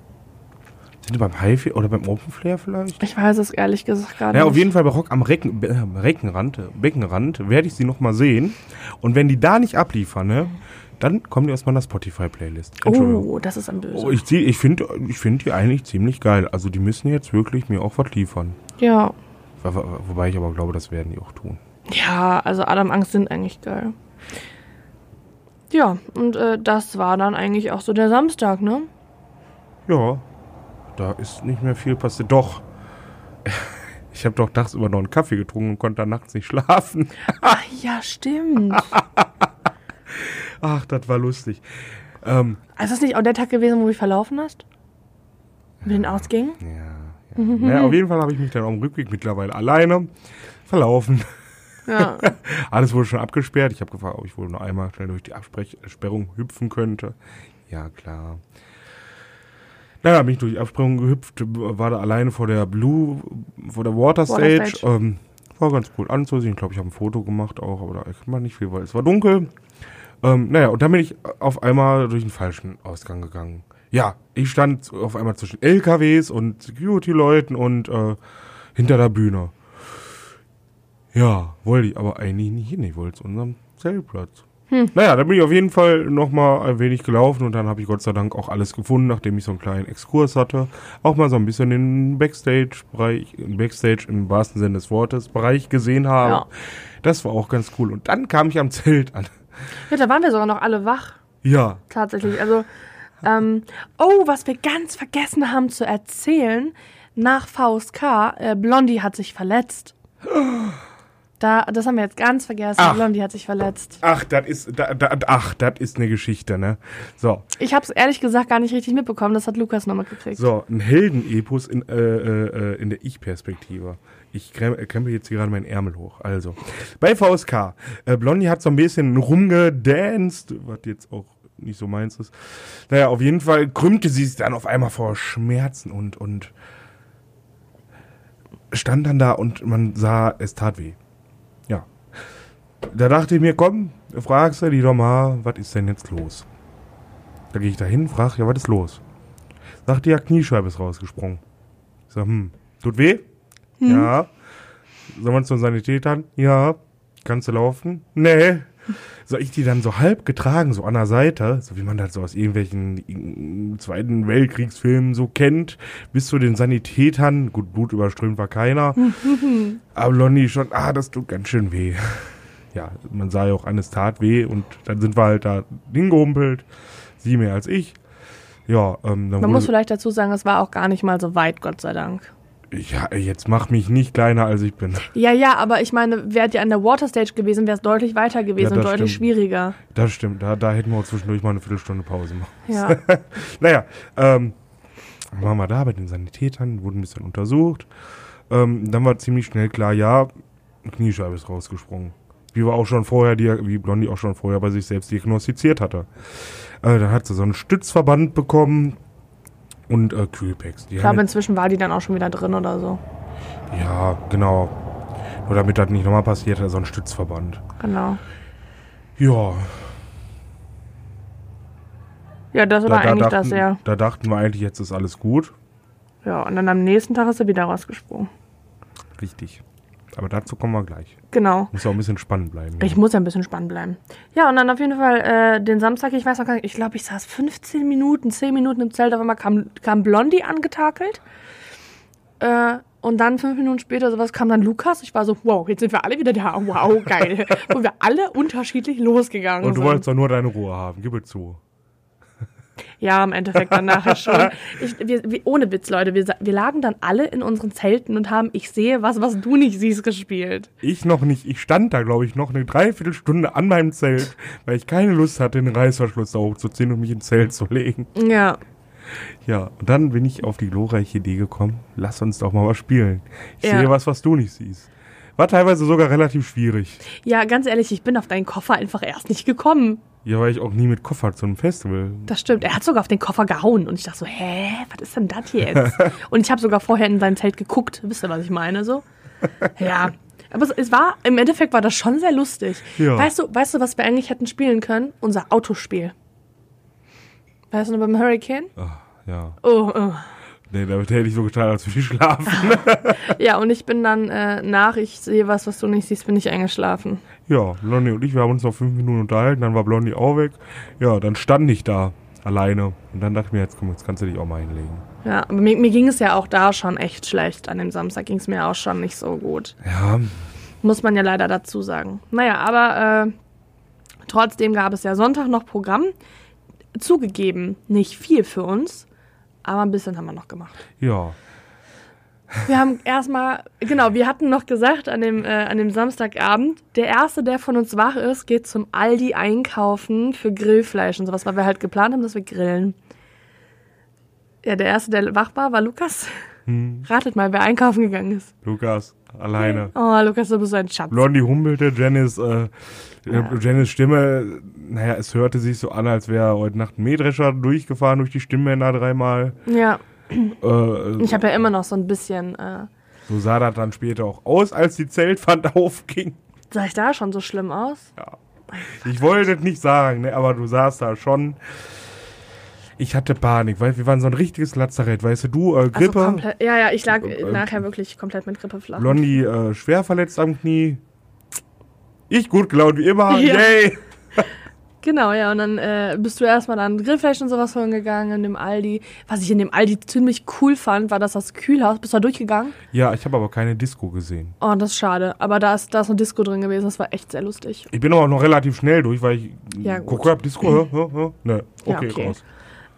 Sind die beim Highfield oder beim Open Flair vielleicht?
Ich weiß es ehrlich gesagt gar
Ja,
nicht.
auf jeden Fall bei Rock am Recken, äh, Reckenrand, äh, Beckenrand werde ich sie nochmal sehen. Und wenn die da nicht abliefern, ne, dann kommen die aus meiner Spotify-Playlist.
Oh, das ist ein Böse.
Oh, ich ich finde ich find die eigentlich ziemlich geil. Also die müssen jetzt wirklich mir auch was liefern.
Ja.
Wo- wo- Wobei ich aber glaube, das werden die auch tun.
Ja, also Adam Angst sind eigentlich geil. Ja, und äh, das war dann eigentlich auch so der Samstag, ne?
Ja, da ist nicht mehr viel passiert. Doch, [laughs] ich habe doch immer noch einen Kaffee getrunken und konnte dann nachts nicht schlafen. [laughs]
Ach ja, stimmt. [laughs]
Ach, das war lustig. Ähm,
ist das nicht auch der Tag gewesen, wo du dich verlaufen hast? Mit den Ausgängen?
ja, ja. naja, auf jeden Fall habe ich mich dann auf dem Rückweg mittlerweile alleine verlaufen.
Ja. [laughs]
Alles wurde schon abgesperrt. Ich habe gefragt, ob ich wohl noch einmal schnell durch die Absperrung hüpfen könnte. Ja, klar. Naja, bin ich durch die Absperrung gehüpft, war da alleine vor der Blue, vor der Water Stage.
Water Stage.
Ähm, war ganz cool anzusehen. Ich glaube, ich habe ein Foto gemacht auch, aber da erkennt man nicht viel, weil es war dunkel. Ähm, naja, und dann bin ich auf einmal durch den falschen Ausgang gegangen. Ja, ich stand auf einmal zwischen LKWs und Security-Leuten und äh, hinter der Bühne. Ja, wollte ich aber eigentlich nicht hin. Ich wollte zu unserem Zeltplatz. Naja, da bin ich auf jeden Fall nochmal ein wenig gelaufen und dann habe ich Gott sei Dank auch alles gefunden, nachdem ich so einen kleinen Exkurs hatte. Auch mal so ein bisschen den Backstage-Bereich, Backstage im wahrsten Sinne des Wortes, Bereich gesehen habe.
Ja.
Das war auch ganz cool. Und dann kam ich am Zelt an.
ja, da waren wir sogar noch alle wach.
Ja,
Tatsächlich. Also, ähm, oh, was wir ganz vergessen haben zu erzählen, nach VSK, äh, Blondie hat sich verletzt. [gasps] Da, das haben wir jetzt ganz vergessen.
Ach.
Blondie hat sich verletzt.
ach, das ist, da, da, ach, das ist eine Geschichte, ne? So,
Ich habe es ehrlich gesagt gar nicht richtig mitbekommen. Das hat Lukas noch mitgekriegt.
So, ein Heldenepos in, äh, äh, in der Ich-Perspektive. Ich äh, krempel jetzt hier gerade meinen Ärmel hoch. Also, bei VSK. Äh, Blondie hat so ein bisschen rumgedanced, was jetzt auch nicht so meins ist. Naja, auf jeden Fall krümmte sie sich dann auf einmal vor Schmerzen und, und stand dann da und man sah, es tat weh. Da dachte ich mir, komm, fragst du die doch mal, was ist denn jetzt los? Da gehe ich da hin, frag, ja, was ist los? Sagt die ja, Kniescheibe ist rausgesprungen. Ich sag, hm, tut weh? Ja. Sollen wir zum Sanitätern? Ja. Kannst du laufen? Nee. Soll ich die dann so halb getragen, so an der Seite, so wie man das so aus irgendwelchen Zweiten Weltkriegsfilmen so kennt, bis zu den Sanitätern, gut, Blut überströmt war keiner, [laughs] aber Lonnie schon, ah, das tut ganz schön weh. Ja, man sah ja auch an, es tat weh und dann sind wir halt da hingehumpelt, sie mehr als ich. Ja, ähm,
Man muss vielleicht dazu sagen, es war auch gar nicht mal so weit, Gott sei Dank.
Ja, jetzt mach mich nicht kleiner, als ich bin.
Ja, ja, aber ich meine, wärt ihr an der Waterstage gewesen, wäre es deutlich weiter gewesen
Ja,
und deutlich
stimmt.
schwieriger.
Das stimmt, da, da hätten wir auch zwischendurch mal eine Viertelstunde Pause machen.
Ja. [laughs]
Naja, ähm, waren wir da bei den Sanitätern, wurden ein bisschen untersucht. Ähm, dann war ziemlich schnell klar, ja, Kniescheibe ist rausgesprungen. Wie wir auch schon vorher, dia- wie Blondie auch schon vorher bei sich selbst diagnostiziert hatte. Äh, dann hat sie so einen Stützverband bekommen und äh, Kühlpacks. Die
Ich glaube, inzwischen war die dann auch schon wieder drin oder so.
ja, genau. Nur damit das nicht nochmal passiert, so ein Stützverband.
Genau.
Ja,
Ja, das war eigentlich das,
dachten,
ja.
da dachten wir eigentlich, jetzt ist alles gut.
Ja, und dann am nächsten Tag ist er wieder rausgesprungen.
Richtig. Aber dazu kommen wir gleich.
Genau.
Muss auch ein bisschen spannend bleiben.
Ich muss ja ein bisschen spannend bleiben. Ja, und dann auf jeden Fall äh, den Samstag, ich weiß noch gar nicht, ich glaube, ich saß 15 Minuten, 10 Minuten im Zelt, auf einmal kam, kam Blondie angetakelt. Äh, und dann fünf Minuten später sowas kam dann Lukas. Ich war so, wow, jetzt sind wir alle wieder da. Wow, geil. [laughs] Wo wir alle unterschiedlich losgegangen
Und du
sind.
wolltest doch nur deine Ruhe haben, gib es zu.
Ja, im Endeffekt dann nachher schon. [laughs] Ich, wir, wir, ohne Witz, Leute, wir, wir lagen dann alle in unseren Zelten und haben Ich sehe was, was du nicht siehst gespielt.
Ich noch nicht. Ich stand da, glaube ich, noch eine Dreiviertelstunde an meinem Zelt, weil ich keine Lust hatte, den Reißverschluss da hochzuziehen und mich ins Zelt zu legen.
Ja.
Ja, und dann bin ich auf die glorreiche Idee gekommen, lass uns doch mal was spielen. Ich
Ja.
sehe was, was du nicht siehst. War teilweise sogar relativ schwierig.
Ja, ganz ehrlich, ich bin auf deinen Koffer einfach erst nicht gekommen.
Ja, weil ich auch nie mit Koffer zu einem Festival.
Das stimmt. Er hat sogar auf den Koffer gehauen. Und ich dachte so, hä, was ist denn das jetzt? [laughs] und ich habe sogar vorher in sein Zelt geguckt. Wisst ihr, was ich meine? So. Ja. Aber es, war, im Endeffekt war das schon sehr lustig.
Ja.
Weißt du, weißt du, was wir eigentlich hätten spielen können? Unser Autospiel. Weißt du noch beim Hurricane?
Ah, ja.
Oh, oh.
Nee, damit hätte ich so getan, als würde ich schlafen. [laughs]
Ja, und ich bin dann äh, nach, ich sehe was, was du nicht siehst, bin ich eingeschlafen.
ja, Blondie und ich, wir haben uns noch fünf Minuten unterhalten, dann war Blondie auch weg. Ja, dann stand ich da alleine. Und dann dachte ich mir, jetzt komm, jetzt kannst du dich auch mal hinlegen.
Ja, aber mir, mir ging es ja auch da schon echt schlecht. An dem Samstag ging es mir auch schon nicht so gut.
Ja,
Muss man ja leider dazu sagen. Naja, aber äh, trotzdem gab es ja Sonntag noch Programm. Zugegeben, nicht viel für uns, aber ein bisschen haben wir noch gemacht.
ja.
Wir haben erstmal, genau, wir hatten noch gesagt an dem, äh, an dem Samstagabend, der Erste, der von uns wach ist, geht zum Aldi einkaufen für Grillfleisch und sowas, weil wir halt geplant haben, dass wir grillen. Ja, der Erste, der wach war, war Lukas.
Hm.
Ratet mal, wer einkaufen gegangen ist.
Lukas, alleine.
Oh, Lukas, du bist so ein Schatz.
Blondie humpelte, Janice, äh, Janice Stimme, naja, es hörte sich so an, als wäre heute Nacht ein Mähdrescher durchgefahren durch die Stimmbänder dreimal.
Ja,
Äh,
ich habe ja immer noch so ein bisschen, äh,
so sah das dann später auch aus, als die Zeltwand [laughs] aufging.
sah ich da schon so schlimm aus?
Ich wollte es nicht sagen, ne, aber du sahst da schon. Ich hatte Panik, weil wir waren so ein richtiges Lazarett, weißt du, du, äh,
Also
Grippe,
komplett, ja, ja, ich lag
Äh, äh,
nachher wirklich komplett mit Grippe flach.
Blondie äh, schwer verletzt am Knie. Ich gut gelaunt wie immer,
Ja.
yay! [laughs]
Genau, ja, und dann äh, bist du erstmal dann Grillfleisch und sowas holen gegangen in dem Aldi. Was ich in dem Aldi ziemlich cool fand, war dass das Kühlhaus. Bist du da durchgegangen?
Ja, ich habe aber keine Disco gesehen.
Oh, das ist schade. Aber da ist, da ist eine Disco drin gewesen, das war echt sehr lustig.
Ich bin aber auch noch relativ schnell durch, weil ich
Ja, gut.
gucke, hab Disco, hä, hä, hä? Ne,
Ja,
okay,
okay.
raus.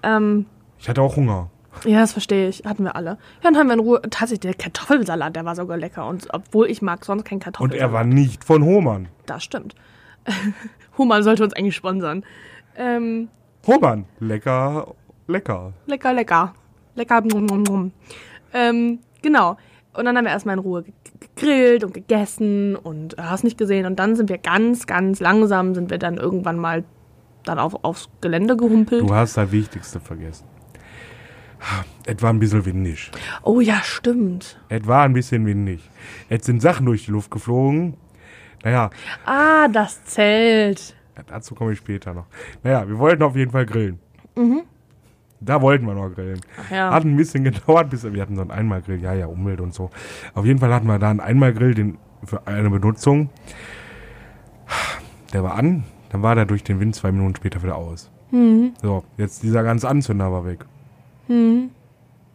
Ähm,
Ich hatte auch Hunger.
Ja, das verstehe ich. Hatten wir alle. Ja, dann haben wir in Ruhe. Tatsächlich, der Kartoffelsalat, der war sogar lecker. Und obwohl ich mag sonst keinen
Und
Kartoffelsalat.
er war nicht von Hohmann.
Das stimmt. [laughs] Human sollte uns eigentlich sponsern. Ähm,
Hohmann, lecker, lecker.
Lecker, lecker. Lecker. Brumm, brumm, brumm. Ähm, genau. Und dann haben wir erstmal in Ruhe ge- gegrillt und gegessen und äh, hast nicht gesehen. Und dann sind wir ganz, ganz langsam, sind wir dann irgendwann mal dann auf, aufs Gelände gehumpelt.
Du hast das Wichtigste vergessen. Es war ein bisschen windig.
Oh ja, stimmt.
Es war ein bisschen windig. Jetzt sind Sachen durch die Luft geflogen. Naja,
Ah, das Zelt.
dazu komme ich später noch. Naja, wir wollten auf jeden Fall grillen. Da wollten wir noch grillen.
Ach ja.
Hat ein bisschen [laughs] gedauert, bis wir hatten so einen Einmalgrill. Ja, ja, Umwelt und so. Auf jeden Fall hatten wir da einen Einmalgrill den, für eine Benutzung. Der war an, dann war der durch den Wind zwei Minuten später wieder aus.
Mhm.
So, jetzt dieser ganze Anzünder war weg.
Mhm.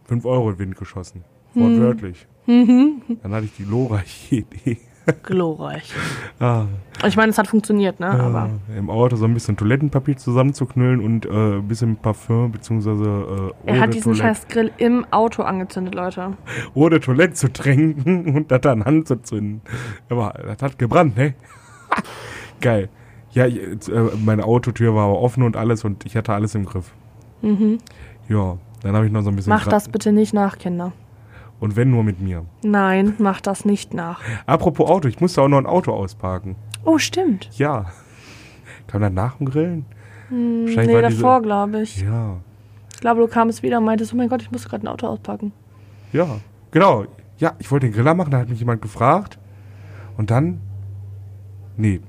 Fünf Euro in den Wind geschossen. Wortwörtlich.
Mhm.
Dann hatte ich die glorreiche Idee.
Glorreich.
Ah,
Ich meine, es hat funktioniert, ne? Aber
äh, Im Auto so ein bisschen Toilettenpapier zusammenzuknüllen und äh, ein bisschen Parfum beziehungsweise äh,
er hat diesen
Toilette-
scheiß Grill im Auto angezündet, Leute.
De Toilette zu tränken [laughs] und das dann anzuzünden. Aber das hat gebrannt, ne? [laughs] Geil. Ja, ich, äh, meine Autotür war aber offen und alles und ich hatte alles im Griff.
Mhm.
Ja, dann habe ich noch so ein bisschen...
Macht
Gra-
das bitte nicht nach, Kinder.
Und wenn nur mit mir.
Nein, macht das nicht nach.
Apropos Auto, ich musste auch noch ein Auto ausparken.
Oh, stimmt.
Ja. Kam dann nach dem Grillen? Wahrscheinlich
Nee, davor, glaube ich.
Ja.
Ich glaube, du kamst wieder und meintest, oh mein Gott, ich muss gerade ein Auto auspacken.
Ja, genau. Ja, ich wollte den Griller machen, da hat mich jemand gefragt. Und dann. Nee.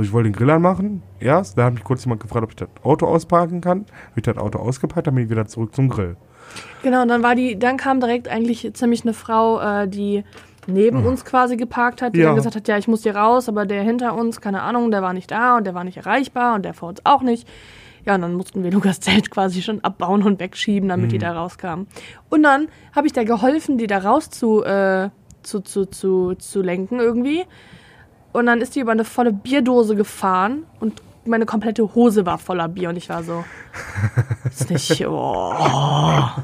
Also ich wollte den Griller machen, erst. Da hat mich kurz jemand gefragt, ob ich das Auto ausparken kann. Habe ich das Auto ausgepackt, dann bin ich wieder zurück zum Grill.
Genau, und dann war die, dann kam direkt eigentlich ziemlich eine Frau, äh, die neben uns quasi geparkt hat, die
Ja.
dann gesagt hat, ja, ich muss hier raus, aber der hinter uns, keine Ahnung, der war nicht da und der war nicht erreichbar und der vor uns auch nicht. Ja, und dann mussten wir [laughs] Lukas Zelt quasi schon abbauen und wegschieben, damit die da rauskamen. Und dann habe ich da geholfen, die da raus zu, äh, zu, zu, zu, zu lenken irgendwie. Und dann ist die über eine volle Bierdose gefahren und meine komplette Hose war voller Bier und ich war so, ist nicht, oh. [laughs] Ja,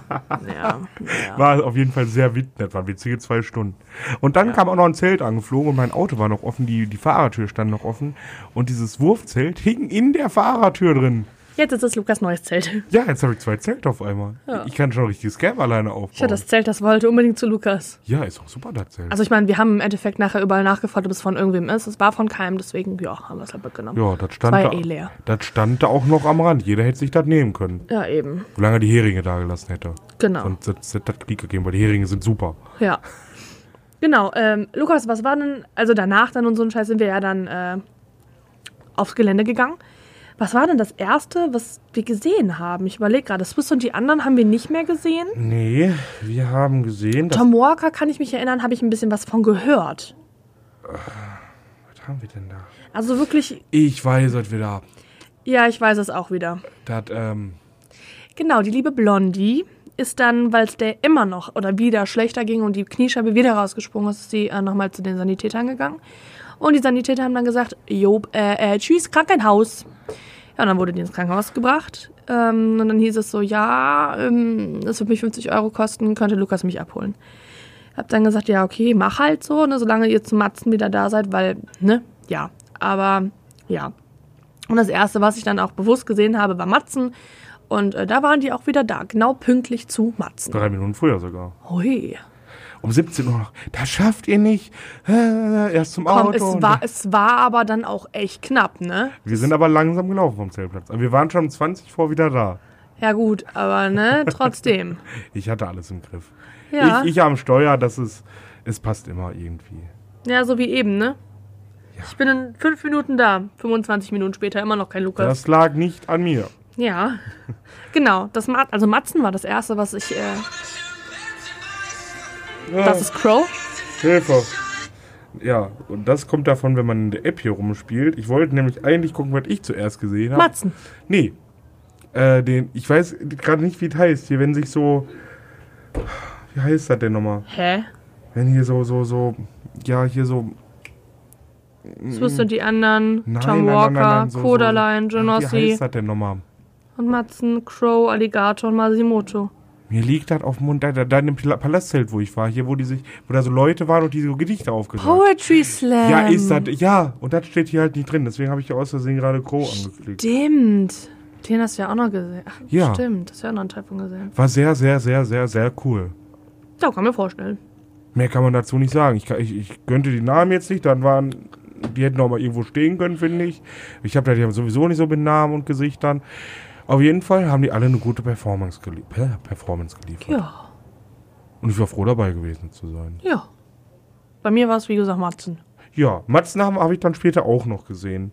ja.
War auf jeden Fall sehr witzig. Das waren witzige zwei Stunden. Und dann kam auch noch ein Zelt angeflogen und mein Auto war noch offen. Die, die Fahrertür stand noch offen. Und dieses Wurfzelt hing in der Fahrertür drin.
Jetzt ist es Lukas neues Zelt.
Ja, jetzt habe ich zwei Zelte auf einmal.
Ja.
Ich kann schon ein richtiges Camp alleine aufbauen.
Ich hatte das Zelt, das wollte unbedingt zu Lukas.
ja, ist auch super, das Zelt.
Also ich meine, wir haben im Endeffekt nachher überall nachgefragt, ob es von irgendwem ist. Es war von keinem, deswegen, ja, haben wir es halt mitgenommen.
ja, das stand,
war
da,
eh leer.
das stand da auch noch am Rand. Jeder hätte sich das nehmen können.
Ja, eben.
Solange er die Heringe da gelassen hätte.
Genau.
Sonst hätte das Krieg gegeben, weil die Heringe sind super.
Ja. Genau, ähm, Lukas, was war denn, also danach dann und so ein Scheiß sind wir ja dann äh, aufs Gelände gegangen. Was war denn das erste, was wir gesehen haben? Ich überlege gerade, Swiss und die anderen haben wir nicht mehr gesehen.
Nee, wir haben gesehen.
Tom Walker, kann ich mich erinnern, habe ich ein bisschen was von gehört.
Was haben wir denn da?
Also wirklich,
Ich weiß es wieder.
ja, ich weiß es auch wieder.
Das, ähm,
Genau, die liebe Blondie ist dann, weil es der immer noch oder wieder schlechter ging und die Kniescheibe wieder rausgesprungen ist, ist sie äh, nochmal zu den Sanitätern gegangen. Und die Sanitäter haben dann gesagt, Job, äh, äh, tschüss, Krankenhaus. Ja, und dann wurde die ins Krankenhaus gebracht. Ähm, und dann hieß es so, ja, ähm, das wird mich 50 Euro kosten, könnte Lukas mich abholen. Hab dann gesagt, ja, okay, mach halt so, ne, solange ihr zum Matzen wieder da seid, weil, ne, ja. Aber, ja. Und das Erste, was ich dann auch bewusst gesehen habe, war Matzen. Und äh, da waren die auch wieder da, genau pünktlich zu Matzen.
drei Minuten früher sogar.
Hui.
Um 17 Uhr noch. Das schafft ihr nicht. Äh, erst zum Auto.
Komm, es
und-
war, es war aber dann auch echt knapp, ne?
Wir sind aber langsam gelaufen vom Zeltplatz. Aber wir waren schon um 20 vor wieder da.
Ja gut, aber ne, [laughs] trotzdem.
Ich hatte alles im Griff.
Ja,
Ich, ich am Steuer, das ist, es passt immer irgendwie.
ja so wie eben, ne?
Ja.
Ich bin in fünf Minuten da, 25 Minuten später immer noch kein Lukas.
Das lag nicht an mir.
Ja, genau. Das also Matzen war das erste, was ich. Äh, das ist Crow.
Hilfe. Ja, und das kommt davon, wenn man in der App hier rumspielt. Ich wollte nämlich eigentlich gucken, was ich zuerst gesehen habe.
Matzen.
Nee. Äh, den, ich weiß gerade nicht, wie es heißt. Hier, wenn sich so. Wie heißt das denn nochmal?
Hä?
Wenn hier so, so, so. Ja, hier so.
Swiss und die anderen,
Nein,
Tom Walker,
nein, nein, so,
Kodaline,
so, Wie heißt das denn nochmal?
und Matzen, Crow, Alligator und Masimoto.
Mir liegt das auf dem Mund, da, da, da in dem Pala- Palastzelt, wo ich war, hier, wo die sich, wo da so Leute waren und die so Gedichte aufgesagt haben.
Poetry Slam.
Ja, ist das, ja, und das steht hier halt nicht drin, deswegen habe ich ja aus Versehen gerade Crow angeklickt.
Stimmt. Den hast du ja auch noch gesehen. Ach,
Ja.
Stimmt, das hast du ja auch noch einen Teil von gesehen.
War sehr, sehr, sehr, sehr, sehr cool.
Ja, kann mir vorstellen.
Mehr kann man dazu nicht sagen. Ich, kann, ich, ich gönnte die Namen jetzt nicht, dann waren, die hätten auch mal irgendwo stehen können, finde ich. Ich habe da die haben sowieso nicht so mit Namen und Gesichtern. Auf jeden Fall haben die alle eine gute Performance, gelie Performance geliefert.
Ja,
Und ich war froh dabei gewesen zu sein.
ja. Bei mir war es, wie gesagt, Matzen.
Ja, Matzen habe hab ich dann später auch noch gesehen.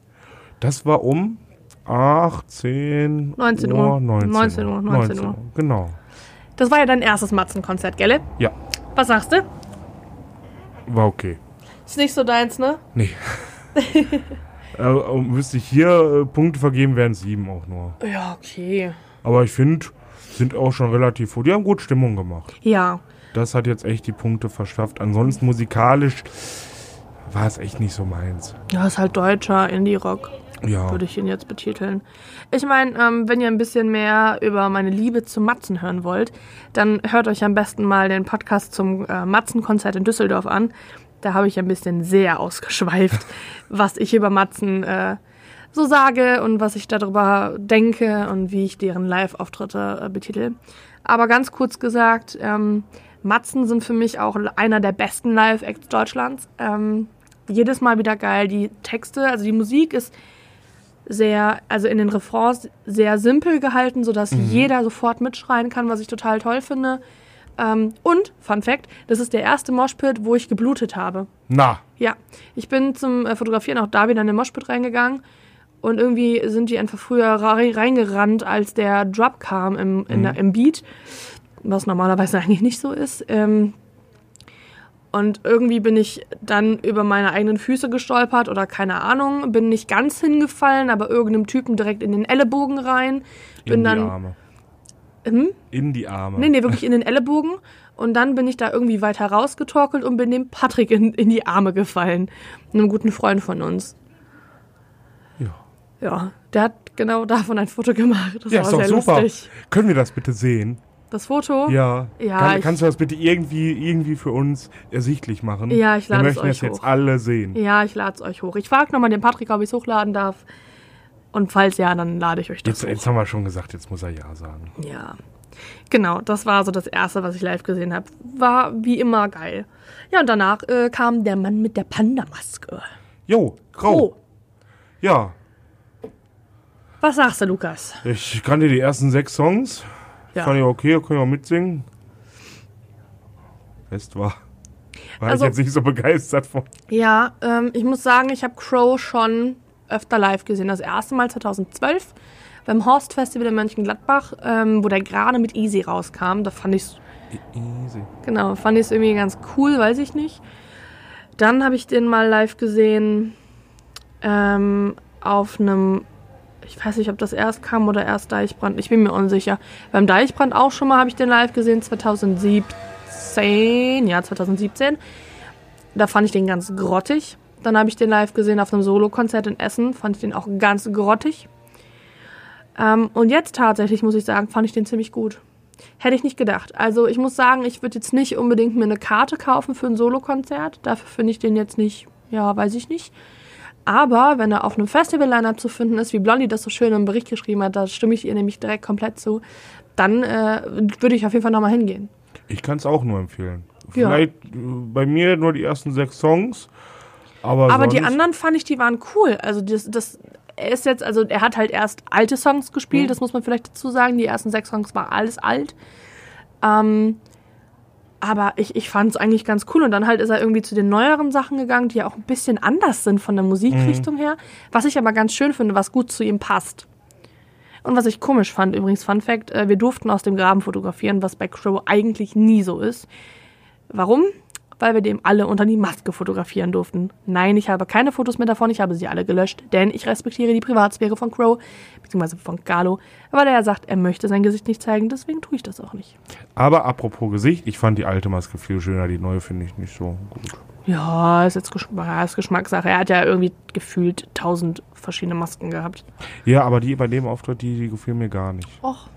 Das war um 18
19 Uhr.
19,
19 Uhr, 19 Uhr.
Genau.
Das war ja dein erstes Matzenkonzert, gell?
Ja,
Was sagst du?
war okay.
Ist nicht so deins, ne?
Nee. [laughs] äh, müsste ich hier äh, Punkte vergeben, wären sieben auch nur.
Ja, okay.
Aber ich finde, sind auch schon relativ hoch. Die haben gut Stimmung gemacht.
Ja.
Das hat jetzt echt die Punkte verschafft. Ansonsten musikalisch war es echt nicht so meins.
Ja, ist halt deutscher Indie-Rock,
Ja.
würde ich ihn jetzt betiteln. Ich meine, ähm, wenn ihr ein bisschen mehr über meine Liebe zu Matzen hören wollt, dann hört euch am besten mal den Podcast zum äh, Matzen-Konzert in Düsseldorf an. Da habe ich ein bisschen sehr ausgeschweift, [laughs] was ich über Matzen äh, so sage und was ich darüber denke und wie ich deren Live-Auftritte äh, betitel. Aber ganz kurz gesagt, ähm, Matzen sind für mich auch einer der besten Live-Acts Deutschlands. Ähm, jedes Mal wieder geil. Die Texte, also die Musik ist sehr, also in den Refrains sehr simpel gehalten, sodass jeder sofort mitschreien kann, was ich total toll finde. Ähm, und, Fun Fact, das ist der erste Moshpit, wo ich geblutet habe.
Na,
Ja, ich bin zum äh, Fotografieren auch da wieder in den Moshpit reingegangen und irgendwie sind die einfach früher rei- reingerannt, als der Drop kam im, in der, im Beat, was normalerweise [laughs] eigentlich nicht so ist. Ähm, und irgendwie bin ich dann über meine eigenen Füße gestolpert oder keine Ahnung, bin nicht ganz hingefallen, aber irgendeinem Typen direkt in den Ellenbogen rein. Bin
in die
dann.
Arme.
Hm?
In die Arme.
Nee, nee, wirklich in den Ellenbogen. Und dann bin ich da irgendwie weiter rausgetorkelt und bin dem Patrick in, in die Arme gefallen. Einem guten Freund von uns.
Ja,
Ja, der hat genau davon ein Foto gemacht. Das
ja
war
ist doch
sehr
super.
lustig.
Können wir das bitte sehen?
Das Foto?
Ja.
Ja,
Kann, kannst du das bitte irgendwie, irgendwie für uns ersichtlich machen?
Ja, ich lade
Wir
es
möchten das
euch
jetzt
hoch.
alle sehen.
Ja, ich lade es euch hoch. Ich frage nochmal den Patrick, ob ich es hochladen darf. Und falls ja, dann lade ich euch das
Jetzt, jetzt haben wir schon gesagt, jetzt muss er Ja sagen.
Ja. Genau, das war so das Erste, was ich live gesehen habe. War wie immer geil. Ja, und danach äh, kam der Mann mit der Panda-Maske.
Jo, grau.
Oh,
Ja,
was sagst du, Lukas?
ich kannte die ersten sechs Songs.
Ja.
Fand ich okay, kann ich auch mitsingen. Rest war, war
Also-
ich jetzt nicht so begeistert von.
Ja, ähm, ich muss sagen, ich habe Crow schon öfter live gesehen. Das erste Mal 2012 beim Horst Festival in Mönchengladbach, ähm, wo der gerade mit Easy rauskam. Da fand ich
Easy.
Genau, fand ich es irgendwie ganz cool, weiß ich nicht. Dann habe ich den mal live gesehen ähm, auf einem, ich weiß nicht, ob das erst kam oder erst Deichbrand, ich bin mir unsicher. Beim Deichbrand auch schon mal habe ich den live gesehen, 2017, ja, 2017. Da fand ich den ganz grottig. Dann habe ich den live gesehen auf einem Solokonzert in Essen, fand ich den auch ganz grottig. Ähm, und jetzt tatsächlich, muss ich sagen, fand ich den ziemlich gut. Hätte ich nicht gedacht. Also ich muss sagen, ich würde jetzt nicht unbedingt mir eine Karte kaufen für ein Solokonzert. Dafür finde ich den jetzt nicht, ja, weiß ich nicht. Aber wenn er auf einem Festival-Line-Up zu finden ist, wie Blondie das so schön im Bericht geschrieben hat, da stimme ich ihr nämlich direkt komplett zu, dann äh, würde ich auf jeden Fall nochmal hingehen.
Ich kann es auch nur empfehlen.
Ja.
Vielleicht äh, bei mir nur die ersten sechs Songs. Aber,
Aber die anderen fand ich, die waren cool. Also das, das er ist jetzt, also er hat halt erst alte Songs gespielt,
Mhm.
das muss man vielleicht dazu sagen. Die ersten sechs Songs war alles alt. Ähm, aber ich, ich fand es eigentlich ganz cool. Und dann halt ist er irgendwie zu den neueren Sachen gegangen, die ja auch ein bisschen anders sind von der Musikrichtung her. Was ich aber ganz schön finde, was gut zu ihm passt. Und was ich komisch fand, übrigens, Fun Fact, äh, wir durften aus dem Graben fotografieren, was bei Crow eigentlich nie so ist. Warum? Weil wir dem alle unter die Maske fotografieren durften. Nein, ich habe keine Fotos mehr davon, ich habe sie alle gelöscht, denn ich respektiere die Privatsphäre von Crow, beziehungsweise von Galo, weil er sagt, er möchte sein Gesicht nicht zeigen, deswegen tue ich das auch nicht.
Aber apropos Gesicht, ich fand die alte Maske viel schöner, die neue finde ich nicht so gut.
Ja, ist jetzt Geschmack, ja, ist Geschmackssache. Er hat ja irgendwie gefühlt tausend verschiedene Masken gehabt.
Ja, aber die bei dem Auftritt, die, die gefiel mir gar nicht.
Och,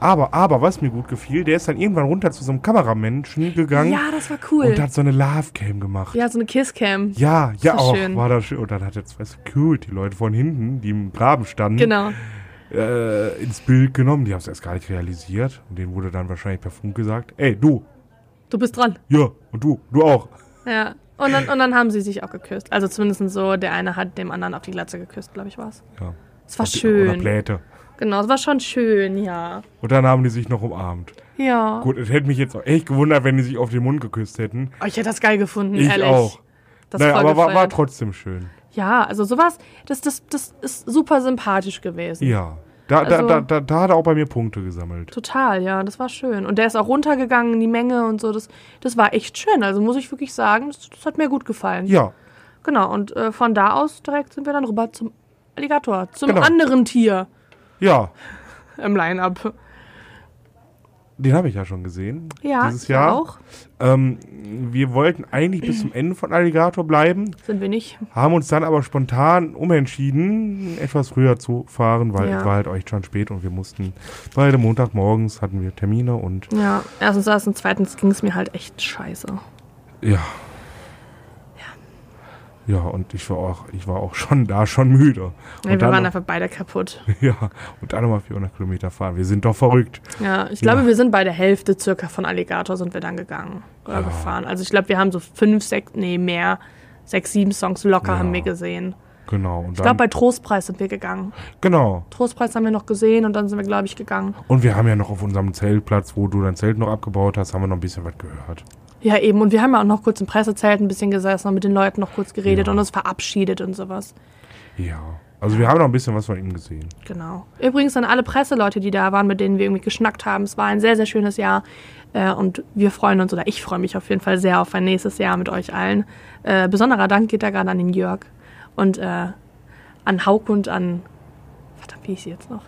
Aber, aber, was mir gut gefiel, der ist dann irgendwann runter zu so einem Kameramenschen gegangen
ja, das war cool.
und hat so eine Love-Cam gemacht.
ja, so eine Kisscam.
Ja, ja,
war
auch
schön.
war das schön. Und dann hat er zwei Security-Leute von hinten, die im Graben standen,
Genau.
äh, ins Bild genommen. Die haben es erst gar nicht realisiert. Und denen wurde dann wahrscheinlich per Funk gesagt, ey, du,
Du bist dran.
ja, und du, du auch.
Ja. Und dann, und dann haben sie sich auch geküsst. Also zumindest so, der eine hat dem anderen auf die Glatze geküsst, glaube ich, war es.
Ja.
Es war
Oder
schön.
Pläte.
Genau, es war schon schön, ja.
Und dann haben die sich noch umarmt.
Ja.
Gut, es hätte mich jetzt auch echt gewundert, wenn die sich auf den Mund geküsst hätten.
Oh, ich hätte das geil gefunden,
Ich
ehrlich.
auch.
Das
naja, aber war, war trotzdem schön.
Ja, also sowas, das, das, das ist super sympathisch gewesen.
Ja. Da,
Also-
da, da, da, da hat er auch bei mir Punkte gesammelt.
Total, ja, das war schön. Und der ist auch runtergegangen in die Menge und so. Das, das war echt schön. Also muss ich wirklich sagen, das, das hat mir gut gefallen.
Ja,
Genau, und äh, von da aus direkt sind wir dann rüber zum Alligator, zum
Genau.
anderen Tier
ja.
im Line-Up.
Den habe ich ja schon gesehen.
Ja,
dieses Jahr.
auch.
Ähm, wir wollten eigentlich bis zum Ende von Alligator bleiben,
Sind wir nicht.
haben uns dann aber spontan umentschieden, etwas früher zu fahren, weil
Ja.
es war halt echt schon spät und wir mussten beide Montagmorgens hatten wir Termine und
Ja, erstens das und zweitens ging es mir halt echt scheiße.
ja. Ja, und ich war auch, ich war auch schon da schon müde.
Ja,
Und
wir waren
noch-
einfach beide kaputt. [laughs]
Ja, und dann nochmal 400 Kilometer fahren. Wir sind doch verrückt.
Ja, ich glaube, wir sind bei der Hälfte circa von Alligator sind wir dann gegangen oder
Ja.
gefahren. Also ich glaube, wir haben so fünf, sechs, nee, mehr, sechs, sieben Songs locker
Ja.
haben wir gesehen.
Genau.
Ich glaube, bei Trostpreis sind wir gegangen.
genau.
Trostpreis haben wir noch gesehen und dann sind wir, glaube ich, gegangen.
Und wir haben ja noch auf unserem Zeltplatz, wo du dein Zelt noch abgebaut hast, haben wir noch ein bisschen was gehört.
Ja, eben. Und wir haben ja auch noch kurz im Pressezelt ein bisschen gesessen und mit den Leuten noch kurz geredet
Ja.
und uns verabschiedet und sowas.
Ja. Also wir haben noch ein bisschen was von ihm gesehen.
Genau. Übrigens an alle Presseleute, die da waren, mit denen wir irgendwie geschnackt haben. Es war ein sehr, sehr schönes Jahr. Äh, und wir freuen uns, oder ich freue mich auf jeden Fall sehr auf ein nächstes Jahr mit euch allen. Äh, besonderer Dank geht da gerade an den Jörg und äh, an Hauk und an. Verdammt, wie hieß sie jetzt noch?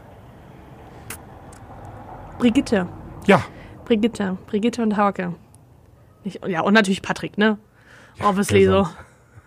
Brigitte.
Ja.
Brigitte. Brigitte und Hauke. Nicht, ja, und natürlich Patrick, ne? Obviously so. [laughs]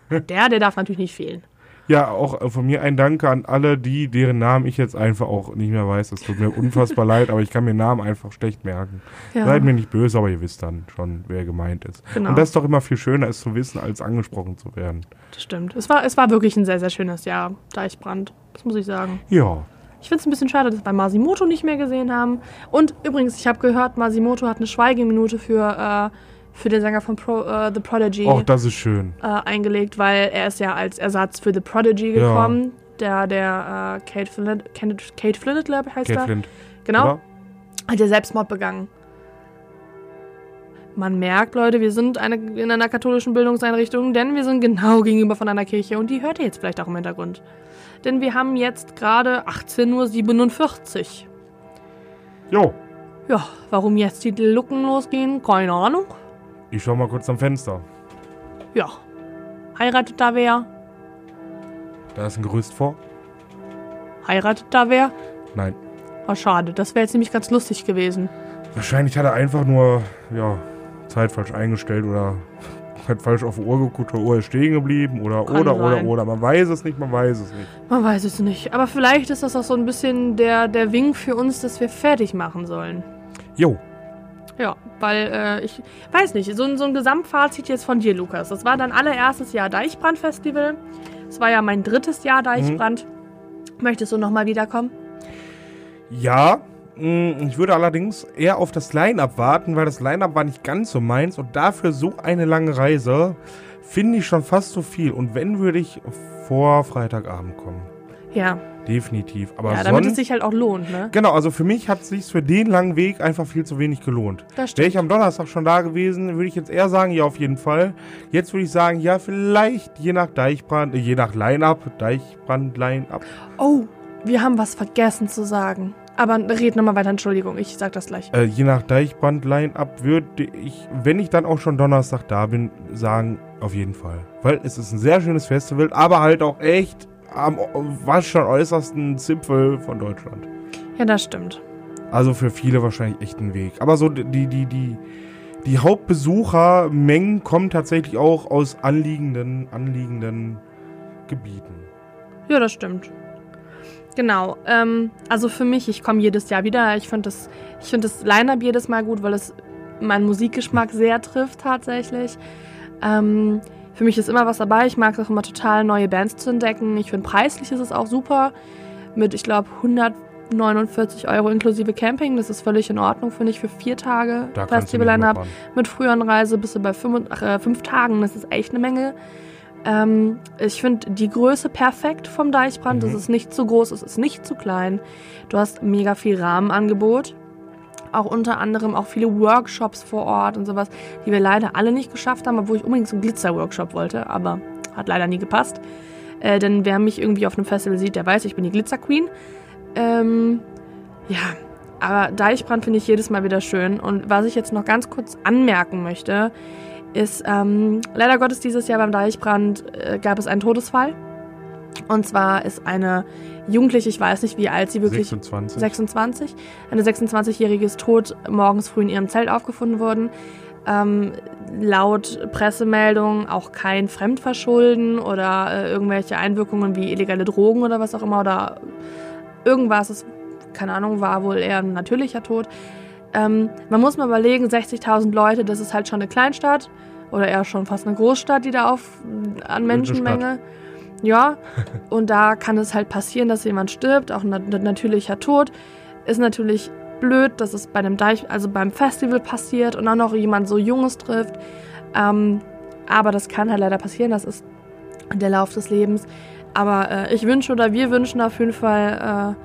Der, der darf natürlich nicht fehlen.
Ja, auch äh, von mir ein Danke an alle, die, deren Namen ich jetzt einfach auch nicht mehr weiß. Es tut mir unfassbar [laughs] leid, aber ich kann mir Namen einfach schlecht merken.
Ja.
Seid mir nicht böse, aber ihr wisst dann schon, wer gemeint ist.
Genau.
Und das ist doch immer viel schöner, es zu wissen, als angesprochen zu werden.
Das stimmt. Es war, es war wirklich ein sehr, sehr schönes Jahr, Deichbrand. Das muss ich sagen.
Ja.
Ich finde es ein bisschen schade, dass wir Masimoto nicht mehr gesehen haben. Und übrigens, ich habe gehört, Masimoto hat eine Schweigeminute für, äh, für den Sänger von Pro, äh, The Prodigy
Auch das ist schön.
äh, eingelegt, weil er ist ja als Ersatz für The Prodigy
Ja.
gekommen. Der, der äh, Kate Flint, Kate, Flint, glaube ich, heißt
Kate
er.
Flint.
Genau.
Oder?
Hat er Selbstmord begangen. Man merkt, Leute, wir sind eine, in einer katholischen Bildungseinrichtung, denn wir sind genau [laughs] gegenüber von einer Kirche und die hört ihr jetzt vielleicht auch im Hintergrund. Denn wir haben jetzt gerade 18.47 Uhr.
Jo,
Ja, warum jetzt die Lucken losgehen, keine Ahnung.
Ich schau mal kurz am Fenster.
Ja. Heiratet da wer?
Da ist ein Gerüst vor.
Heiratet da wer?
Nein.
Oh, schade, das wäre jetzt nämlich ganz lustig gewesen.
Wahrscheinlich hat er einfach nur, ja, Zeit falsch eingestellt oder [laughs] hat falsch auf die Uhr geguckt, die Uhr ist stehen geblieben oder,
Kann
oder, oder,
sein.
oder. Man weiß es nicht, man weiß es nicht.
Man weiß es nicht. Aber vielleicht ist das auch so ein bisschen der, der Wink für uns, dass wir fertig machen sollen.
Jo,
Ja, weil äh, ich weiß nicht, so, ein- so ein Gesamtfazit jetzt von dir, Lukas. Das war dein allererstes Jahr Deichbrand-Festival. Es war ja mein drittes Jahr Deichbrand. Möchtest du nochmal wiederkommen?
Ja, mh, ich würde allerdings eher auf das Line-Up warten, weil das Line-Up war nicht ganz so meins und dafür so eine lange Reise finde ich schon fast so viel. Und wenn, würde ich vor Freitagabend kommen.
Ja,
Definitiv. Aber
ja damit es sich halt auch lohnt, ne?
Genau, also für mich hat es sich für den langen Weg einfach viel zu wenig gelohnt. Wäre ich am Donnerstag schon da gewesen, würde ich jetzt eher sagen, ja, auf jeden Fall. Jetzt würde ich sagen, ja, vielleicht je nach Deichbrand, äh, je nach Line-Up, Deichbrand, Line-Up.
Oh, wir haben was vergessen zu sagen. Aber red nochmal weiter, Entschuldigung, ich sag das gleich.
Äh, je nach Deichbrand, Line-Up würde ich, wenn ich dann auch schon Donnerstag da bin, sagen, auf jeden Fall. Weil es ist ein sehr schönes Festival, aber halt auch echt am was schon äußersten Zipfel von Deutschland.
Ja, das stimmt.
Also für viele wahrscheinlich echt ein Weg. Aber so die, die, die, die Hauptbesuchermengen kommen tatsächlich auch aus anliegenden, anliegenden Gebieten.
Ja, das stimmt. Genau. Ähm, also für mich, ich komme jedes Jahr wieder. Ich finde das, ich finde das Line-Up jedes Mal gut, weil es meinen Musikgeschmack sehr trifft tatsächlich. Ähm, für mich ist immer was dabei. Ich mag es auch immer total, neue Bands zu entdecken. Ich finde preislich ist es auch super. Mit, ich glaube, 149 Euro inklusive Camping. Das ist völlig in Ordnung, finde ich, für vier Tage
Da
Festival-Line-Up. Mit früheren Reise bist du bei fünf, äh, fünf Tagen. Das ist echt eine Menge. Ähm, ich finde die Größe perfekt vom Deichbrand.
Mhm.
Es ist nicht zu groß, es ist nicht zu klein. Du hast mega viel Rahmenangebot. Auch unter anderem auch viele Workshops vor Ort und sowas, die wir leider alle nicht geschafft haben, obwohl ich unbedingt so einen Glitzer-Workshop wollte, aber hat leider nie gepasst. Äh, denn wer mich irgendwie auf einem Festival sieht, der weiß, ich bin die Glitzer-Queen. Ähm, ja, aber Deichbrand finde ich jedes Mal wieder schön. Und was ich jetzt noch ganz kurz anmerken möchte, ist, ähm, leider Gottes dieses Jahr beim Deichbrand äh, gab es einen Todesfall. Und zwar ist eine Jugendliche, ich weiß nicht, wie alt sie wirklich
26.
26. Eine 26-Jährige ist tot, morgens früh in ihrem Zelt aufgefunden worden. Ähm, laut Pressemeldung auch kein Fremdverschulden oder äh, irgendwelche Einwirkungen wie illegale Drogen oder was auch immer oder irgendwas. Es, keine Ahnung, war wohl eher ein natürlicher Tod. Ähm, man muss mal überlegen, 60.000 Leute, das ist halt schon eine Kleinstadt oder eher schon fast eine Großstadt, die da auf an Menschenmenge. Ja, [laughs] und da kann es halt passieren, dass jemand stirbt, auch ein nat- natürlicher Tod. Ist natürlich blöd, dass es bei einem Deich, also beim Festival passiert und auch noch jemand so Junges trifft. Ähm, aber das kann halt leider passieren, das ist der Lauf des Lebens. Aber äh, ich wünsche oder wir wünschen auf jeden Fall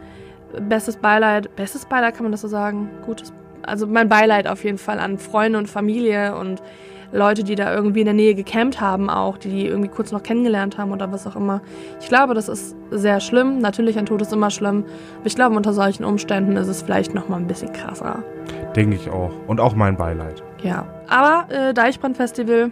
äh, bestes Beileid. Bestes Beileid kann man das so sagen? Gutes. Also mein Beileid auf jeden Fall an Freunde und Familie und Leute, die da irgendwie in der Nähe gecampt haben, auch, die die irgendwie kurz noch kennengelernt haben oder was auch immer. Ich glaube, das ist sehr schlimm. Natürlich, ein Tod ist immer schlimm. Aber ich glaube, unter solchen Umständen ist es vielleicht noch mal ein bisschen krasser.
Denke ich auch. Und auch mein Beileid.
Ja. Aber äh, Deichbrand-Festival,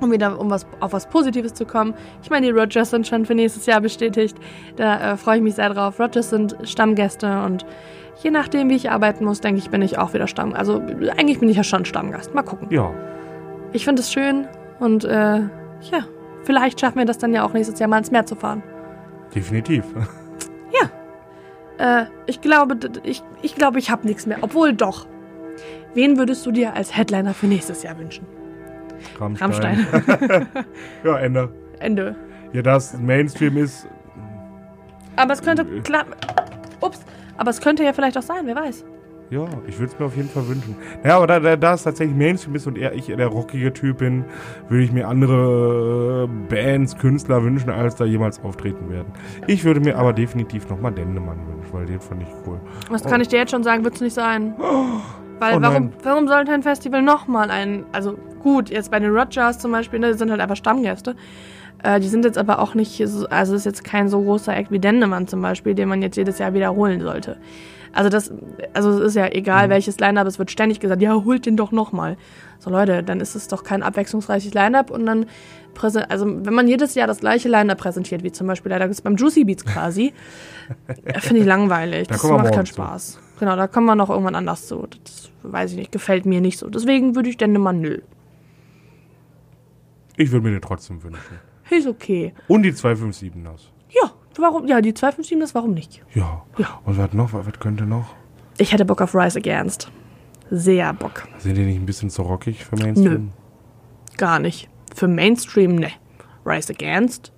um wieder um was, auf was Positives zu kommen. Ich meine, die Rogers sind schon für nächstes Jahr bestätigt. Da äh, freue ich mich sehr drauf. Rogers sind Stammgäste und je nachdem, wie ich arbeiten muss, denke ich, bin ich auch wieder Stamm. Also eigentlich bin ich ja schon Stammgast. Mal gucken.
Ja.
Ich finde es schön und äh, ja, vielleicht schaffen wir das dann ja auch nächstes Jahr mal ins Meer zu fahren.
Definitiv. [laughs]
Äh, ich glaube, ich, ich glaube, ich habe nichts mehr. Obwohl doch. Wen würdest du dir als Headliner für nächstes Jahr wünschen?
Rammstein.
Rammstein. [laughs]
Ja, Ende.
Ende.
Ja, das Mainstream ist.
Aber es könnte klar. Ups. Aber es könnte ja vielleicht auch sein, wer weiß.
Ja, ich würde es mir auf jeden Fall wünschen. Ja, aber da, da, da es tatsächlich Mainstream ist und eher ich der rockige Typ bin, würde ich mir andere äh, Bands, Künstler wünschen, als da jemals auftreten werden. Ich würde mir aber definitiv nochmal Dendemann wünschen, weil den fand ich cool.
Was kann ich dir jetzt schon sagen, wird es nicht sein. Weil
Oh
warum, warum sollte ein Festival nochmal ein, also gut, jetzt bei den Rogers zum Beispiel, ne, die sind halt einfach Stammgäste. Äh, die sind jetzt aber auch nicht, so, also ist jetzt kein so großer Act wie Dendemann zum Beispiel, den man jetzt jedes Jahr wiederholen sollte. Also das, also es ist ja egal,
Mhm.
welches Line-Up, es wird ständig gesagt, ja, holt den doch nochmal. So Leute, dann ist es doch kein abwechslungsreiches Line-Up und dann, präse- also wenn man jedes Jahr das gleiche Line-Up präsentiert, wie zum Beispiel leider beim Juicy Beats quasi, [laughs] finde ich langweilig.
Da
Das macht keinen
zu.
Spaß. Genau, da kommen wir noch irgendwann anders zu. Das weiß ich nicht, gefällt mir nicht so. Deswegen würde ich Dendemann nö.
Ich würde mir den trotzdem wünschen.
Ist okay.
Und die 257 das.
Ja, warum? Ja, die 257 das warum nicht?
Ja.
Ja.
Und was noch? Was könnte noch?
Ich hätte Bock auf Rise Against. Sehr Bock.
Sind die nicht ein bisschen zu rockig für Mainstream?
Gar nicht. Für Mainstream, ne. Rise Against.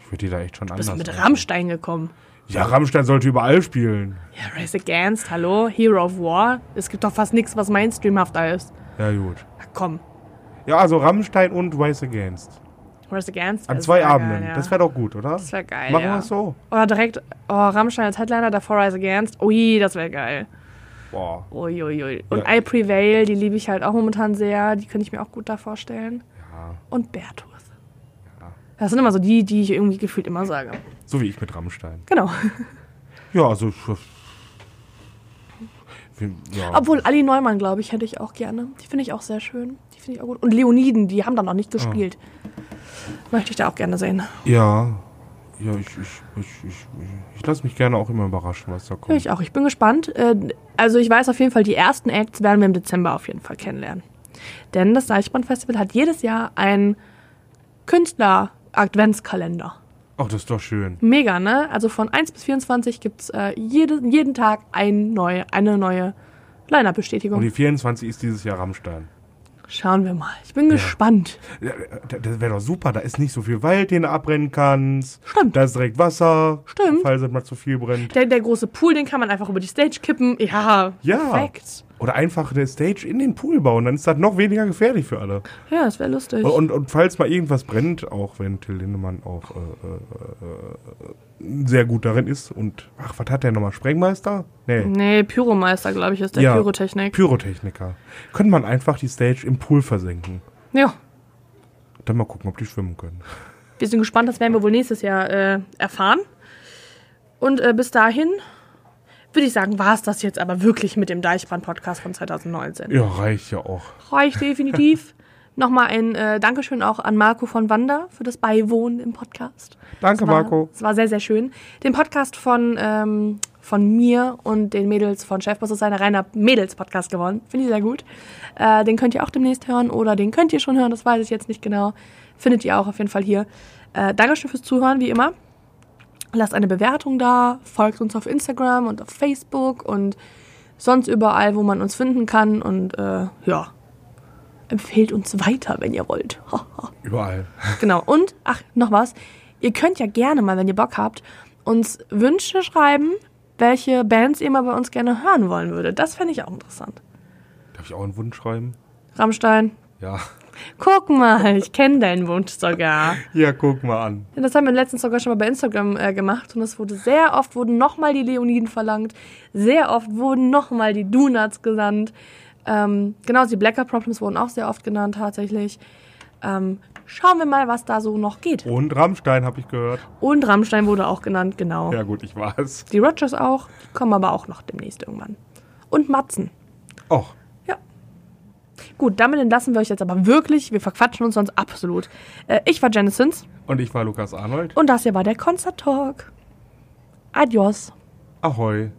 Ich würde die da echt schon
Bist
anders.
mit
machen.
Rammstein gekommen.
Ja, Rammstein sollte überall spielen.
Ja, Rise Against, hallo? Hero of War. Es gibt doch fast nichts, was Mainstreamhafter ist.
Ja, gut.
Na komm.
Ja, also Rammstein und Rise Against.
Rise Against.
An zwei Abenden.
Geil, ja.
Das wäre doch gut, oder?
Das wäre geil.
Machen
ja.
wir es so.
Oder direkt, oh, Rammstein als Headliner, davor Rise Against. Ui, das wäre geil.
Boah.
Ui, ui, ui. Und
Ja.
I Prevail, die liebe ich halt auch momentan sehr. Die könnte ich mir auch gut da vorstellen.
Ja.
Und Beartooth. Das sind immer so die, die ich irgendwie gefühlt immer sage.
So wie ich mit Rammstein.
Genau. [laughs]
Ja, also. Ja.
Obwohl Ali Neumann, glaube ich, hätte ich auch gerne. Die finde ich auch sehr schön. Die finde ich auch gut. Und Leoniden, die haben da noch nicht gespielt. Möchte ich da auch gerne sehen.
Ja. Ja, ich, ich, ich, ich, ich, ich lasse mich gerne auch immer überraschen, was da kommt.
ich auch. Ich bin gespannt. Äh, Also ich weiß auf jeden Fall, die ersten Acts werden wir im Dezember auf jeden Fall kennenlernen. Denn das Deichbrand-Festival hat jedes Jahr einen Künstler-Adventskalender.
Ach, das ist doch schön.
Mega, ne? Also von 1 bis 24 gibt es äh, jede, jeden Tag ein neue, eine neue
Und
Line-Up-Bestätigung.
die 24 ist dieses Jahr Rammstein.
Schauen wir mal. Ich bin gespannt.
Ja, das- das wäre doch super. Da ist nicht so viel Wald, den du abbrennen kannst.
Stimmt.
Da ist direkt Wasser.
Stimmt.
Falls es mal zu viel brennt.
Der, der große Pool, den kann man einfach über die Stage kippen. Ja,
Ja.
perfekt.
Oder einfach eine Stage in den Pool bauen. Dann ist das noch weniger gefährlich für alle.
Ja, das wäre lustig.
Und, und falls mal irgendwas brennt, auch wenn Till Lindemann auch äh, äh, äh, sehr gut darin ist. Und, ach, was hat der nochmal? Sprengmeister? Nee.
nee, Pyromeister, glaube ich, ist der
Ja.
Pyrotechnik.
Pyrotechniker. Könnte man einfach die Stage im Pool versenken.
ja.
Dann mal gucken, ob die schwimmen können.
Wir sind gespannt, das werden wir wohl nächstes Jahr äh, erfahren. Und äh, bis dahin würde ich sagen, war es das jetzt aber wirklich mit dem Deichbrand-Podcast von 2019.
Ja, reicht ja auch.
Reicht definitiv. [laughs] Nochmal ein äh, Dankeschön auch an Marco von Wander für das Beiwohnen im Podcast.
Danke,
Es war,
Marco.
Es war sehr, sehr schön. Den Podcast von, ähm, von mir und den Mädels von Chefboss ist ein reiner Mädels-Podcast geworden. Finde ich sehr gut. Äh, den könnt ihr auch demnächst hören oder den könnt ihr schon hören, das weiß ich jetzt nicht genau. Findet ihr auch auf jeden Fall hier. Äh, Dankeschön fürs Zuhören, wie immer. Lasst eine Bewertung da, folgt uns auf Instagram und auf Facebook und sonst überall, wo man uns finden kann. Und äh, ja, empfehlt uns weiter, wenn ihr wollt. [laughs]
Überall.
Genau. Und, ach, noch was. Ihr könnt ja gerne mal, wenn ihr Bock habt, uns Wünsche schreiben, welche Bands ihr mal bei uns gerne hören wollen würdet. Das fände ich auch interessant.
Darf ich auch einen Wunsch schreiben?
Rammstein,
Ja.
Guck mal, ich kenne deinen Wunsch sogar.
Ja, guck mal an.
Das haben wir letztens sogar schon mal bei Instagram äh, gemacht und es wurde sehr oft wurden nochmal die Leoniden verlangt, sehr oft wurden nochmal die Donuts genannt. Ähm, genau, die Blacker Problems wurden auch sehr oft genannt tatsächlich. Ähm, schauen wir mal, was da so noch geht.
Und Rammstein habe ich gehört.
Und Rammstein wurde auch genannt, genau.
Ja, gut, ich weiß.
Die Rogers auch, die kommen aber auch noch demnächst irgendwann. Und Matzen.
Och.
Gut, damit entlassen wir euch jetzt aber wirklich. Wir verquatschen uns sonst absolut. Äh, ich war Janisons
und ich war Lukas Arnold.
und das hier war der Concert Talk. Adios.
Ahoi.